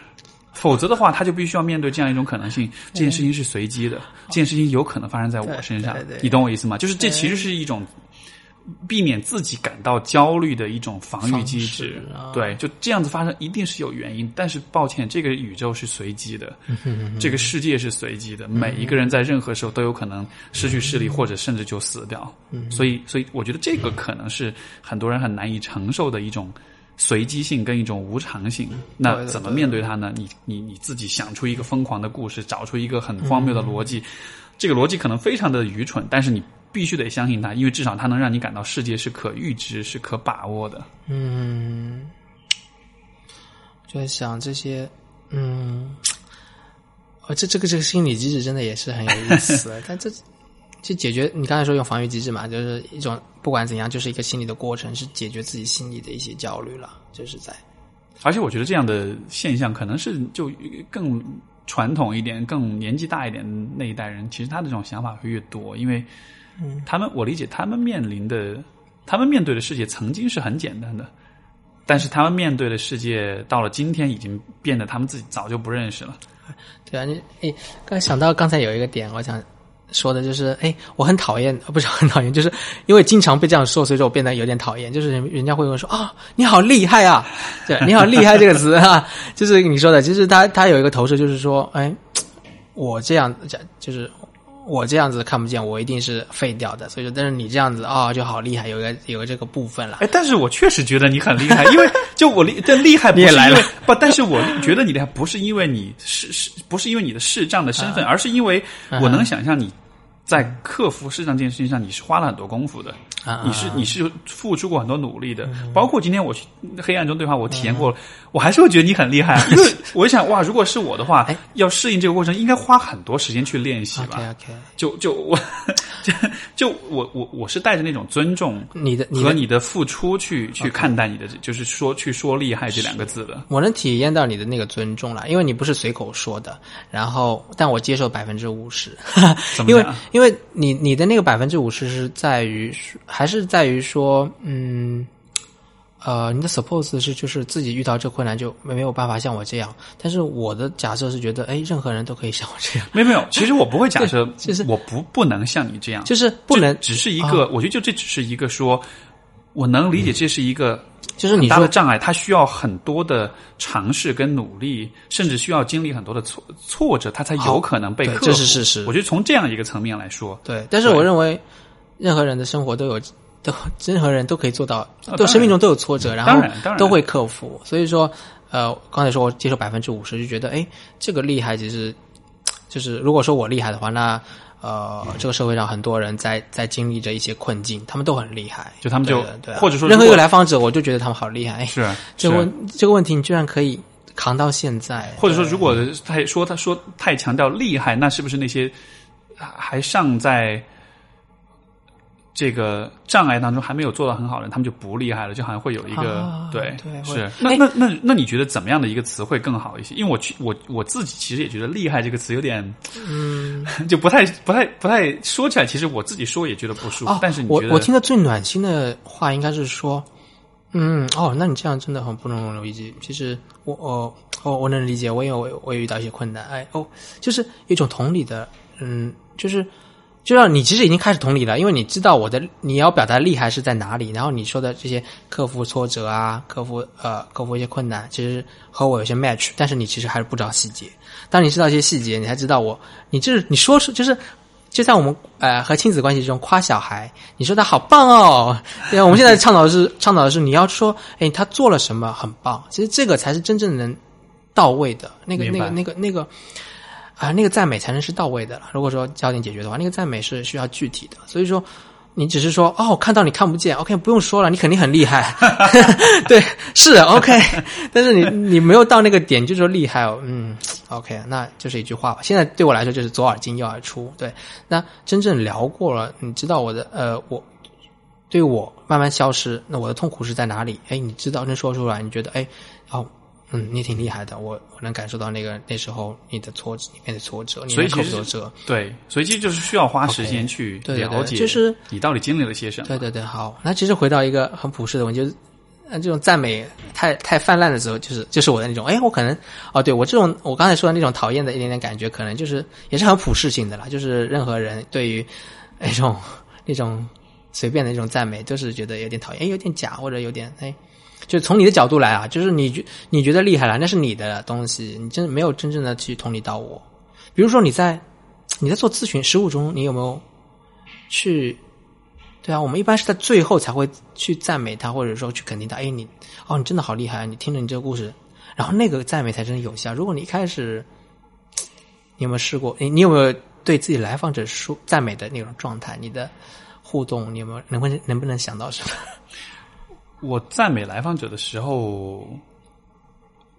否则的话，他就必须要面对这样一种可能性：这件事情是随机的，这件事情有可能发生在我身上。你懂我意思吗？就是这其实是一种。避免自己感到焦虑的一种防御机制，对，就这样子发生一定是有原因。但是抱歉，这个宇宙是随机的，这个世界是随机的，每一个人在任何时候都有可能失去视力，或者甚至就死掉。所以，所以我觉得这个可能是很多人很难以承受的一种随机性跟一种无常性。那怎么面对它呢？你你你自己想出一个疯狂的故事，找出一个很荒谬的逻辑，这个逻辑可能非常的愚蠢，但是你。必须得相信他，因为至少他能让你感到世界是可预知、是可把握的。嗯，就在想这些，嗯，哦，这这个这个心理机制真的也是很有意思。但这这解决你刚才说用防御机制嘛，就是一种不管怎样，就是一个心理的过程，是解决自己心理的一些焦虑了，就是在。而且我觉得这样的现象可能是就更传统一点、更年纪大一点那一代人，其实他的这种想法会越多，因为。他们，我理解他们面临的，他们面对的世界曾经是很简单的，但是他们面对的世界到了今天已经变得他们自己早就不认识了。对啊，你诶，刚想到刚才有一个点，我想说的就是，哎，我很讨厌，不是很讨厌，就是因为经常被这样说，所以说我变得有点讨厌。就是人人家会问说啊，你好厉害啊，对，你好厉害这个词啊，就是你说的，其实他他有一个投射，就是说，哎，我这样讲就是。我这样子看不见，我一定是废掉的。所以说，但是你这样子啊，就好厉害，有个有个这个部分了。哎，但是我确实觉得你很厉害，因为就我厉，这厉害不 是因为不，但是我觉得你厉害不是因为你是是，不是因为你的视障的身份，而是因为我能想象你在克服视障这件事情上，你是花了很多功夫的，啊你是你是付出过很多努力的。包括今天我去黑暗中对话，我体验过了，我还是会觉得你很厉害，因为我就想哇，如果是我的话哎，要适应这个过程，应该花很多时间去练习吧。OK 就就我就就我我我是带着那种尊重你的你的和你的付出去去看待你的，就是说去说厉害这两个字的。我能体验到你的那个尊重了，因为你不是随口说的，然后但我接受百分之五十，因为因为你你的那个百分之五十是在于还是在于说，嗯，呃，你的 suppose 是就是自己遇到这困难就没没有办法像我这样，但是我的假设是觉得，哎，任何人都可以像我这样，没有没有，其实我不会假设，就是我不不能像你这样，就是不能只是一个，我觉得就这只是一个说，我能理解这是一个就是你说的障碍，它需要很多的尝试跟努力，甚至需要经历很多的挫挫折，它才有可能被克服。这是事实。我觉得从这样一个层面来说，对，但是我认为任何人的生活都有。都任何人都可以做到，都生命中都有挫折，然后都会克服。所以说，呃，刚才说我接受百分之五十，就觉得哎，这个厉害其实 就是如果说我厉害的话，那呃，这个社会上很多人在在经历着一些困境，他们都很厉害，就他们就对或者说任何一个来访者，我就觉得他们好厉害。哎，是这个问这个问题你居然可以扛到现在，或者说，如果太说他说太强调厉害，那是不是那些还尚在这个障碍当中还没有做到很好的人，他们就不厉害了？就好像会有一个、啊对对是。那哎那那那你觉得怎么样的一个词会更好一些？因为我去我我自己其实也觉得“厉害”这个词有点嗯，就不太不太不太说起来，其实我自己说也觉得不舒服。哦，但是你觉得我我听的最暖心的话应该是说，嗯，哦，那你这样真的很不能理解。其实我我我我能理解，我因为我我也遇到一些困难，哎哦，就是一种同理的，嗯，就是就让你其实已经开始同理了，因为你知道我的你要表达厉害是在哪里，然后你说的这些克服挫折啊，克服呃克服一些困难，其实和我有些 match，但是你其实还是不知道细节。当你知道一些细节，你才知道我，你就是你说出就是。就在我们呃和亲子关系中夸小孩，你说他好棒哦，对啊，我们现在倡导的是倡导的是你要说，哎，他做了什么很棒，其实这个才是真正能到位的，那个那个那个那个啊、那个赞美才能是到位的了。如果说焦点解决的话，那个赞美是需要具体的，所以说。你只是说哦，我看到你看不见，OK，不用说了，你肯定很厉害，对，是，OK，但是你你没有到那个点，你就说厉害哦，嗯，OK，那就是一句话吧。现在对我来说就是左耳进右耳出，对。那真正聊过了，你知道我的呃，我对我慢慢消失，那我的痛苦是在哪里？哎，你知道能说出来，你觉得哎，哦，嗯，你挺厉害的，我我能感受到那个那时候你的挫折，里面的挫折，你能所以其实克服挫折。对，所以其实就是需要花时间去了解，就是你到底经历了些什么。对对对，好，那其实回到一个很朴实的问题，就是呃这种赞美太太泛滥的时候，就是就是我的那种，哎，我可能哦，对我这种我刚才说的那种讨厌的一点点感觉，可能就是也是很普世性的啦，就是任何人对于那种那种随便的那种赞美，都是觉得有点讨厌，哎，有点假或者有点哎。就从你的角度来啊，就是你觉你觉得厉害了，那是你的东西，你真没有真正的去同理到我。比如说你在你在做咨询实务中，你有没有去对啊，我们一般是在最后才会去赞美他，或者说去肯定他。哎，你哦，你真的好厉害！你听了你这个故事，然后那个赞美才真的有效。如果你一开始，你有没有试过？你你有没有对自己来访者说赞美的那种状态？你的互动，你有没有能不能能不能想到什么？我赞美来访者的时候，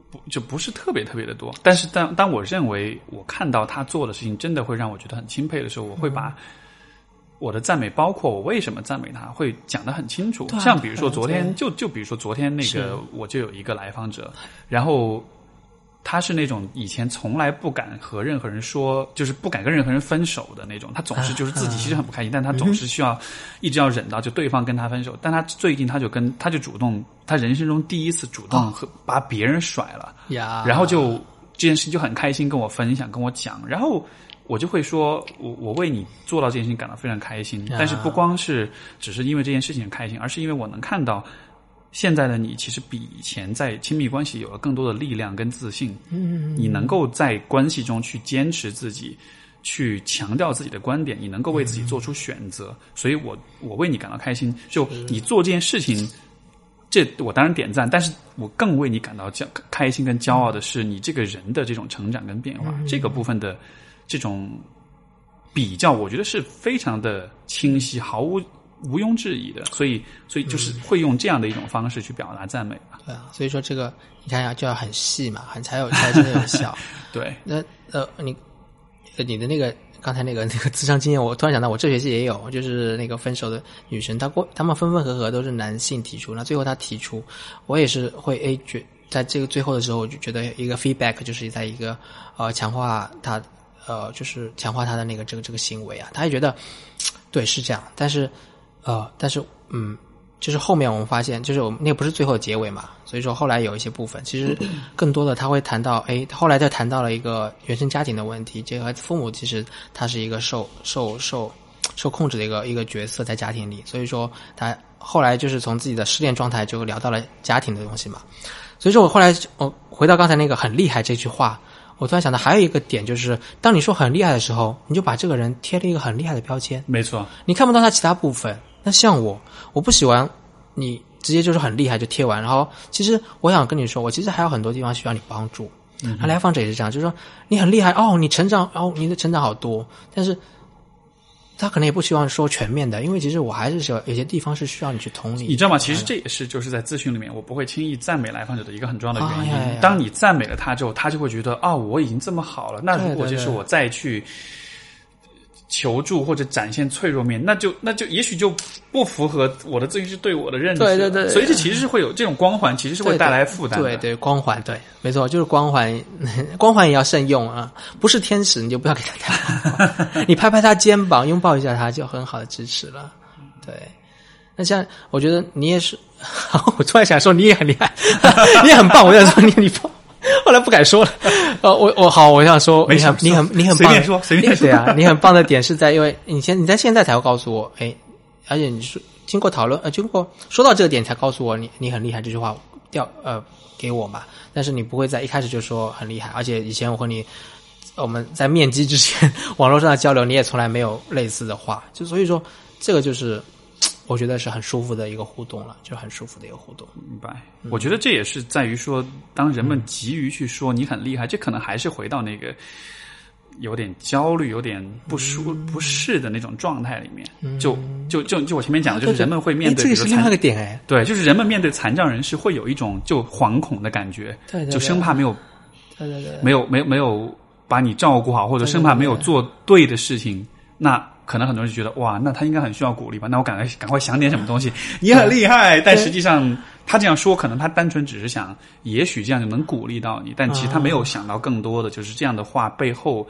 不就不是特别特别的多。但是当当我认为我看到他做的事情真的会让我觉得很钦佩的时候，我会把我的赞美，包括我为什么赞美他，会讲得很清楚。像比如说昨天，就就比如说昨天那个，我就有一个来访者，然后。他是那种以前从来不敢和任何人说，就是不敢跟任何人分手的那种。他总是就是自己其实很不开心，但他总是需要一直要忍到就对方跟他分手。但他最近他就跟他就主动，他人生中第一次主动和把别人甩了，呀然后就这件事情就很开心跟我分享跟我讲，然后我就会说我我为你做到这件事情感到非常开心。但是不光是只是因为这件事情很开心，而是因为我能看到。现在的你其实比以前在亲密关系有了更多的力量跟自信，嗯，你能够在关系中去坚持自己，去强调自己的观点，你能够为自己做出选择，所以我我为你感到开心。就你做这件事情，这我当然点赞，但是我更为你感到骄开心跟骄傲的是你这个人的这种成长跟变化，这个部分的这种比较，我觉得是非常的清晰，毫无毋庸置疑的。所以，所以就是会用这样的一种方式去表达赞美吧。对啊，所以说这个你看呀，就要很细嘛，很才有才真的有效。对，那呃，你呃你的那个刚才那个 那个智商经验，我突然想到，我这学期也有，就是那个分手的女生，她过他们分分合合都是男性提出，那最后她提出，我也是会 A 觉在这个最后的时候，我就觉得一个 feedback 就是在一个呃强化她呃就是强化她的那个这个这个行为啊，她也觉得对是这样，但是呃但是嗯。就是后面我们发现，就是我们那个不是最后结尾嘛，所以说后来有一些部分，其实更多的他会谈到，哎，后来再谈到了一个原生家庭的问题，这个父母其实他是一个受受受受控制的一个一个角色在家庭里，所以说他后来就是从自己的失恋状态就聊到了家庭的东西嘛，所以说我后来我回到刚才那个很厉害这句话，我突然想到还有一个点就是，当你说很厉害的时候，你就把这个人贴了一个很厉害的标签，没错，你看不到他其他部分。那像我，我不喜欢你直接就是很厉害就贴完，然后其实我想跟你说，我其实还有很多地方需要你帮助。嗯，来访者也是这样，就是说你很厉害哦，你成长哦，你的成长好多，但是他可能也不希望说全面的，因为其实我还是需要有些地方是需要你去同理。你知道吗？其实这也是就是在咨询里面，我不会轻易赞美来访者的一个很重要的原因。当你赞美了他之后，他就会觉得哦，我已经这么好了，那如果就是我再去。求助或者展现脆弱面，那就那就也许就不符合我的咨询师对我的认知。对对对，所以这其实是会有这种光环，其实是会带来负担。对对，光环对，没错，就是光环，光环也要慎用啊！不是天使，你就不要给他太 你拍拍他肩膀，拥抱一下他，就很好的支持了。对，那像我觉得你也是，我突然想说你也很厉害，你也很棒。我想说你你棒。后来不敢说了，呃，我我好，我想说，你很你很你很棒，随便说随便说，对啊，你很棒的点是在，因为你现你在现在才会告诉我，哎，而且你说经过讨论，呃，经过说到这个点才告诉我，你你很厉害这句话掉呃给我嘛，但是你不会在一开始就说很厉害，而且以前我和你我们在面基之前 网络上的交流，你也从来没有类似的话，就所以说这个就是。我觉得是很舒服的一个互动了，就很舒服的一个互动。明白？我觉得这也是在于说，当人们急于去说你很厉害，这可能还是回到那个有点焦虑、有点不舒不适的那种状态里面。就就就就我前面讲的，就是人们会面对这个是另外一个点哎，对，就是人们面对残障人士会有一种就惶恐的感觉，对，就生怕没有，对对对，没有没有没有把你照顾好，或者生怕没有做对的事情，那。可能很多人就觉得哇，那他应该很需要鼓励吧？那我赶快赶快想点什么东西。你很厉害，但实际上他这样说，可能他单纯只是想，也许这样就能鼓励到你，但其实他没有想到更多的就是这样的话背后。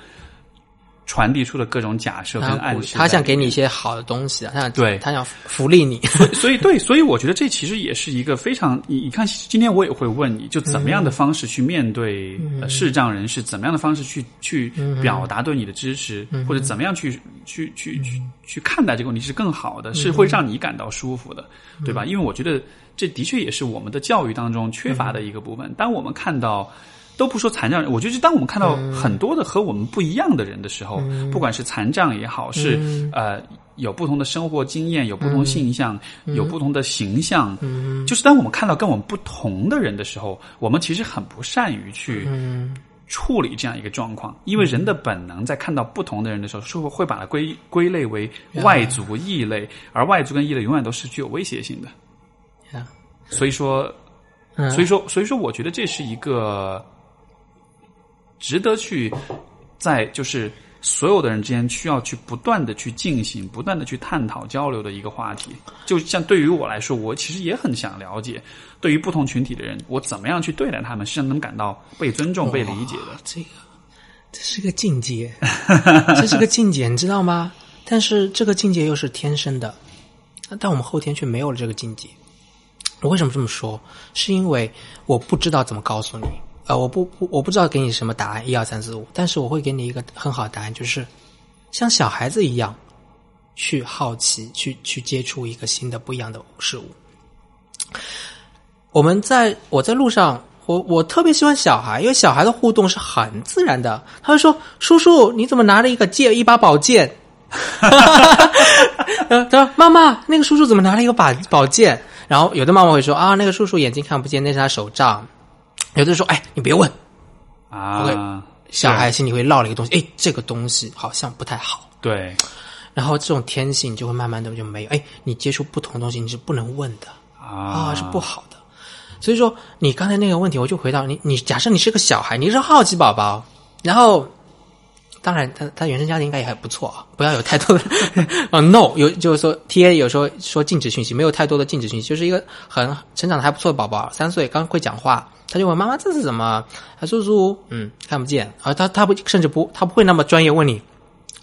传递出的各种假设跟暗示，他想给你一些好的东西啊，他想对。他想福利你，所以对，所以我觉得这其实也是一个非常，你你看，今天我也会问你就怎么样的方式去面对视障人士，怎么样的方式去去表达对你的支持，或者怎么样去去去去去看待这个问题是更好的，是会让你感到舒服的，对吧？因为我觉得这的确也是我们的教育当中缺乏的一个部分。当我们看到。都不说残障人，我觉得当我们看到很多的和我们不一样的人的时候，不管是残障也好，是呃有不同的生活经验、有不同性向、有不同的形象，就是当我们看到跟我们不同的人的时候，我们其实很不善于去处理这样一个状况，因为人的本能在看到不同的人的时候，是会会把它归归类为外族、异类，而外族跟异类永远都是具有威胁性的。所以说，所以说，所以说，我觉得这是一个。值得去在就是所有的人之间需要去不断的去进行、不断的去探讨交流的一个话题。就像对于我来说，我其实也很想了解，对于不同群体的人，我怎么样去对待他们，是让他们感到被尊重、被理解的。这个这是个境界，这是个境界，你知道吗？但是这个境界又是天生的，但我们后天却没有了这个境界。我为什么这么说？是因为我不知道怎么告诉你。呃，我不不，我不知道给你什么答案，一二三四五，但是我会给你一个很好的答案，就是像小孩子一样去好奇，去去接触一个新的不一样的事物。我们在我在路上，我我特别喜欢小孩，因为小孩的互动是很自然的。他会说：“叔叔，你怎么拿了一个剑，一把宝剑？”他说：“妈妈，那个叔叔怎么拿了一个把宝剑？”然后有的妈妈会说：“啊，那个叔叔眼睛看不见，那是他手杖。”有的说：“哎，你别问啊！”小孩心里会落了一个东西，哎，这个东西好像不太好。对，然后这种天性就会慢慢的就没有。哎，你接触不同的东西，你是不能问的啊啊，是不好的。所以说，你刚才那个问题，我就回到你，你假设你是个小孩，你是好奇宝宝，然后。当然，他他原生家庭应该也还不错啊，不要有太多的哦 no，有就是说 T A 有时候说禁止讯息，没有太多的禁止讯息，就是一个很成长的还不错的宝宝，三岁刚会讲话，他就问妈妈这是什么？他叔叔嗯看不见，啊他他不甚至不他不会那么专业问你。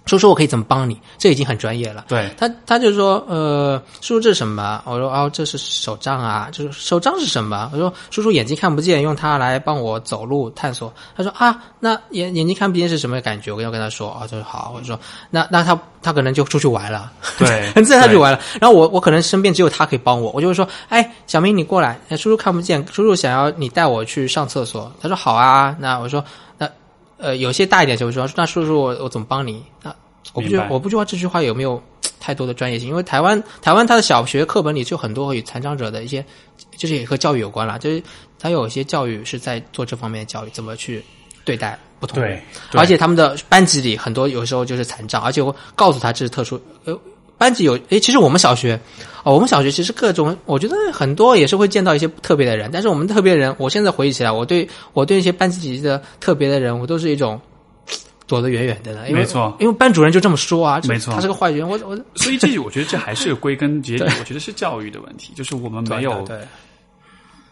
叔叔，我可以怎么帮你？这已经很专业了。对他，他就说，呃，叔叔这是什么？我说，哦，这是手杖啊，就是手杖是什么？我说，叔叔眼睛看不见，用它来帮我走路探索。他说啊，那眼眼睛看不见是什么感觉？我要跟他说，啊，他说好。我说，那那他他可能就出去玩了，对，很自然他就玩了。然后我我可能身边只有他可以帮我，我就会说，哎，小明你过来，叔叔看不见，叔叔想要你带我去上厕所。他说好啊，那我说。呃，有些大一点就会说，那叔叔我我怎么帮你？那我不觉得我不知道这句话有没有太多的专业性，因为台湾台湾它的小学课本里就很多与残障者的一些，就是也和教育有关了，就是它有一些教育是在做这方面的教育，怎么去对待不同人，而且他们的班级里很多有时候就是残障，而且我告诉他这是特殊呃。班级有诶，其实我们小学，哦，我们小学其实各种，我觉得很多也是会见到一些特别的人。但是我们特别的人，我现在回忆起来，我对我对一些班级的特别的人，我都是一种躲得远远的。没错，因为班主任就这么说啊，没错，他是个坏人。我我所以这我觉得这还是归根结底，我觉得是教育的问题，就是我们没有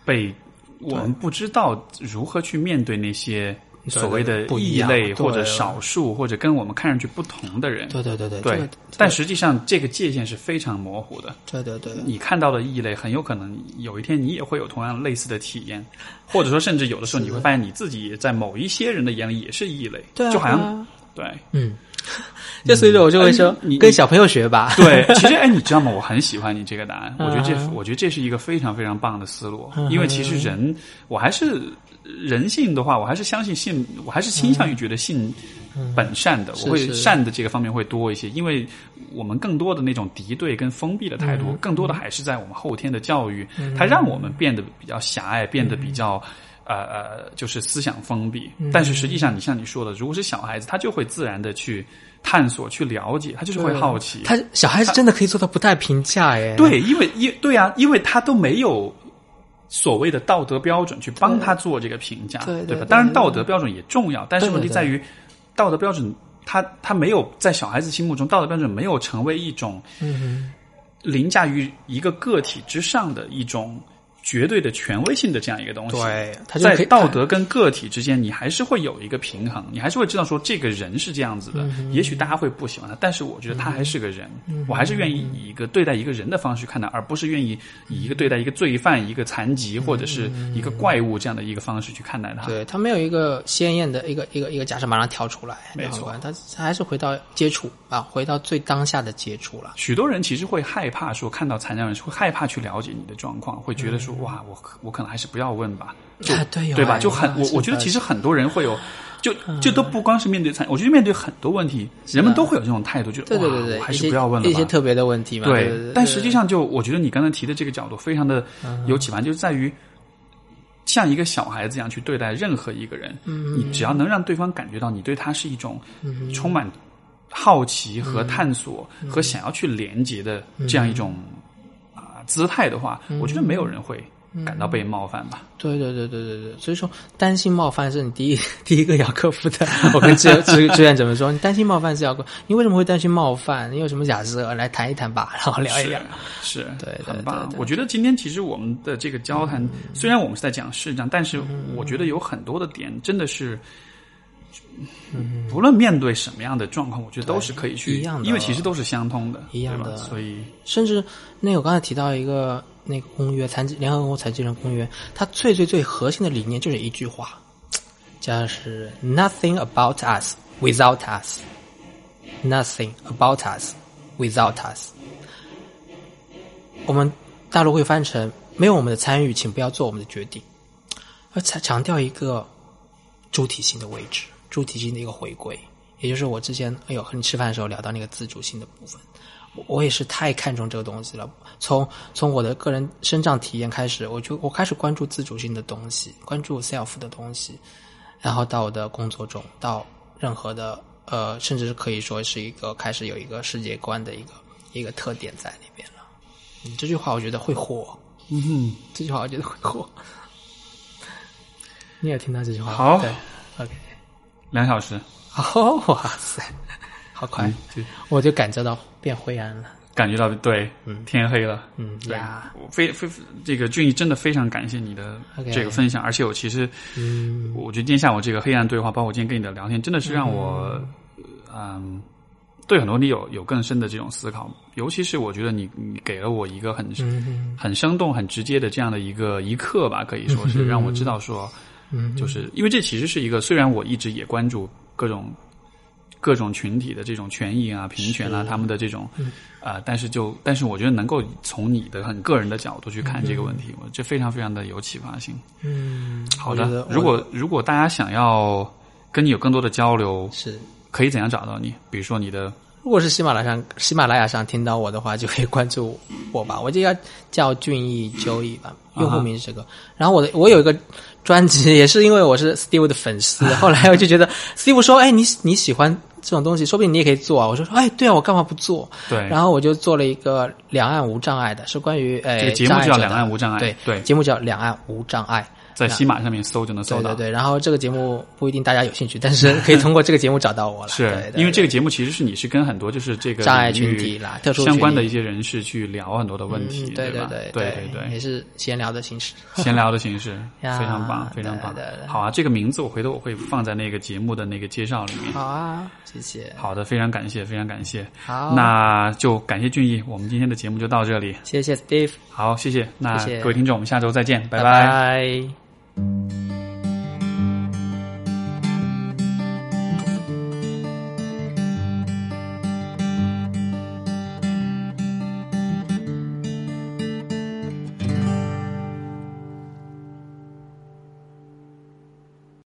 被我们不知道如何去面对那些。所谓的异类或者少数或者跟我们看上去不同的人，对对对对对，但实际上这个界限是非常模糊的。对对对，你看到的异类，很有可能有一天你也会有同样类似的体验，或者说甚至有的时候你会发现你自己也在某一些人的眼里也是异类，对就好像对，嗯。就所以说，我就会说，你跟小朋友学吧。对，其实哎，你知道吗？我很喜欢你这个答案。我觉得这，我觉得这是一个非常非常棒的思路。因为其实人，我还是人性的话，我还是相信性，我还是倾向于觉得性本善的。我会善的这个方面会多一些，因为我们更多的那种敌对跟封闭的态度，更多的还是在我们后天的教育，它让我们变得比较狭隘，变得比较。呃呃，就是思想封闭，但是实际上，你像你说的，如果是小孩子，他就会自然的去探索、去了解，他就是会好奇。他小孩子真的可以做到不带评价哎。对，因为因对啊，因为他都没有所谓的道德标准去帮他做这个评价，对吧？当然，道德标准也重要，但是问题在于，道德标准他他没有在小孩子心目中，道德标准没有成为一种凌驾于一个个体之上的一种。绝对的权威性的这样一个东西，对，在道德跟个体之间，你还是会有一个平衡，你还是会知道说这个人是这样子的。也许大家会不喜欢他，但是我觉得他还是个人，我还是愿意以一个对待一个人的方式去看待，而不是愿意以一个对待一个罪犯、一个残疾或者是一个怪物这样的一个方式去看待他。对他没有一个鲜艳的一个一个一个假设马上跳出来，没错，他还是回到接触啊，回到最当下的接触了。许多人其实会害怕说看到残障人士会害怕去了解你的状况，会觉得说。哇，我我可能还是不要问吧，就对对吧？就很我我觉得其实很多人会有，就就都不光是面对餐，我觉得面对很多问题，人们都会有这种态度，就对对对对，还是不要问了一些特别的问题嘛。对，但实际上就我觉得你刚才提的这个角度非常的有启发，就是在于像一个小孩子一样去对待任何一个人，你只要能让对方感觉到你对他是一种充满好奇和探索和想要去连接的这样一种。姿态的话，我觉得没有人会感到被冒犯吧。对对对对对对，所以说担心冒犯是你第一 第一个要克服的。我跟志志志愿怎么说？你担心冒犯是要克，你为什么会担心冒犯？你有什么假设？来谈一谈吧，然后聊一聊。是，对，很棒。我觉得今天其实我们的这个交谈，虽然我们是在讲视障，但是我觉得有很多的点真的是。不论面对什么样的状况，我觉得都是可以去一样的，因为其实都是相通的，一样的。所以，甚至那我刚才提到一个那个公约，残疾联合国残疾人公约，它最最最核心的理念就是一句话，就是 “Nothing about us without us, nothing about us without us”。我们大陆会翻成“没有我们的参与，请不要做我们的决定”，而强强调一个主体性的位置。主体性的一个回归，也就是我之前哎呦和你吃饭的时候聊到那个自主性的部分，我也是太看重这个东西了。从从我的个人生长体验开始，我就我开始关注自主性的东西，关注 self 的东西，然后到我的工作中，到任何的呃，甚至是可以说是一个开始有一个世界观的一个一个特点在里边了。嗯，这句话我觉得会火。嗯哼，这句话我觉得会火。你也听到这句话？好。两小时，哦，哇塞，好快，就我就感觉到变灰暗了。感觉到对，嗯。天黑了。嗯对呀，，我非非这个俊逸真的非常感谢你的这个分享，而且我其实，嗯。我觉得今天下午这个黑暗对话，包括今天跟你的聊天，真的是让我，嗯，对很多你有有更深的这种思考。尤其是我觉得你你给了我一个很、嗯很生动、很直接的这样的一个一刻吧，可以说是让我知道说，嗯，就是因为这其实是一个，虽然我一直也关注各种各种群体的这种权益啊、平权啊，他们的这种嗯啊、但是就但是我觉得能够从你的很个人的角度去看这个问嗯题，我这非常非常的有启发性。嗯，好的，如果如果大家想要跟你有更多的交流，是可以怎样找到你？比如说你的如果是喜马拉雅上喜马拉雅上听到我的话，就可以关注我吧。我就要叫俊逸周易吧，用户名是这个。然后我的我有一个专辑，也是因为我是 Steve 的粉丝，后来我就觉得 Steve 说：“哎，你你喜欢这种东西，说不定你也可以做啊。”我说：“哎，对啊，我干嘛不做？”对，然后我就做了一个两岸无障碍的，是关于哎这个节目叫《两岸无障碍》，对对，节目叫两岸无障碍。在喜马上面搜就能搜到。对对对，然后这个节目不一定大家有兴趣，但是 可以通过这个节目找到我了。是对对因为这个节目其实是你是跟很多就是这个障碍群体啦，特殊相关的一些人士去聊很多的问题，嗯、对吧？对对对对也是闲聊的形式。闲聊的形式 非常棒，非常棒对对对。好啊，这个名字我回头我会放在那个节目的那个介绍里面。好啊，谢谢。好的，非常感谢，非常感谢。好，那就感谢俊逸，我们今天的节目就到这里。谢谢 Steve，好，谢谢。那各位听众，我们下周再见，拜拜拜 thank you